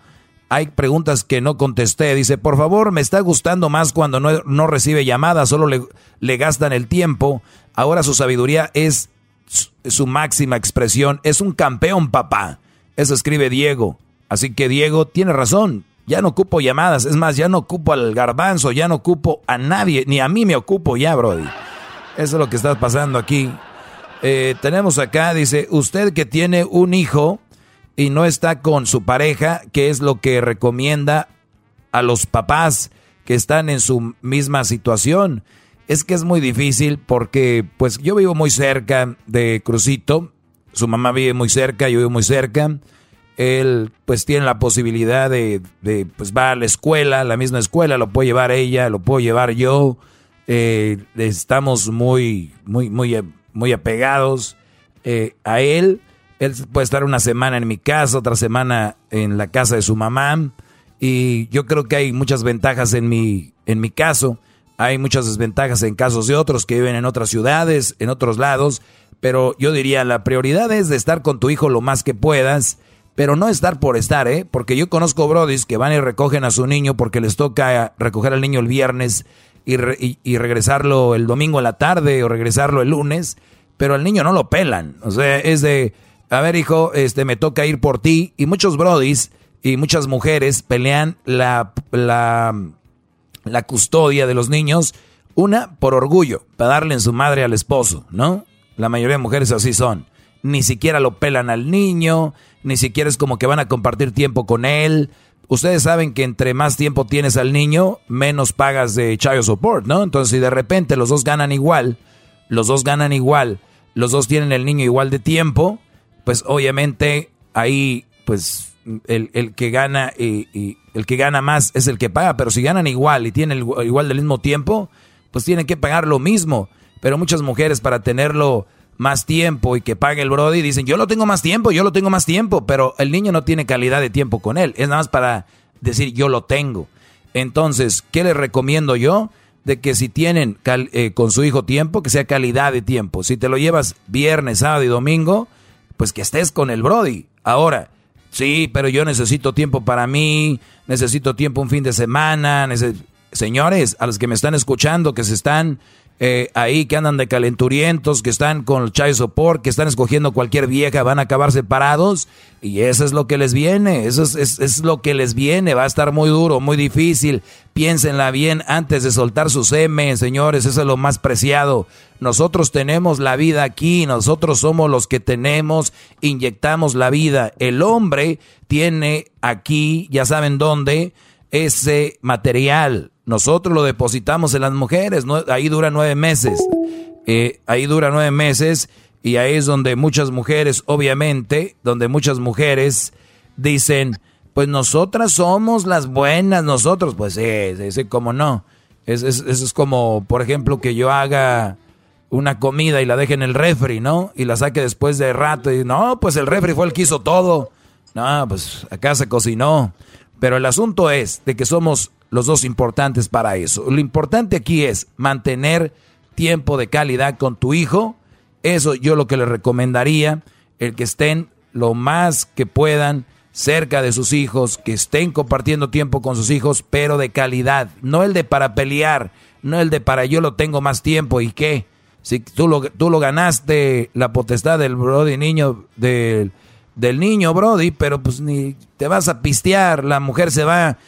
hay preguntas que no contesté. Dice, por favor, me está gustando más cuando no, no recibe llamadas, solo le, le, gastan el tiempo. Ahora su sabiduría es su, máxima expresión. Es un campeón, papá. Eso escribe Diego. Así que Diego tiene razón. Ya no ocupo llamadas. Es más, ya no ocupo al garbanzo, ya no ocupo a nadie. Ni a mí me ocupo ya, Brody. Eso es lo que está pasando aquí. Eh, tenemos acá, dice, usted que tiene un hijo y no está con su pareja, ¿qué es lo que recomienda a los papás que están en su misma situación? Es que es muy difícil porque pues yo vivo muy cerca de Crucito, su mamá vive muy cerca, yo vivo muy cerca. Él pues tiene la posibilidad de, de pues va a la escuela, la misma escuela, lo puede llevar ella, lo puedo llevar yo. Eh, estamos muy, muy, muy, muy apegados eh, a él. Él puede estar una semana en mi casa, otra semana en la casa de su mamá. Y yo creo que hay muchas ventajas en mi, en mi caso. Hay muchas desventajas en casos de otros que viven en otras ciudades, en otros lados. Pero yo diría, la prioridad es de estar con tu hijo lo más que puedas. Pero no estar por estar, ¿eh? Porque yo conozco brodis que van y recogen a su niño porque les toca recoger al niño el viernes y, re, y, y regresarlo el domingo a la tarde o regresarlo el lunes. Pero al niño no lo pelan. O sea, es de a ver hijo, este me toca ir por ti. Y muchos brodis y muchas mujeres pelean la, la, la custodia de los niños, una por orgullo, para darle en su madre al esposo, ¿no? La mayoría de mujeres así son. Ni siquiera lo pelan al niño, ni siquiera es como que van a compartir tiempo con él. Ustedes saben que entre más tiempo tienes al niño, menos pagas de child support, ¿no? Entonces, si de repente los dos ganan igual, los dos ganan igual, los dos tienen el niño igual de tiempo, pues obviamente ahí pues el, el que gana y, y, el que gana más es el que paga, pero si ganan igual y tienen igual del mismo tiempo, pues tienen que pagar lo mismo. Pero muchas mujeres para tenerlo más tiempo y que pague el Brody dicen, yo lo tengo más tiempo, yo lo tengo más tiempo, pero el niño no tiene calidad de tiempo con él, es nada más para decir yo lo tengo. Entonces, ¿qué les recomiendo yo? De que si tienen eh, con su hijo tiempo, que sea calidad de tiempo. Si te lo llevas viernes, sábado y domingo, pues que estés con el Brody. Ahora, sí, pero yo necesito tiempo para mí, necesito tiempo un fin de semana. Señores, a los que me están escuchando, que se están eh, ahí, que andan de calenturientos, que están con el child support, que están escogiendo cualquier vieja, van a acabar separados. Y eso es lo que les viene, eso es, es, es lo que les viene. Va a estar muy duro, muy difícil. Piénsenla bien antes de soltar su semen, señores, eso es lo más preciado. Nosotros tenemos la vida aquí, nosotros somos los que tenemos, inyectamos la vida. El hombre tiene aquí, ya saben dónde, ese material. Nosotros lo depositamos en las mujeres, ahí dura nueve meses. Eh, ahí dura nueve meses y ahí es donde muchas mujeres, obviamente, donde muchas mujeres dicen, pues nosotras somos las buenas, nosotros, pues sí, sí, sí cómo no. Es, es, es como, por ejemplo, que yo haga una comida y la deje en el refri, ¿no? Y la saque después de rato y no, pues el refri fue el que hizo todo. No, pues acá se cocinó. Pero el asunto es de que somos los dos importantes para eso. Lo importante aquí es mantener tiempo de calidad con tu hijo. Eso yo lo que le recomendaría, el que estén lo más que puedan cerca de sus hijos, que estén compartiendo tiempo con sus hijos, pero de calidad, no el de para pelear, no el de para yo lo tengo más tiempo y qué. Si tú lo, tú lo ganaste la potestad del brody niño del, del niño brody, pero pues ni te vas a pistear, la mujer se va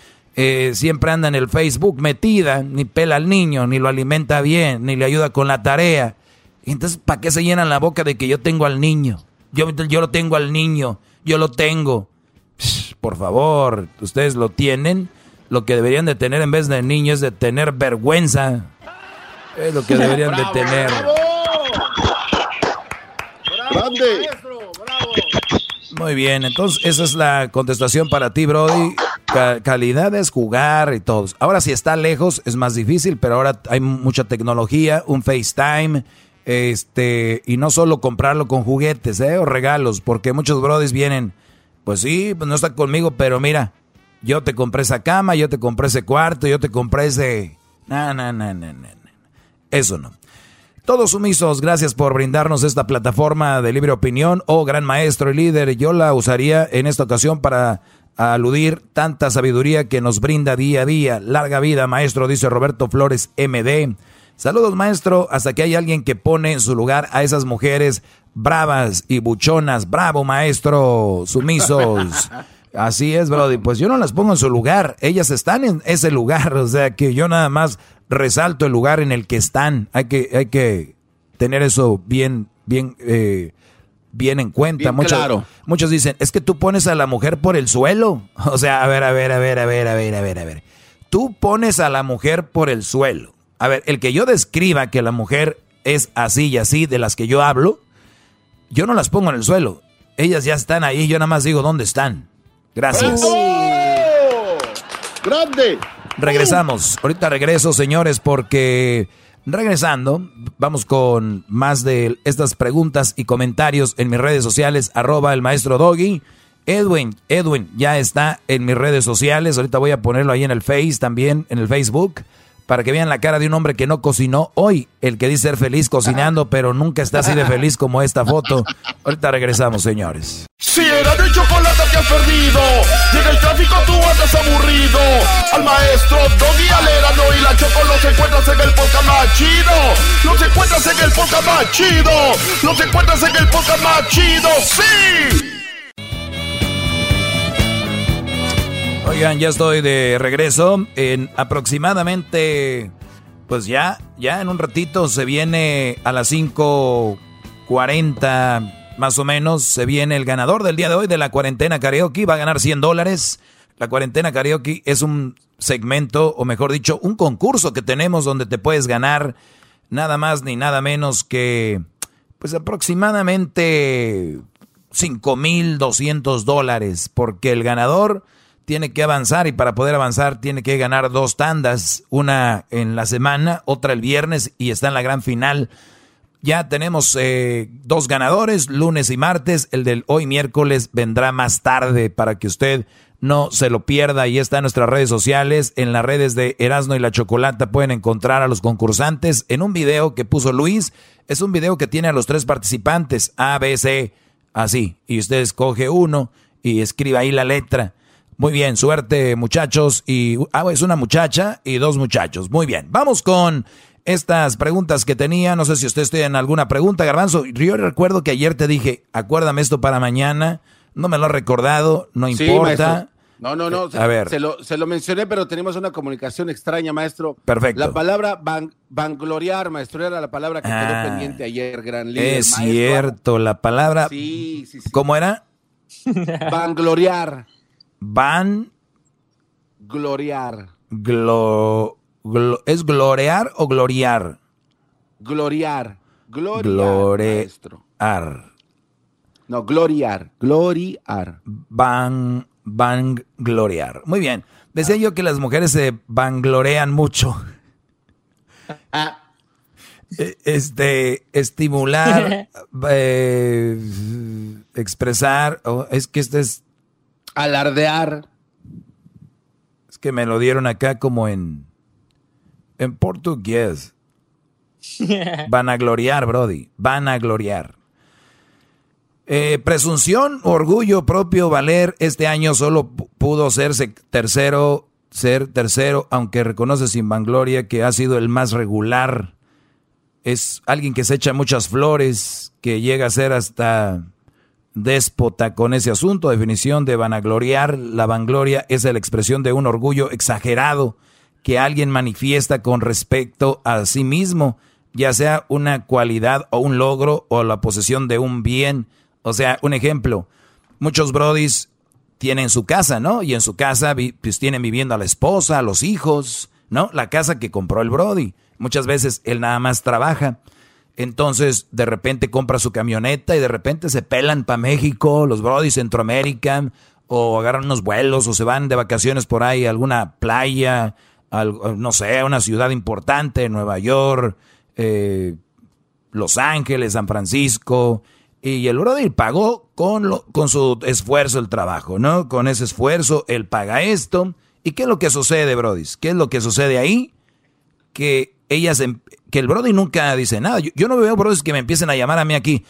eh, siempre anda en el Facebook metida, ni pela al niño, ni lo alimenta bien, ni le ayuda con la tarea. Entonces, ¿para qué se llenan la boca de que yo tengo al niño? Yo, yo lo tengo al niño, yo lo tengo. Psh, por favor, ustedes lo tienen. Lo que deberían de tener en vez de niño es de tener vergüenza. Es lo que deberían bravo, de tener. Bravo. Grande. Muy bien, entonces esa es la contestación para ti, Brody. Ca calidad es jugar y todo. Ahora si está lejos es más difícil, pero ahora hay mucha tecnología, un FaceTime, este, y no solo comprarlo con juguetes, ¿eh? O regalos, porque muchos Brodis vienen, pues sí, pues no está conmigo, pero mira, yo te compré esa cama, yo te compré ese cuarto, yo te compré ese... No, no, no, no, no. Eso no. Todos sumisos, gracias por brindarnos esta plataforma de libre opinión. Oh, gran maestro y líder, yo la usaría en esta ocasión para aludir tanta sabiduría que nos brinda día a día. Larga vida, maestro, dice Roberto Flores MD. Saludos, maestro, hasta que hay alguien que pone en su lugar a esas mujeres bravas y buchonas. Bravo, maestro, sumisos. (laughs) Así es, Brody. Pues yo no las pongo en su lugar. Ellas están en ese lugar. O sea que yo nada más resalto el lugar en el que están. Hay que, hay que tener eso bien, bien, eh, bien en cuenta. muchos, muchos dicen, es que tú pones a la mujer por el suelo. (laughs) O sea, a ver, a ver, a ver, a ver, a ver, a ver, a ver. Tú pones a la mujer por el suelo. A ver, el que yo describa que la mujer es así y así, de las que yo hablo, yo no las pongo en el suelo. Ellas ya están ahí, yo nada más digo dónde están. Gracias. ¡Grande! Regresamos. Ahorita regreso, señores, porque regresando, vamos con más de estas preguntas y comentarios en mis redes sociales, arroba el maestro Doggy. Edwin, Edwin ya está en mis redes sociales. Ahorita voy a ponerlo ahí en el Face también, en el Facebook para que vean la cara de un hombre que no cocinó hoy, el que dice ser feliz cocinando, pero nunca está así de feliz como esta foto. Ahorita regresamos, señores. Si era de chocolate que has perdido, llega el tráfico, tú andas aburrido. Al maestro Doggy Alerano y la Choco los encuentras en el podcast más chido. Los encuentras en el podcast más chido. Los encuentras en el podcast más chido, sí. Oigan, ya estoy de regreso. En aproximadamente, pues ya, ya en un ratito se viene a las 5.40 más o menos, se viene el ganador del día de hoy de la cuarentena karaoke. Va a ganar 100 dólares. La cuarentena karaoke es un segmento, o mejor dicho, un concurso que tenemos donde te puedes ganar nada más ni nada menos que, pues aproximadamente 5.200 dólares, porque el ganador tiene que avanzar y para poder avanzar tiene que ganar dos tandas, una en la semana, otra el viernes y está en la gran final. Ya tenemos eh, dos ganadores, lunes y martes. El del hoy miércoles vendrá más tarde para que usted no se lo pierda. Y está en nuestras redes sociales. En las redes de Erasno y la Chocolata pueden encontrar a los concursantes en un video que puso Luis. Es un video que tiene a los tres participantes, A, B, C, así. Y usted escoge uno y escribe ahí la letra. Muy bien, suerte muchachos. Y ah, es una muchacha y dos muchachos. Muy bien, vamos con estas preguntas que tenía. No sé si usted tiene alguna pregunta, Garbanzo. Yo recuerdo que ayer te dije, acuérdame esto para mañana. No me lo ha recordado, no importa. no, no, no. A ver. Se lo, se lo, mencioné, pero tenemos una comunicación extraña, maestro. Perfecto. La palabra van, vangloriar, maestro, era la palabra que quedó Ah. pendiente ayer, gran líder. Es maestro. cierto, la palabra. Sí, sí, sí. ¿Cómo era? Vangloriar. Van. Gloriar. Glo, glo- ¿Es gloriar o gloriar? Gloriar. Gloriar. No, gloriar. Gloriar. Van, van gloriar. Muy bien. Decía yo que las mujeres se vanglorean mucho. Eh, Este, estimular, (laughs) eh, expresar, oh, es que este es... Alardear. Es que me lo dieron acá como en, en portugués. (laughs) Van a gloriar, Brody. Van a gloriar. Eh, presunción, orgullo propio, valer. Este año solo pu- pudo ser se- tercero, ser tercero, aunque reconoce sin vangloria que ha sido el más regular. Es alguien que se echa muchas flores, que llega a ser hasta déspota con ese asunto. Definición de vanagloriar. La vangloria es la expresión de un orgullo exagerado que alguien manifiesta con respecto a sí mismo, ya sea una cualidad o un logro o la posesión de un bien. O sea, un ejemplo, muchos brodis tienen su casa, ¿no? Y en su casa pues tienen viviendo a la esposa, a los hijos, ¿no? La casa que compró el brody. Muchas veces él nada más trabaja. Entonces, de repente compra su camioneta y de repente se pelan para México, los brodis Centroamérica, o agarran unos vuelos, o se van de vacaciones por ahí a alguna playa, no sé, una ciudad importante, Nueva York, eh, Los Ángeles, San Francisco. Y el brody pagó con, lo- con su esfuerzo el trabajo, ¿no? Con ese esfuerzo él paga esto. ¿Y qué es lo que sucede, brodis? ¿Qué es lo que sucede ahí? Que ellas, em, que el Brody nunca dice nada. Yo, no veo Brody que me empiecen a llamar a mí aquí.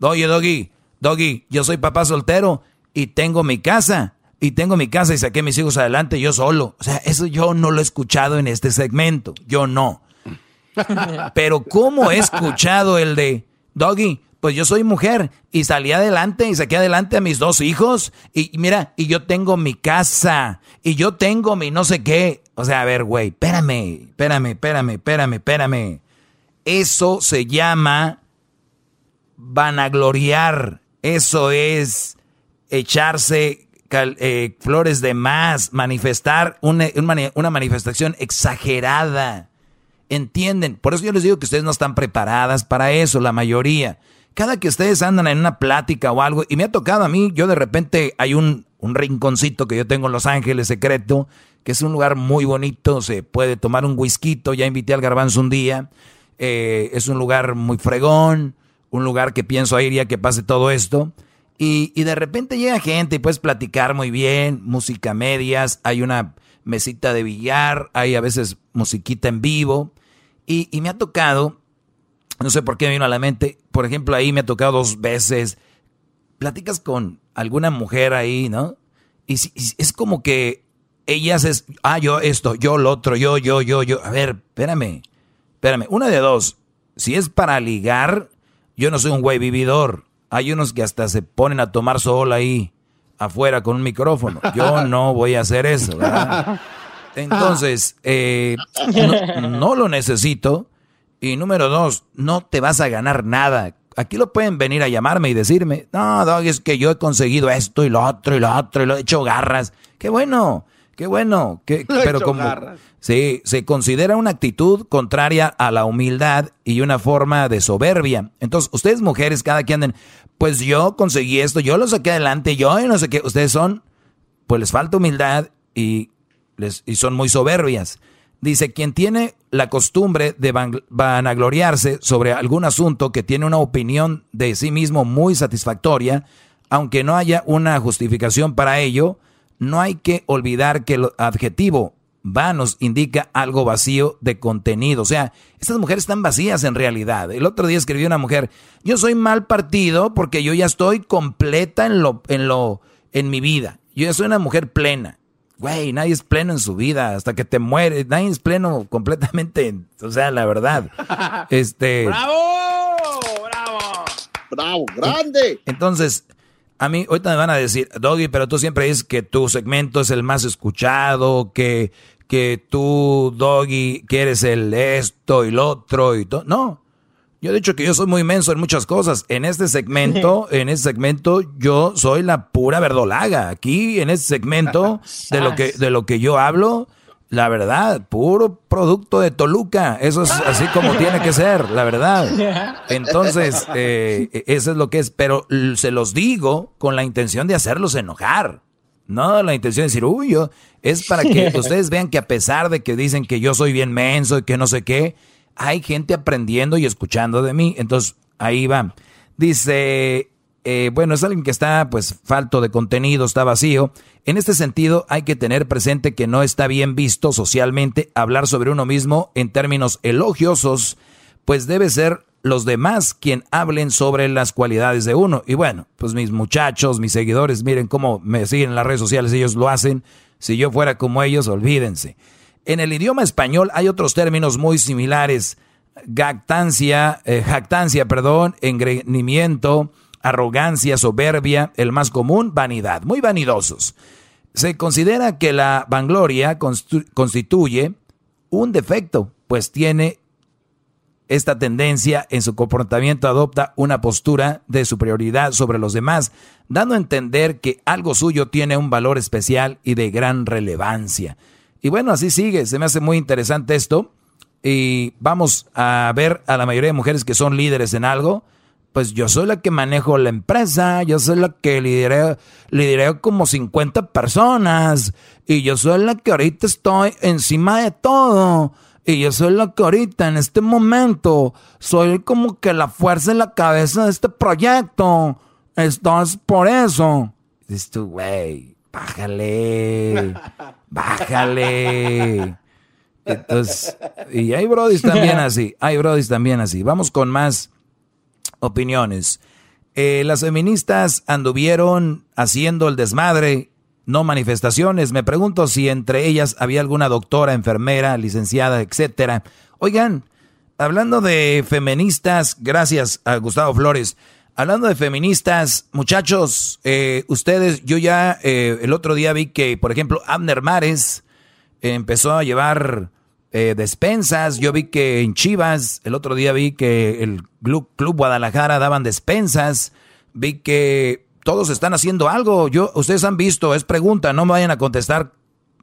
Oye, Doggy, Doggy, yo soy papá soltero y tengo mi casa. Y tengo mi casa y saqué a mis hijos adelante yo solo. O sea, eso yo no lo he escuchado en este segmento. Yo no. (laughs) Pero ¿cómo he escuchado el de, Doggy, pues yo soy mujer y salí adelante y saqué adelante a mis dos hijos y, mira, y yo tengo mi casa y yo tengo mi no sé qué. O sea, a ver, güey, espérame, espérame, espérame, espérame, espérame. Eso se llama vanagloriar. Eso es echarse eh, flores de más, manifestar una, una manifestación exagerada. ¿Entienden? Por eso yo les digo que ustedes no están preparadas para eso, la mayoría cada que ustedes andan en una plática o algo, y me ha tocado a mí, yo de repente hay un, un rinconcito que yo tengo en Los Ángeles secreto, que es un lugar muy bonito, se puede tomar un whisky, ya invité al garbanzo un día, eh, es un lugar muy fregón, un lugar que pienso ir ya que pase todo esto, y, y de repente llega gente y puedes platicar muy bien, música medias, hay una mesita de billar, hay a veces musiquita en vivo, y, y me ha tocado no sé por qué me vino a la mente. Por ejemplo, ahí me ha tocado dos veces. Platicas con alguna mujer ahí, ¿no? Y, es como que ellas es, ah, yo esto, yo lo otro, yo, yo, yo, yo. A ver, espérame, espérame. Una de dos. Si es para ligar, yo no soy un güey vividor. Hay unos que hasta se ponen a tomar sol ahí afuera con un micrófono. Yo (laughs) no voy a hacer eso, ¿verdad? (laughs) Entonces, eh, no lo necesito y número dos, no te vas a ganar nada. Aquí lo pueden venir a llamarme y decirme, no, Dog, es que yo he conseguido esto y lo otro y lo otro y lo he hecho garras. Qué bueno, qué bueno. Que, (laughs) pero como sí, se considera una actitud contraria a la humildad y una forma de soberbia. Entonces, ustedes mujeres, cada quien anden, pues yo conseguí esto, yo lo saqué adelante, yo y no sé qué. Ustedes son, pues les falta humildad y, les, y son muy soberbias. Dice, quien tiene la costumbre de vanagloriarse sobre algún asunto que tiene una opinión de sí mismo muy satisfactoria, aunque no haya una justificación para ello, no hay que olvidar que el adjetivo vanos indica algo vacío de contenido. O sea, estas mujeres están vacías en realidad. El otro día escribió una mujer, yo soy mal partido porque yo ya estoy completa en lo, en lo, en mi vida. Yo ya soy una mujer plena. Güey, nadie es pleno en su vida hasta que te mueres. Nadie es pleno completamente. O sea, la verdad. (laughs) Este. ¡Bravo! ¡Bravo! ¡Bravo! ¡Grande! Entonces, a mí ahorita me van a decir, Doggy, pero tú siempre dices que tu segmento es el más escuchado, que, que tú, Doggy, que eres el esto y lo otro y todo. No. Yo he dicho que yo soy muy inmenso en muchas cosas. En este segmento, en este segmento, yo soy la pura verdolaga. Aquí, en este segmento, (laughs) de lo que, de lo que yo hablo, la verdad, puro producto de Toluca. Eso es así como tiene que ser, la verdad. (laughs) Entonces, eh, eso es lo que es. Pero se los digo con la intención de hacerlos enojar. No, la intención de decir, uy, yo, es para que (laughs) ustedes vean que a pesar de que dicen que yo soy bien menso y que no sé qué, hay gente aprendiendo y escuchando de mí. Entonces, ahí va. Dice, eh, bueno, es alguien que está pues falto de contenido, está vacío. En este sentido, hay que tener presente que no está bien visto socialmente hablar sobre uno mismo en términos elogiosos, pues debe ser los demás quien hablen sobre las cualidades de uno. Y bueno, pues mis muchachos, mis seguidores, miren cómo me siguen en las redes sociales, ellos lo hacen. Si yo fuera como ellos, olvídense. En el idioma español hay otros términos muy similares. Gactancia, eh, jactancia, perdón, engreimiento, arrogancia, soberbia, el más común, vanidad, muy vanidosos. Se considera que la vangloria constituye un defecto, pues tiene esta tendencia en su comportamiento adopta una postura de superioridad sobre los demás, dando a entender que algo suyo tiene un valor especial y de gran relevancia. Y bueno, así sigue, se me hace muy interesante esto. Y vamos a ver a la mayoría de mujeres que son líderes en algo. Pues yo soy la que manejo la empresa, yo soy la que lideré, como 50 personas, y yo soy la que ahorita estoy encima de todo, y yo soy la que ahorita en este momento soy como que la fuerza en la cabeza de este proyecto. Esto es por eso. Dices güey, bájale, bájale. Entonces, y hay brodis también así, hay brodis también así. Vamos con más opiniones. Eh, las feministas anduvieron haciendo el desmadre, no manifestaciones. Me pregunto si entre ellas había alguna doctora, enfermera, licenciada, etcétera. Oigan, hablando de feministas, gracias a Gustavo Flores. Hablando de feministas, muchachos, eh, ustedes, yo ya eh, el otro día vi que, por ejemplo, Abner Mares empezó a llevar eh, despensas. Yo vi que en Chivas, el otro día vi que el Club, Club Guadalajara daban despensas. Vi que todos están haciendo algo. Yo, ustedes han visto, es pregunta, no me vayan a contestar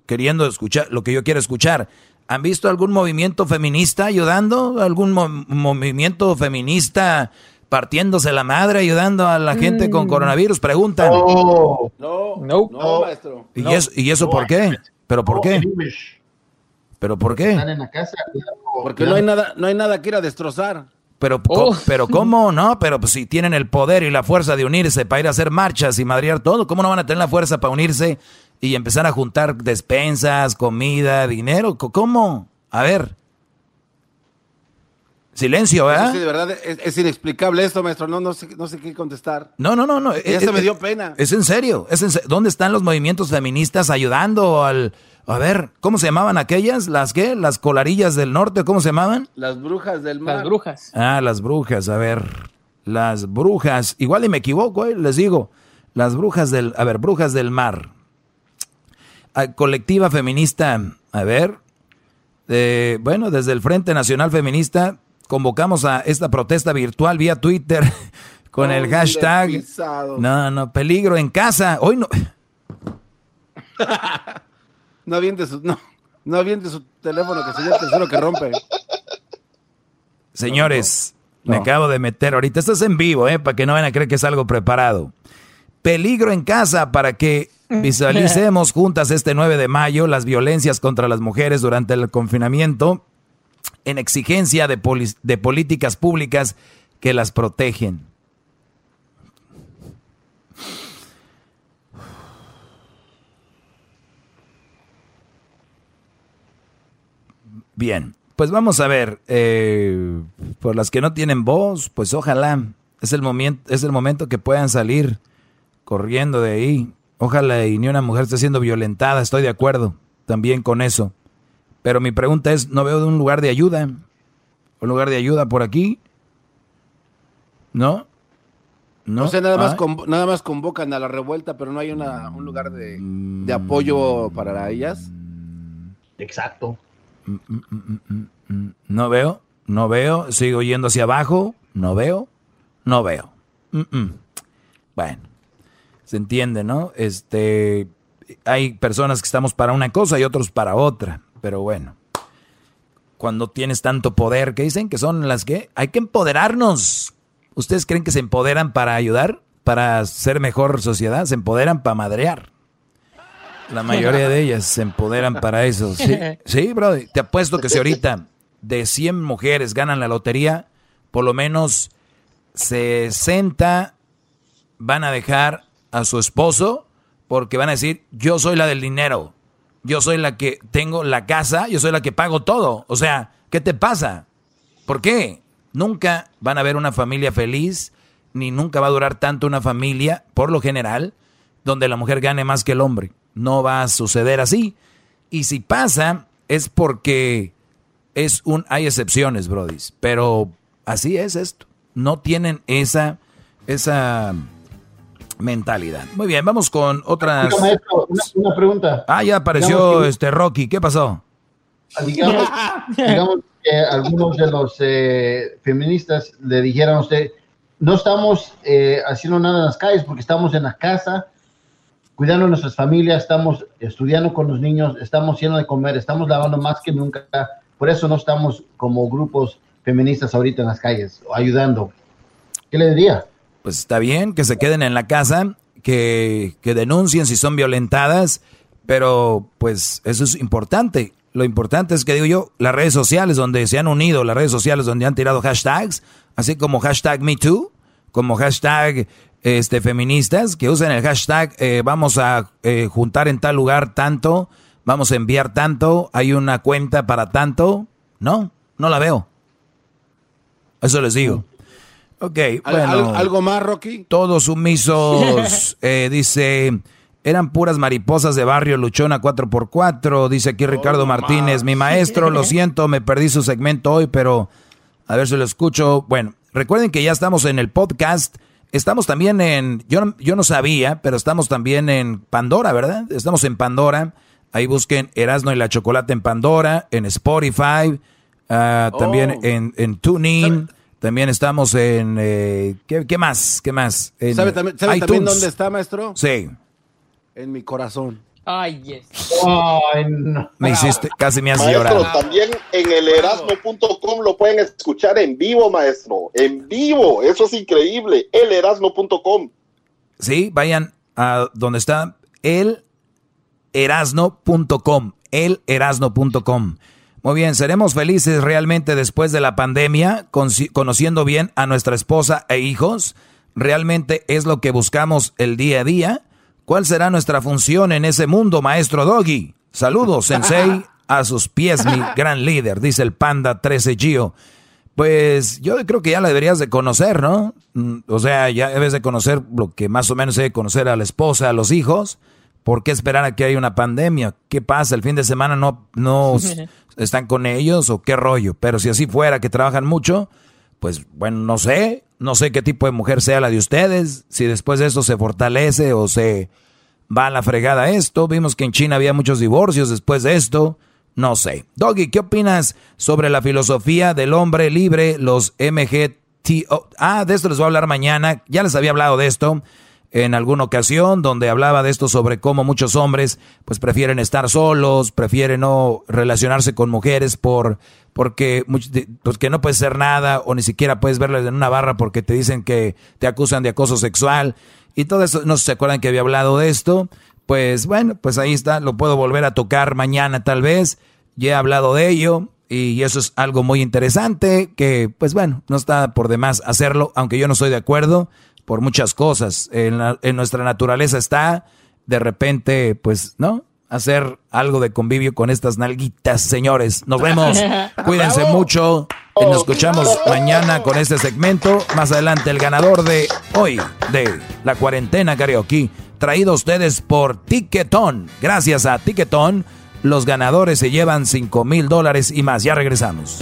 queriendo escuchar lo que yo quiero escuchar. ¿Han visto algún movimiento feminista ayudando? ¿Algún mo- movimiento feminista partiéndose la madre ayudando a la gente con coronavirus? Preguntan. No, no, no, maestro. ¿Y, eso, ¿Y eso por qué? ¿Pero por qué? ¿Pero por qué? en la casa. Porque no hay nada, no hay nada que ir a destrozar. Pero, co- pero ¿cómo? (laughs) No, pero pues, si tienen el poder y la fuerza de unirse para ir a hacer marchas y madrear todo, ¿cómo no van a tener la fuerza para unirse y empezar a juntar despensas, comida, dinero? ¿Cómo? A ver. Silencio, ¿verdad? sí, de verdad, es, es inexplicable esto, maestro. No, no, sé, no sé qué contestar. No, no, no, no. Ya Es- se me es- dio pena. Es en serio. Es en ¿Dónde están los movimientos feministas ayudando al... A ver, ¿cómo se llamaban aquellas? ¿Las qué? ¿Las colarillas del norte? ¿Cómo se llamaban? Las brujas del mar. brujas. Ah, las brujas, a ver. Las brujas. Igual y me equivoco, eh, les digo. Las brujas del... A ver, brujas del mar. Ah, colectiva feminista. A ver. Eh, bueno, desde el Frente Nacional Feminista convocamos a esta protesta virtual vía Twitter (laughs) con el hashtag... pisado. No, no, peligro en casa. Hoy no... (laughs) No aviente su, no, no aviente su teléfono, que sería el tercero que rompe. Señores, me acabo de meter ahorita. Esto es en vivo, ¿eh? Para que no vayan a creer que es algo preparado. Peligro en casa para que (laughs) visualicemos juntas este 9 de mayo las violencias contra las mujeres durante el confinamiento en exigencia de, de políticas públicas que las protegen. Bien, pues vamos a ver. eh, por las que no tienen voz, pues ojalá es el momento, es el momento que puedan salir corriendo de ahí. Ojalá y ni una mujer esté siendo violentada. Estoy de acuerdo también con eso. Pero mi pregunta es, no veo de un lugar de ayuda, un lugar de ayuda por aquí, ¿no? No sé, nada más, Ah. convo- nada más convocan a la revuelta, pero no hay una, un lugar de, de apoyo para ellas. Exacto. Mm, mm, mm. No veo, no veo, sigo yendo hacia abajo, no veo, no veo. Bueno, se entiende, ¿no? Este, hay personas que estamos para una cosa y otros para otra, pero bueno. Cuando tienes tanto poder, que dicen que son las que hay que empoderarnos. ¿Ustedes creen que se empoderan para ayudar, para ser mejor sociedad? Se empoderan para madrear. La mayoría de ellas se empoderan para eso. Sí, (laughs) sí, bro. Te apuesto que si ahorita de 100 mujeres ganan la lotería, por lo menos 60 van a dejar a su esposo porque van a decir, yo soy la del dinero, yo soy la que tengo la casa, yo soy la que pago todo. O sea, ¿qué te pasa? ¿Por qué? Nunca van a ver una familia feliz, ni nunca va a durar tanto una familia, por lo general, donde la mujer gane más que el hombre. No va a suceder así. Y si pasa, es porque es un, hay excepciones, brodis. Pero así es esto. No tienen esa, esa mentalidad. Muy bien, vamos con otras. Maestro, una, una pregunta. Ah, ya apareció Digamos este Rocky. ¿Qué pasó? Digamos, (laughs) digamos que algunos de los eh, feministas le dijeron a usted, no estamos eh, haciendo nada en las calles porque estamos en la casa, cuidando a nuestras familias, estamos estudiando con los niños, estamos haciendo de comer, estamos lavando más que nunca. Por eso no estamos como grupos feministas ahorita en las calles, ayudando. ¿Qué le diría? Pues está bien que se queden en la casa, que, que denuncien si son violentadas, pero pues eso es importante. Lo importante es que digo yo, las redes sociales donde se han unido, las redes sociales donde han tirado hashtags, así como hashtag MeToo, como hashtag este, feministas, que usen el hashtag eh, vamos a eh, juntar en tal lugar tanto vamos a enviar tanto, hay una cuenta para tanto. No, no la veo. Eso les digo. Ok, bueno. ¿Algo más, Rocky? Todos sumisos, (laughs) eh, dice, eran puras mariposas de barrio luchona 4x4, dice aquí Ricardo Martínez, mi maestro, lo (laughs) siento, me perdí su segmento hoy, pero a ver si lo escucho. Bueno, recuerden que ya estamos en el podcast, estamos también en, yo, no- yo no sabía, pero estamos también en Pandora, ¿verdad? Estamos en Pandora, ahí busquen Erasno y la Chocolate en Pandora, en Spotify, ah, también Oh. en, en TuneIn. También estamos en... eh, ¿qué, qué más? ¿Qué más? En ¿Sabe, también, sabe también iTunes. dónde está, maestro? Sí. En mi corazón. Ay, yes. No. Me hiciste, casi me has Maestro, llorado. también en el erasmo.com lo pueden escuchar en vivo, maestro. En vivo. Eso es increíble. Elerasmo.com. Sí, vayan a donde está el erasno.com, el erasno.com. Muy bien, seremos felices realmente después de la pandemia, conociendo bien a nuestra esposa e hijos. Realmente es lo que buscamos el día a día. ¿Cuál será nuestra función en ese mundo, maestro Doggy? Saludos, Sensei, a sus pies, mi (laughs) gran líder, dice el Panda 13 Gio. Pues yo creo que ya la deberías de conocer, ¿no? Mm, O sea, ya debes de conocer lo que más o menos debe conocer a la esposa, a los hijos. ¿Por qué esperar a que haya una pandemia? ¿Qué pasa? ¿El fin de semana no, no (laughs) están con ellos o qué rollo? Pero si así fuera, que trabajan mucho, pues bueno, no sé. No sé qué tipo de mujer sea la de ustedes. Si después de esto se fortalece o se va a la fregada esto. Vimos que en China había muchos divorcios después de esto. No sé. Doggy, ¿qué opinas sobre la filosofía del hombre libre, los MGTO? Ah, de esto les voy a hablar mañana. Ya les había hablado de esto en alguna ocasión donde hablaba de esto sobre cómo muchos hombres pues prefieren estar solos, prefieren no relacionarse con mujeres por porque pues, que no puedes hacer nada o ni siquiera puedes verlas en una barra porque te dicen que te acusan de acoso sexual y todo eso, no se acuerdan que había hablado de esto, pues bueno, pues ahí está, lo puedo volver a tocar mañana tal vez, ya he hablado de ello y eso es algo muy interesante que pues bueno, no está por demás hacerlo, aunque yo no estoy de acuerdo por muchas cosas, en, la- en nuestra naturaleza está de repente pues, ¿no? Hacer algo de convivio con estas nalguitas, señores. Nos vemos. (laughs) Cuídense Bravo. mucho. Y nos escuchamos mañana con este segmento. Más adelante, el ganador de hoy, de la cuarentena karaoke, traído a ustedes por Tiquetón. Gracias a Tiquetón, los ganadores se llevan 5 mil dólares y más. Ya regresamos.